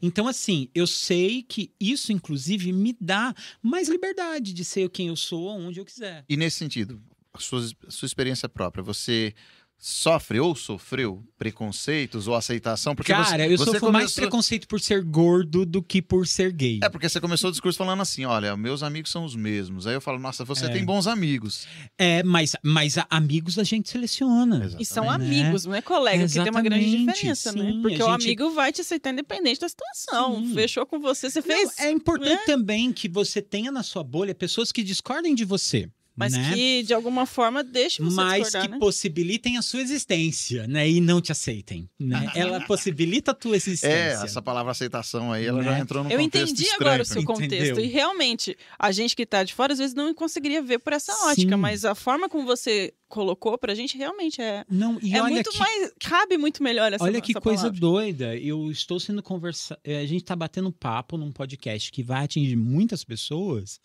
Então, assim, eu sei que isso, inclusive, me dá mais liberdade de ser quem eu sou, onde eu quiser. E nesse sentido, a sua, a sua experiência própria, você sofre ou sofreu preconceitos ou aceitação? Porque Cara, você, eu você sofro mais começou- preconceito por ser gordo do que por ser gay. É, porque você começou o discurso falando assim, olha, meus amigos são os mesmos. Aí eu falo, nossa, você É. tem bons amigos. É, mas, mas amigos a gente seleciona. E são Exatamente. amigos, não é colega, que tem uma grande Exatamente, diferença, né? sim, Porque a o gente- amigo vai te aceitar independente da situação. Sim. Fechou com você, você Não, fez. é importante né? também que você tenha na sua bolha pessoas que discordem de você. Mas né? que, de alguma forma, deixe você mas discordar, que né? possibilitem a sua existência, né? E não te aceitem, né? Ela possibilita a tua existência. É, essa palavra aceitação aí, ela Né? já entrou num Eu contexto entendi estranho agora o seu contexto. Entendeu? E realmente, a gente que tá de fora, às vezes não conseguiria ver por essa ótica. Sim. Mas a forma como você colocou pra gente realmente é. Não, e é olha muito que... mais. Cabe muito melhor essa Olha que essa coisa palavra. doida. Eu estou sendo conversa. eh, A gente está batendo papo num podcast que vai atingir muitas pessoas.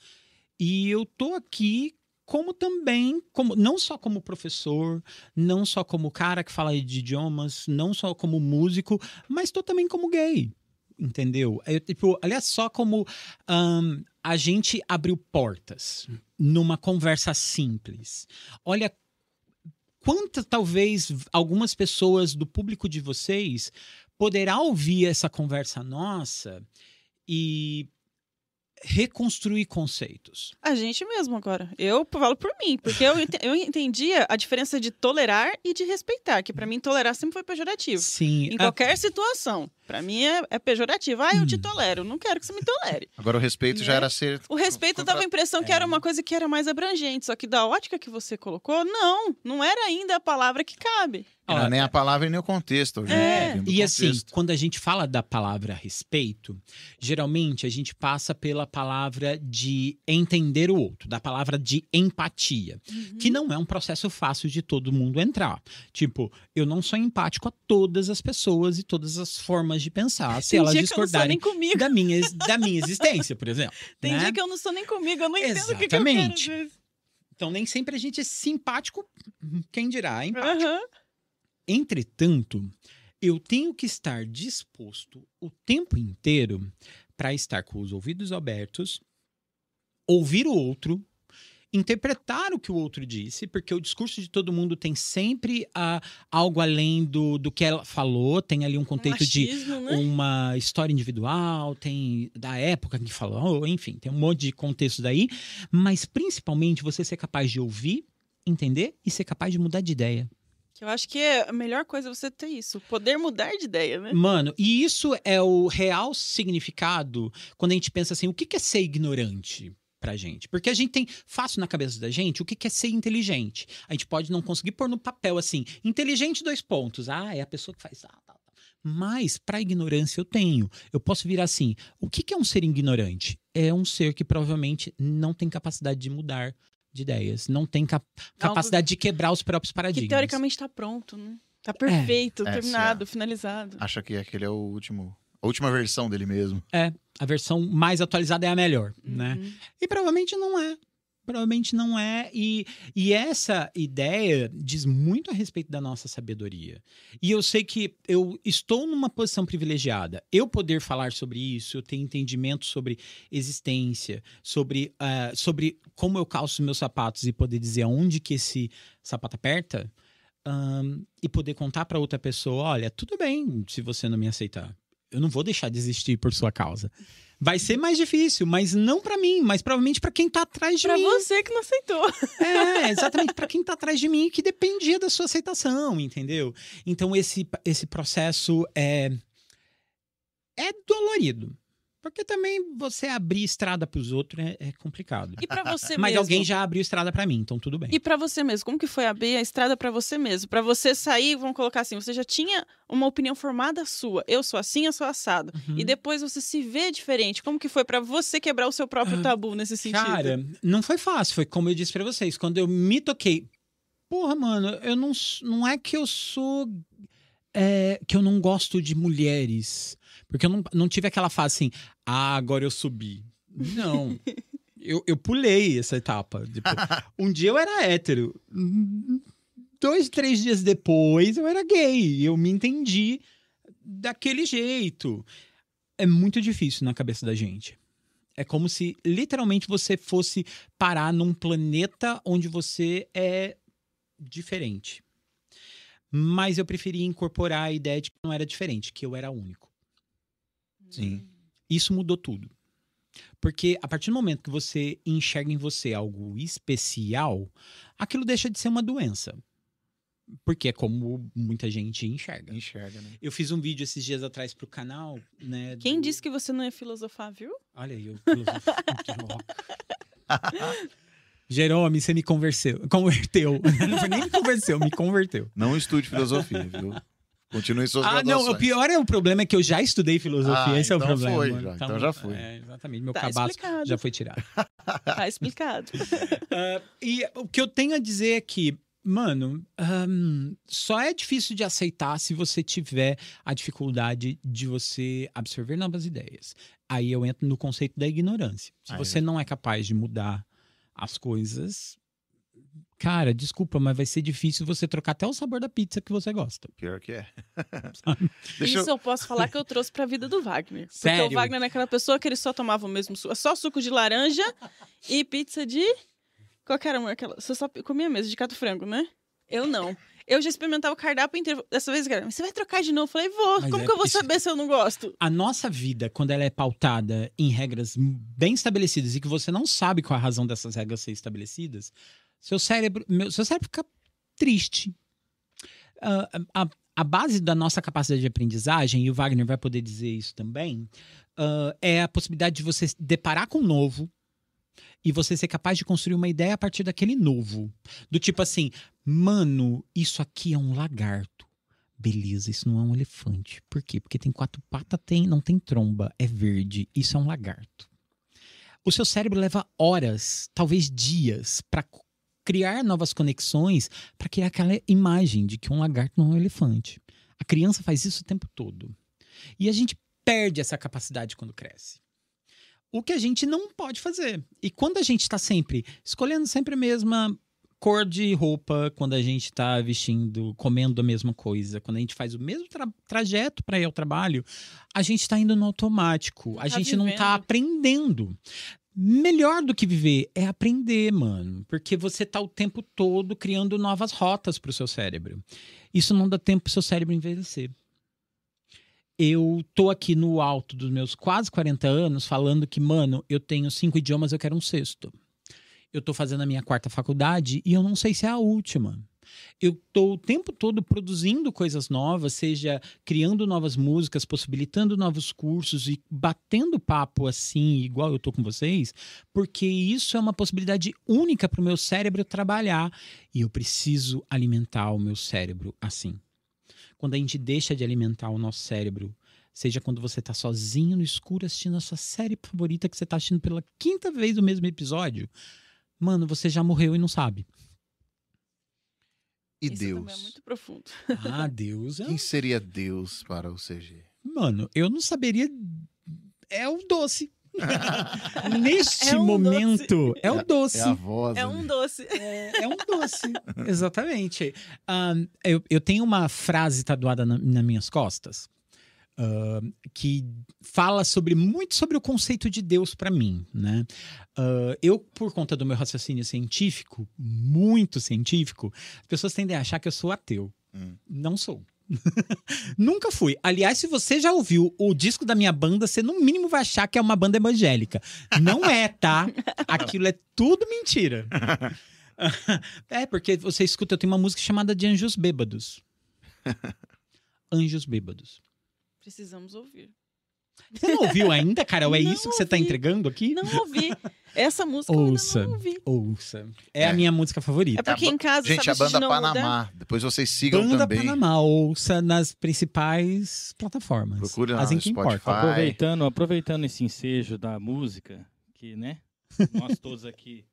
E eu tô aqui como também, como não só como professor, não só como cara que fala de idiomas, não só como músico, mas tô também como gay. Entendeu? Eu, tipo, olha só como ahn, a gente abriu portas numa conversa simples. Olha quantas talvez algumas pessoas do público de vocês poderá ouvir essa conversa nossa e reconstruir conceitos. A gente mesmo agora. Eu falo por mim, porque eu, ente- eu entendia a diferença de tolerar e de respeitar, que pra mim tolerar sempre foi pejorativo. Sim, Em a- qualquer situação. Pra mim é, é pejorativo. Ah, eu te Hum. tolero. Não quero que você me tolere. Agora o respeito já Né? era ser. O respeito contra- dava a impressão que É. era uma coisa que era mais abrangente. Só que da ótica que você colocou, não. Não era ainda a palavra que cabe. Não é nem a palavra e nem o contexto. gente. É. E assim, contexto. quando a gente fala da palavra respeito, geralmente a gente passa pela palavra de entender o outro, da palavra de empatia, Uhum. que não é um processo fácil de todo mundo entrar. Tipo, eu não sou empático a todas as pessoas e todas as formas de pensar, se Tem elas sou nem discordarem comigo. da minha, da minha existência, por exemplo. Tem né? dia que eu não sou nem comigo. Eu não entendo o que, que eu quero. Exatamente. Então, nem sempre a gente é simpático, quem dirá, empático. Aham. Entretanto, eu tenho que estar disposto o tempo inteiro para estar com os ouvidos abertos, ouvir o outro, interpretar o que o outro disse, porque o discurso de todo mundo tem sempre ah, algo além do, do que ela falou, tem ali um contexto de Machismo, né? uma história individual, tem da época que falou, enfim, tem um monte de contexto daí, mas principalmente você ser capaz de ouvir, entender e ser capaz de mudar de ideia. Que eu acho que é a melhor coisa você ter isso. Poder mudar de ideia, né? Mano, e isso é o real significado quando a gente pensa assim, o que é ser ignorante? Pra gente. Porque a gente tem fácil na cabeça da gente o que é ser inteligente. A gente pode não conseguir pôr no papel assim, inteligente, dois pontos. Ah, é a pessoa que faz. Tá, tá. Mas para ignorância eu tenho. Eu posso virar assim: o que é um ser ignorante? É um ser que provavelmente não tem capacidade de mudar de ideias, não tem cap- capacidade de quebrar os próprios Que paradigmas. teoricamente tá pronto, né? Tá perfeito, É, terminado, se finalizado. Acha que aquele é o último. A última versão dele mesmo. A versão mais atualizada é a melhor, né? Uhum. E provavelmente não é. Provavelmente não é. E, e essa ideia diz muito a respeito da nossa sabedoria. E eu sei que eu estou numa posição privilegiada. Eu poder falar sobre isso, eu ter entendimento sobre existência, sobre, ah, sobre como eu calço meus sapatos e poder dizer aonde que esse sapato aperta. ahn, e poder contar para outra pessoa: olha, tudo bem se você não me aceitar. Eu não vou deixar de existir por sua causa. Vai ser mais difícil, mas não pra mim, mas provavelmente pra quem tá atrás de Pra mim. você que não aceitou. É, exatamente pra quem tá atrás de mim que dependia da sua aceitação, entendeu? Então esse esse processo é é dolorido. Porque também você abrir estrada pros outros é, é complicado. E pra você Mas mesmo? alguém já abriu estrada pra mim, então tudo bem. E pra você mesmo, como que foi abrir a estrada pra você mesmo? Pra você sair, vamos colocar assim, você já tinha uma opinião formada sua. Eu sou assim, eu sou assado. Uhum. E depois você se vê diferente. Como que foi pra você quebrar o seu próprio Ah, tabu nesse sentido? Cara, não foi fácil. Foi como eu disse pra vocês. Quando eu me toquei. Porra, mano, eu não, não é que eu sou. é, que eu não gosto de mulheres. Porque eu não, não tive aquela fase assim, ah, agora eu subi. Não. eu, eu pulei essa etapa. Tipo, um dia eu era hétero. Dois, três dias depois eu era gay. Eu me entendi daquele jeito. É muito difícil na cabeça da gente. É como se literalmente você fosse parar num planeta onde você é diferente. Mas eu preferi incorporar a ideia de que não era diferente, que eu era único. Sim. Isso mudou tudo. Porque a partir do momento que você enxerga em você algo especial, aquilo deixa de ser uma doença. Porque é como muita gente enxerga. Enxerga, né? Eu fiz um vídeo esses dias atrás pro canal, né? Quem do- disse que você não ia filosofar, viu? Olha aí, eu. Jerome, você me convenceu. Converteu. Não foi nem me convenceu, me converteu. Não estude filosofia, viu? Continue suas Ah, não, graduações. o pior é o problema é que eu já estudei filosofia, Ah, esse é o então problema. foi, já, então já foi. É, exatamente, meu Tá cabaço explicado. já foi tirado. Tá explicado. Ah, e o que eu tenho a dizer é que, mano, ahn, só é difícil de aceitar se você tiver a dificuldade de você absorver novas ideias. Aí eu entro no conceito da ignorância. Se Ah, você é. não é capaz de mudar as coisas, cara, desculpa, mas vai ser difícil você trocar até o sabor da pizza que você gosta. Pior que é. Isso eu... eu posso falar que eu trouxe pra vida do Wagner. Porque Sério? o Wagner é aquela pessoa que ele só tomava o mesmo suco, só suco de laranja e pizza de. Qual que era amor? Aquela... Você só comia mesmo, de cato frango, né? Eu não. Eu já experimentava o cardápio inteiro. Dessa vez, cara, você vai trocar de novo? Eu falei, vou. Mas Como é que eu vou isso- saber se eu não gosto? A nossa vida, quando ela é pautada em regras bem estabelecidas e que você não sabe qual é a razão dessas regras ser estabelecidas, seu cérebro, meu, seu cérebro fica triste. Ah, a, a base da nossa capacidade de aprendizagem, e o Wagner vai poder dizer isso também, ah, é a possibilidade de você se deparar com o novo e você ser capaz de construir uma ideia a partir daquele novo. Do tipo assim, mano, isso aqui é um lagarto. Beleza, isso não é um elefante. Por quê? Porque tem quatro patas, tem, não tem tromba, é verde. Isso é um lagarto. O seu cérebro leva horas, talvez dias, para criar novas conexões, para criar aquela imagem de que um lagarto não é um elefante. A criança faz isso o tempo todo. E a gente perde essa capacidade quando cresce. O que a gente não pode fazer. E quando a gente está sempre escolhendo sempre a mesma cor de roupa, quando a gente está vestindo, comendo a mesma coisa, quando a gente faz o mesmo tra- trajeto para ir ao trabalho, a gente está indo no automático. A tá gente não está vivendo. aprendendo. Melhor do que viver é aprender, mano. Porque você tá o tempo todo criando novas rotas pro seu cérebro. Isso não dá tempo pro seu cérebro envelhecer. Eu tô aqui no alto dos meus quase 40 anos falando que, mano, eu tenho cinco idiomas, eu quero um sexto. Eu tô fazendo a minha quarta faculdade e eu não sei se é a última. Eu tô o tempo todo produzindo coisas novas, seja criando novas músicas, possibilitando novos cursos e batendo papo assim, igual eu tô com vocês, porque isso é uma possibilidade única para o meu cérebro trabalhar e eu preciso alimentar o meu cérebro assim. Quando a gente deixa de alimentar o nosso cérebro, seja quando você tá sozinho no escuro assistindo a sua série favorita que você tá assistindo pela quinta vez o mesmo episódio, mano, você já morreu e não sabe. E Isso Deus? também é muito profundo. Ah, Deus é Quem seria Deus para o CG? Mano, eu não saberia. É o doce. Neste É um momento, é o doce. É a voz. É um doce. É, é um doce. Exatamente. Ahn, eu, eu tenho uma frase tatuada na, nas minhas costas ahn, que fala sobre muito sobre o conceito de Deus para mim, né? Ah, eu, por conta do meu raciocínio científico, muito científico, as pessoas tendem a achar que eu sou ateu. Hum. Não sou. Nunca fui. Aliás, se você já ouviu o disco da minha banda, você no mínimo vai achar que é uma banda evangélica. Não é, tá? Aquilo é tudo mentira. É, porque você escuta, eu tenho uma música chamada de Anjos Bêbados. Anjos Bêbados. Precisamos ouvir. Você não ouviu ainda, Carol? É Não isso que você tá ouvi. entregando aqui? Não ouvi. Essa música eu Ouça. ainda não ouvi. Ouça. É, É. a minha música favorita. É porque em casa, Gente, sabe, a banda mudar. Panamá. Depois vocês sigam Banda também. Panamá, ouça nas principais plataformas. Procure lá As no em que Spotify. importa. Aproveitando, aproveitando esse ensejo da música, que, né? Nós todos aqui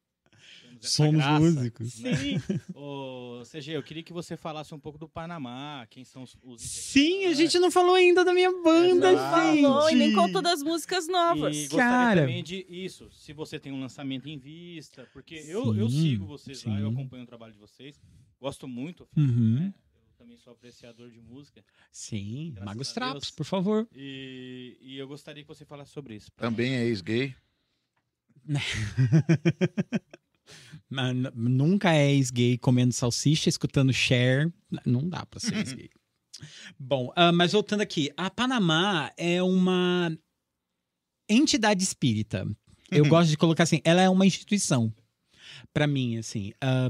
temos essa Somos graça, músicos. né? Ô, CG, eu queria que você falasse um pouco do Panamá, quem são os, os Sim, a gente não falou ainda da minha banda, Exato. gente. Falou, e nem contou das músicas novas. E Cara. também de isso, se você tem um lançamento em vista, porque eu, eu Sim, sigo vocês lá, eu sim. acompanho o trabalho de vocês, gosto muito, Uhum. né? Eu também sou apreciador de música. Sim, Magos Trapos, por favor. E, e eu gostaria que você falasse sobre isso. Também é ex-gay. Nunca é ex-gay comendo salsicha, escutando Cher. Não dá pra ser ex-gay. Bom, ah, mas voltando aqui. A Panamá é uma entidade espírita. Eu gosto de colocar assim, ela é uma instituição. Pra mim, assim. Ah,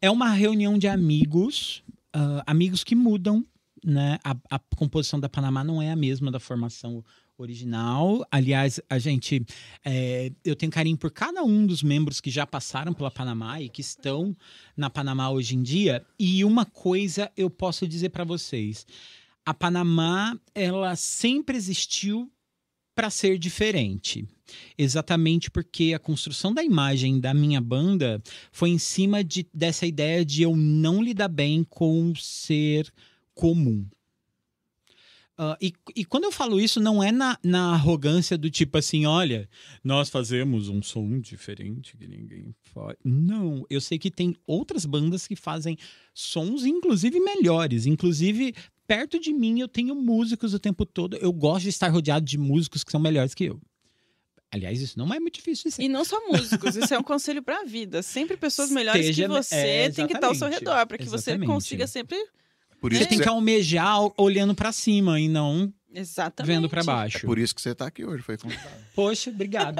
é uma reunião de amigos, ah, amigos que mudam, né? A, a composição da Panamá não é a mesma da formação original. Aliás, a gente é, eu tenho carinho por cada um dos membros que já passaram pela Panamá e que estão na Panamá hoje em dia. E uma coisa eu posso dizer para vocês: a Panamá ela sempre existiu para ser diferente. Exatamente porque a construção da imagem da minha banda foi em cima de, dessa ideia de eu não lidar bem com ser comum. Ah, e, e quando eu falo isso, não é na, na arrogância do tipo assim, olha, nós fazemos um som diferente que ninguém faz. Não, eu sei que tem outras bandas que fazem sons, inclusive melhores. Inclusive, perto de mim, eu tenho músicos o tempo todo. Eu gosto de estar rodeado de músicos que são melhores que eu. Aliás, isso não é muito difícil de ser. E não só músicos, isso é um conselho pra vida. Sempre pessoas melhores Esteja- que você é, tem que estar ao seu redor, para que você Exatamente. consiga sempre. Por Você isso, que tem você, que almejar olhando pra cima e não Exatamente. vendo pra é baixo. por isso que você tá aqui hoje, foi convidado. Poxa, obrigado.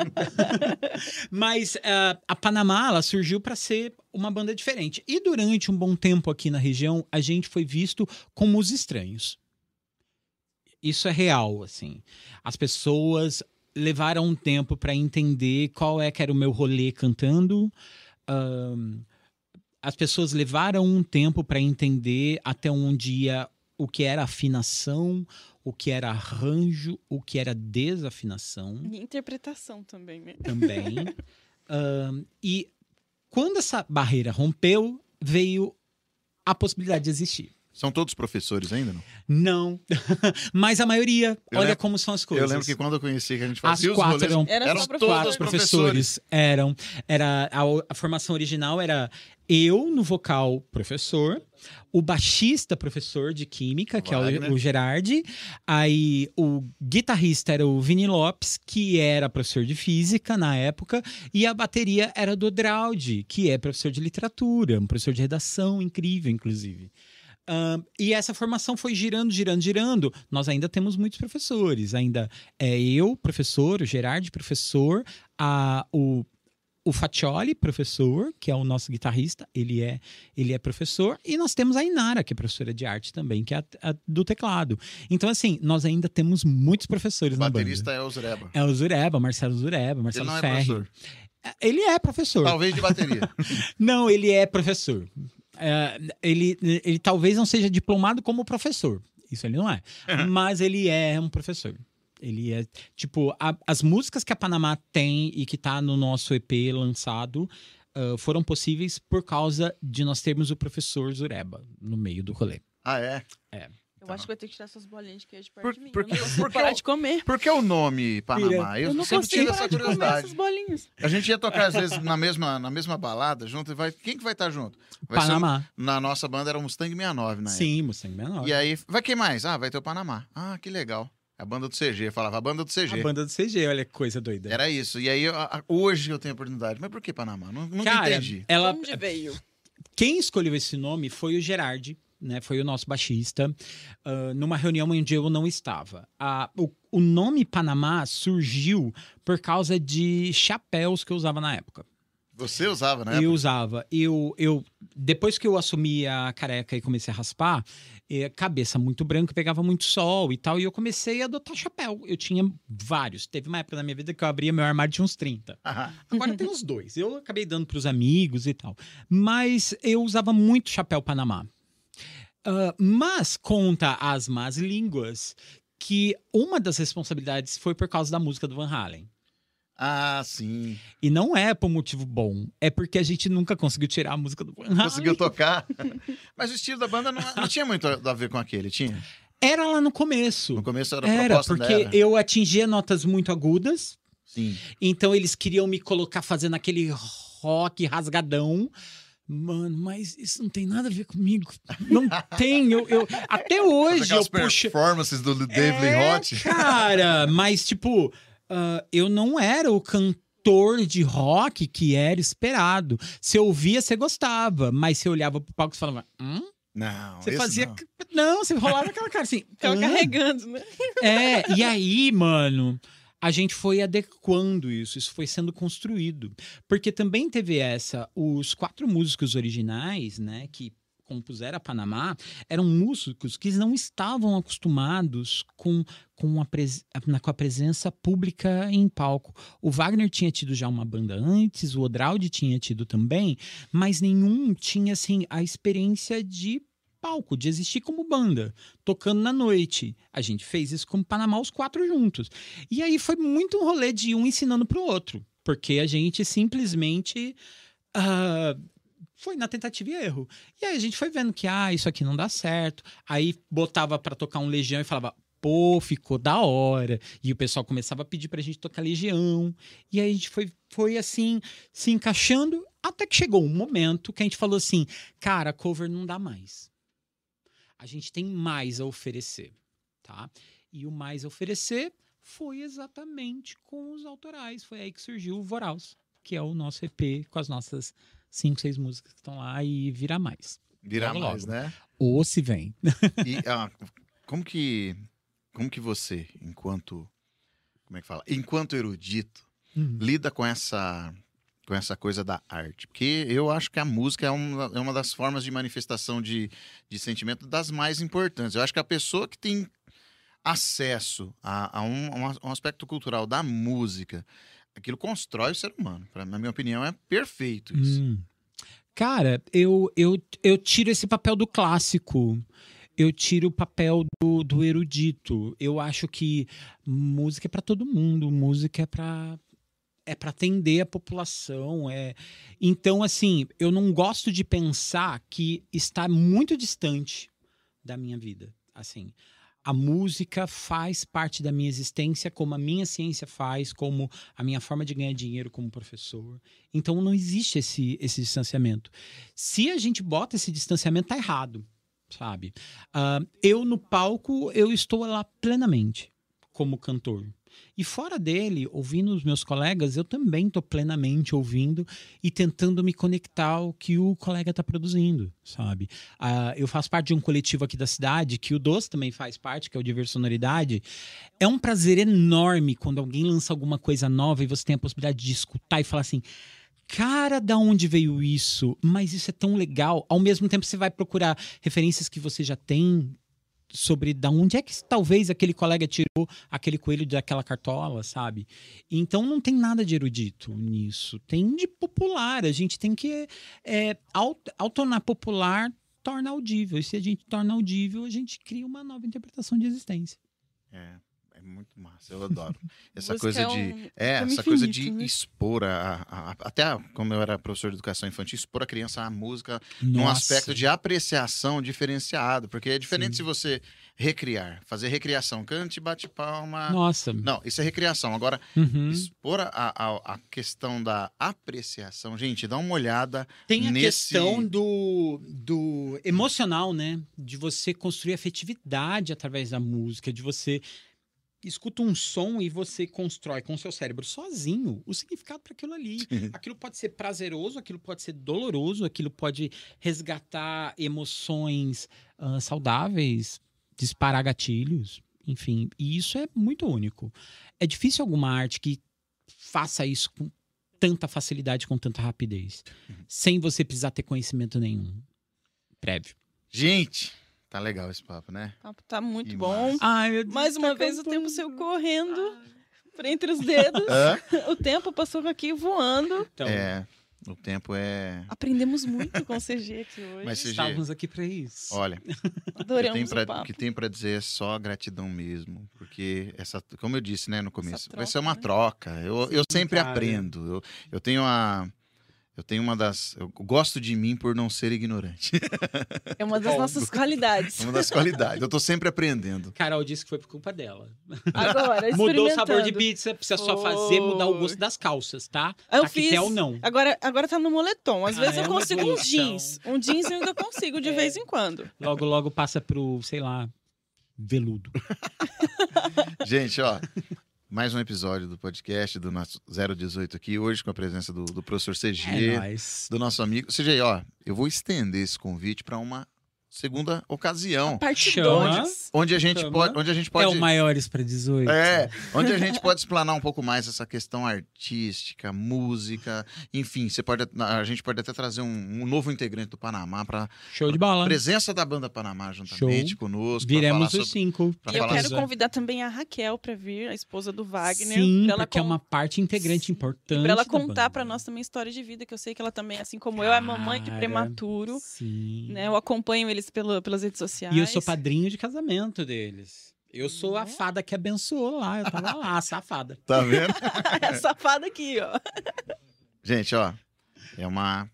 Mas ah, a Panamá ela surgiu para ser uma banda diferente. E durante um bom tempo aqui na região, a gente foi visto como os estranhos. Isso é real, assim. As pessoas levaram um tempo para entender qual é que era o meu rolê cantando. Ahn, as pessoas levaram um tempo para entender até onde ia o que era afinação, o que era arranjo, o que era desafinação E interpretação também, né? também. Ahn, e quando essa barreira rompeu, veio a possibilidade de existir. São todos professores ainda, não? Não, mas a maioria, Eu olha lembro- como são as coisas. Eu lembro que quando eu conheci que a gente As fazia os quatro rolês, eram, Era eram só todos professor. os professores. Eram, era a, a formação original era eu no vocal professor, o baixista professor de química, que é Wagner. o, o Gerardi, aí o guitarrista era o Vini Lopes, que era professor de física na época, e a bateria era do Draudi, que é professor de literatura, um professor de redação incrível, inclusive. E essa formação foi girando, girando, girando. Nós ainda temos muitos professores. Ainda é eu, professor, o Gerard, professor, a, o, o Faccioli, professor, que é o nosso guitarrista, ele é, ele é professor. E nós temos a Inara, que é professora de arte também, que é a, a do teclado. Então, assim, nós ainda temos muitos professores o na baterista banda. é o Zureba. É o Zureba, Marcelo Zureba, Ele Marcelo não é Ferri. professor. Ele é professor. Talvez de bateria. Não, ele é professor. É, ele, ele talvez não seja diplomado como professor. Isso ele não é. Mas ele é um professor. Ele é, tipo, a- as músicas que a Panamá tem e que tá no nosso EP lançado ah, foram possíveis por causa de nós termos o professor Zureba no meio do rolê. ah, é? Eu acho que vai ter que tirar essas bolinhas de queijo perto Por- de mim. porque- eu não porque parar eu- de comer. Por que o nome Panamá? Eu não sempre consigo tive essa curiosidade. essas bolinhas. A gente ia tocar, às vezes, na mesma, na mesma balada, junto e vai. Quem que vai estar junto? Vai ser um- Panamá. na nossa banda era o Mustang 69, na Sim, Mustang menor. época. E aí, vai quem mais? Ah, vai ter o Panamá. Ah, que legal. A banda do CG, falava, a banda do CG. A banda do CG, olha que coisa doida. Era isso. E aí, eu- a- a- hoje eu tenho a oportunidade. Mas por que Panamá? Nu- Nunca Cara, entendi. ela, Onde veio? Quem escolheu esse nome foi o Gerardi, né? Foi o nosso baixista, ah, numa reunião onde eu não estava. O, o nome Panamá surgiu por causa de chapéus que eu usava na época. Você usava, né? Eu usava. Eu, eu, depois que eu assumi a careca e comecei a raspar, eh, cabeça muito branca, pegava muito sol e tal, e eu comecei a adotar chapéu. Eu tinha vários. Teve uma época da minha vida que eu abria meu armário de uns 30. Agora tem uns dois. Eu acabei dando para os amigos e tal. Mas eu usava muito chapéu Panamá. Ah, mas conta as más línguas que uma das responsabilidades foi por causa da música do Van Halen. Ah, sim. E não é por motivo bom, é porque a gente nunca conseguiu tirar a música do Van Halen. Conseguiu tocar. Mas o estilo da banda não, não tinha muito a ver com aquele, tinha? Era lá no começo. No começo era a Era, porque eu atingia notas muito agudas, Sim. então eles queriam me colocar fazendo aquele rock rasgadão. Mano, mas isso não tem nada a ver comigo. Não tem. Eu, eu- até hoje puxo. performances do Lee É, Roth. Cara, mas tipo, ah, eu não era o cantor de rock que era esperado. Se eu ouvia, você gostava, mas você olhava pro palco e falava, hum? Não, Você fazia. não. Não. você rolava aquela cara assim. Ficava hã? carregando, né? É, e aí, mano, a gente foi adequando isso, isso foi sendo construído. Porque também teve essa, os quatro músicos originais, né, que compuseram a Panamá, eram músicos que não estavam acostumados com, com, a, pres- com a presença pública em palco. O Wagner tinha tido já uma banda antes, o Odraldi tinha tido também, mas nenhum tinha, assim, a experiência de palco, de existir como banda tocando na noite. A gente fez isso como Panamá os quatro juntos. E aí foi muito um rolê de um ensinando pro outro, porque a gente simplesmente ah, foi na tentativa e erro. E aí a gente foi vendo que ah, isso aqui não dá certo. Aí botava pra tocar um Legião e falava Pô, ficou da hora. E o pessoal começava a pedir pra gente tocar Legião. E aí a gente foi, foi assim, se encaixando, até que chegou um momento que a gente falou assim: cara, cover não dá mais a gente tem mais a oferecer, tá? E o mais a oferecer foi exatamente com os autorais. Foi aí que surgiu o Voraus, que é o nosso EP com as nossas cinco, seis músicas que estão lá e vira mais. Virar Logo, mais, logo. né? Ou se vem. E ah, como que como que você, enquanto como é que fala? Enquanto erudito, Uhum. lida com essa com essa coisa da arte? Porque eu acho que a música é uma, é uma das formas de manifestação de, de sentimento das mais importantes. Eu acho que a pessoa que tem acesso a, a um, a um aspecto cultural da música, aquilo constrói o ser humano. Pra, na minha opinião, é perfeito isso. Hum. Cara, eu, eu, eu tiro esse papel do clássico. Eu tiro o papel do, do erudito. Eu acho que música é para todo mundo, música é para é para atender a população, é. Então assim, eu não gosto de pensar que está muito distante da minha vida, assim. A música faz parte da minha existência, como a minha ciência faz, como a minha forma de ganhar dinheiro como professor. Então não existe esse, esse distanciamento. Se a gente bota esse distanciamento, tá errado, sabe? Ah, eu no palco, eu estou lá plenamente como cantor. E fora dele, ouvindo os meus colegas, eu também estou plenamente ouvindo e tentando me conectar ao que o colega está produzindo, sabe? Ah, eu faço parte de um coletivo aqui da cidade, que o Doce também faz parte, que é o Diver Sonoridade. É um prazer enorme quando alguém lança alguma coisa nova e você tem a possibilidade de escutar e falar assim. Cara, da onde veio isso? Mas isso é tão legal. Ao mesmo tempo, você vai procurar referências que você já tem sobre da onde é que talvez aquele colega tirou aquele coelho daquela cartola, sabe? Então não tem nada de erudito nisso. Tem de popular. A gente tem que. É, ao, tornar popular, torna audível. E se a gente torna audível, a gente cria uma nova interpretação de existência. É, é muito massa, eu adoro. Essa Música coisa é de. um É, caminho essa coisa de infinito, né? expor a, a- a- Até como eu era professor de educação infantil, expor a criança à música num Nossa. aspecto de apreciação diferenciado. Porque é diferente Sim. se você recriar, fazer recriação, cante, bate palma. Nossa. Não, isso é recriação. Agora, Uhum. expor a, a, a questão da apreciação, gente, dá uma olhada. Tem a nesse- questão do, do emocional, né? De você construir afetividade através da música, de você escuta um som e você constrói com o seu cérebro sozinho o significado para aquilo ali. Aquilo pode ser prazeroso, aquilo pode ser doloroso, aquilo pode resgatar emoções ah, saudáveis, disparar gatilhos, enfim. E isso é muito único. É difícil alguma arte que faça isso com tanta facilidade, com tanta rapidez. Sem você precisar ter conhecimento nenhum prévio. Gente, tá legal esse papo, né? Tá, tá muito Que bom. massa. Ai, meu Deus, Mais tá uma vez o tempo saiu correndo por entre os dedos. O tempo passou aqui voando. Então, É, o tempo é. Aprendemos muito com o CG aqui hoje. Mas CG, estávamos aqui para isso. olha, o que Adoramos tem o papo. que tem pra dizer é só gratidão mesmo. Porque, essa, como eu disse né, no começo, vai troca, ser uma né? troca. Eu, eu sempre cara. aprendo. Eu, eu tenho a. Eu tenho uma das. Eu gosto de mim por não ser ignorante. É uma das nossas qualidades. uma das qualidades. Eu tô sempre aprendendo. Carol disse que foi por culpa dela. Agora, Mudou o sabor de pizza, precisa só fazer mudar o gosto das calças, tá? Eu Taquetel fiz. não. Agora, agora tá no moletom. Às Ah, vezes é eu consigo um jeans. Um jeans eu ainda consigo de É. vez em quando. Logo, logo passa pro, sei lá, veludo. Gente, ó. Mais um episódio do podcast do nosso 018 aqui, hoje com a presença do, do professor CG, É do nosso amigo. CG, ó, eu vou estender esse convite para uma segunda ocasião, Parte Chama. 2. onde a gente Chama. pode, onde a gente É pode o maiores para 18. É, onde a gente pode explanar um pouco mais essa questão artística, música, enfim, você pode, a gente pode até trazer um, um novo integrante do Panamá para Show de bola. presença da banda Panamá juntamente Show. conosco. Viremos os sobre- cinco. pra Eu quero sobre- convidar também a Raquel pra vir, a esposa do Wagner. Sim, pra ela porque é uma parte integrante importante. Pra ela contar pra nós também história de vida, que eu sei que ela também, assim como eu, é mamãe de Cara, prematuro. Sim. Né? Eu acompanho eles pelo, pelas redes sociais. E eu sou padrinho de casamento deles. Eu sou a Né? fada que abençoou lá. Eu tava lá, a safada. Tá vendo? É safada aqui, ó. Gente, ó, é uma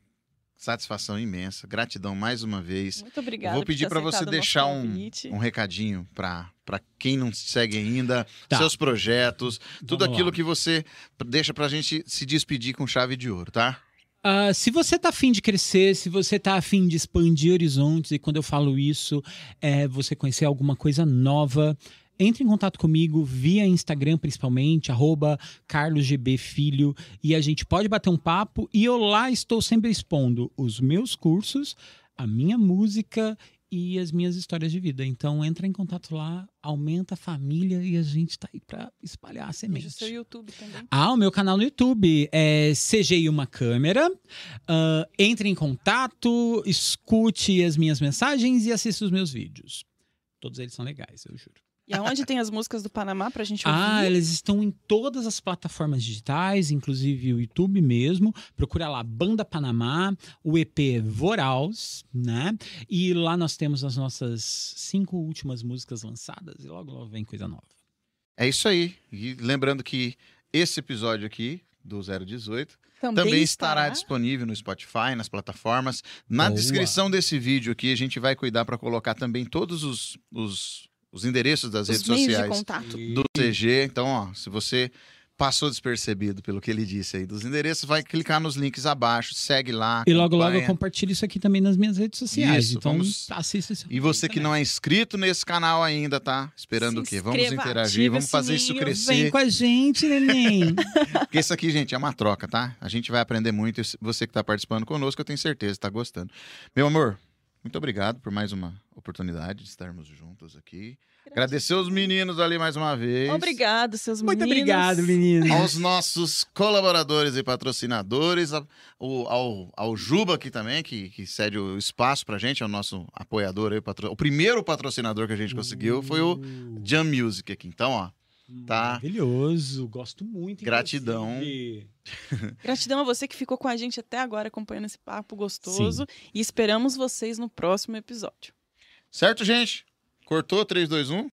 satisfação imensa, gratidão mais uma vez. Muito obrigada. Eu vou pedir para você deixar um, um recadinho para quem não segue ainda, Tá. seus projetos, tudo Vamos aquilo lá. que você deixa pra gente se despedir com chave de ouro, tá? Ah, se você tá afim de crescer, se você tá afim de expandir horizontes, e quando eu falo isso, é você conhecer alguma coisa nova, entre em contato comigo via Instagram, principalmente, carlosgbfilho, e a gente pode bater um papo, e eu lá estou sempre expondo os meus cursos, a minha música e as minhas histórias de vida. Então entra em contato lá, aumenta a família e a gente tá aí pra espalhar a semente. o seu YouTube também. Ah, o meu canal no YouTube é CGI Uma Câmera. Ah, entre em contato, escute as minhas mensagens e assista os meus vídeos. Todos eles são legais, eu juro. E aonde tem as músicas do Panamá pra gente Ah, ouvir? eles estão em todas as plataformas digitais, inclusive o YouTube mesmo. Procura lá Banda Panamá, o EP Voraus, né? E lá nós temos as nossas cinco últimas músicas lançadas e logo logo vem coisa nova. É isso aí. E lembrando que esse episódio aqui do 018 também, também estará disponível no Spotify, nas plataformas. Na Boa. descrição desse vídeo aqui, a gente vai cuidar para colocar também todos os, os, os endereços das Os redes meios de sociais contato. do CG. Então, ó, se você passou despercebido pelo que ele disse aí dos endereços, vai clicar nos links abaixo, segue lá. E logo logo eu acompanha. compartilho isso aqui também nas minhas redes sociais. Isso, então vamos- assista isso. E você que não é inscrito nesse canal ainda, tá? Esperando Se o quê? Vamos interagir, vamos fazer isso sininho, crescer. Vem com a gente, neném. Porque isso aqui, gente, é uma troca, tá? A gente vai aprender muito. e Você que tá participando conosco, eu tenho certeza, tá gostando. Meu amor, muito obrigado por mais uma oportunidade de estarmos juntos aqui. Agradecer os meninos ali mais uma vez. Obrigado, seus Muito meninos. obrigado, menino. Aos nossos colaboradores e patrocinadores, a- o- ao, ao Juba aqui também, que, que cede o espaço pra gente, é o nosso apoiador aí, o patro- o primeiro patrocinador que a gente conseguiu foi o Jam Music aqui. Então, ó, tá. Maravilhoso. Gosto muito. Gratidão. inclusive. Gratidão a você que ficou com a gente até agora acompanhando esse papo gostoso. E esperamos vocês no próximo episódio. certo, gente? Cortou 3, 2, 1?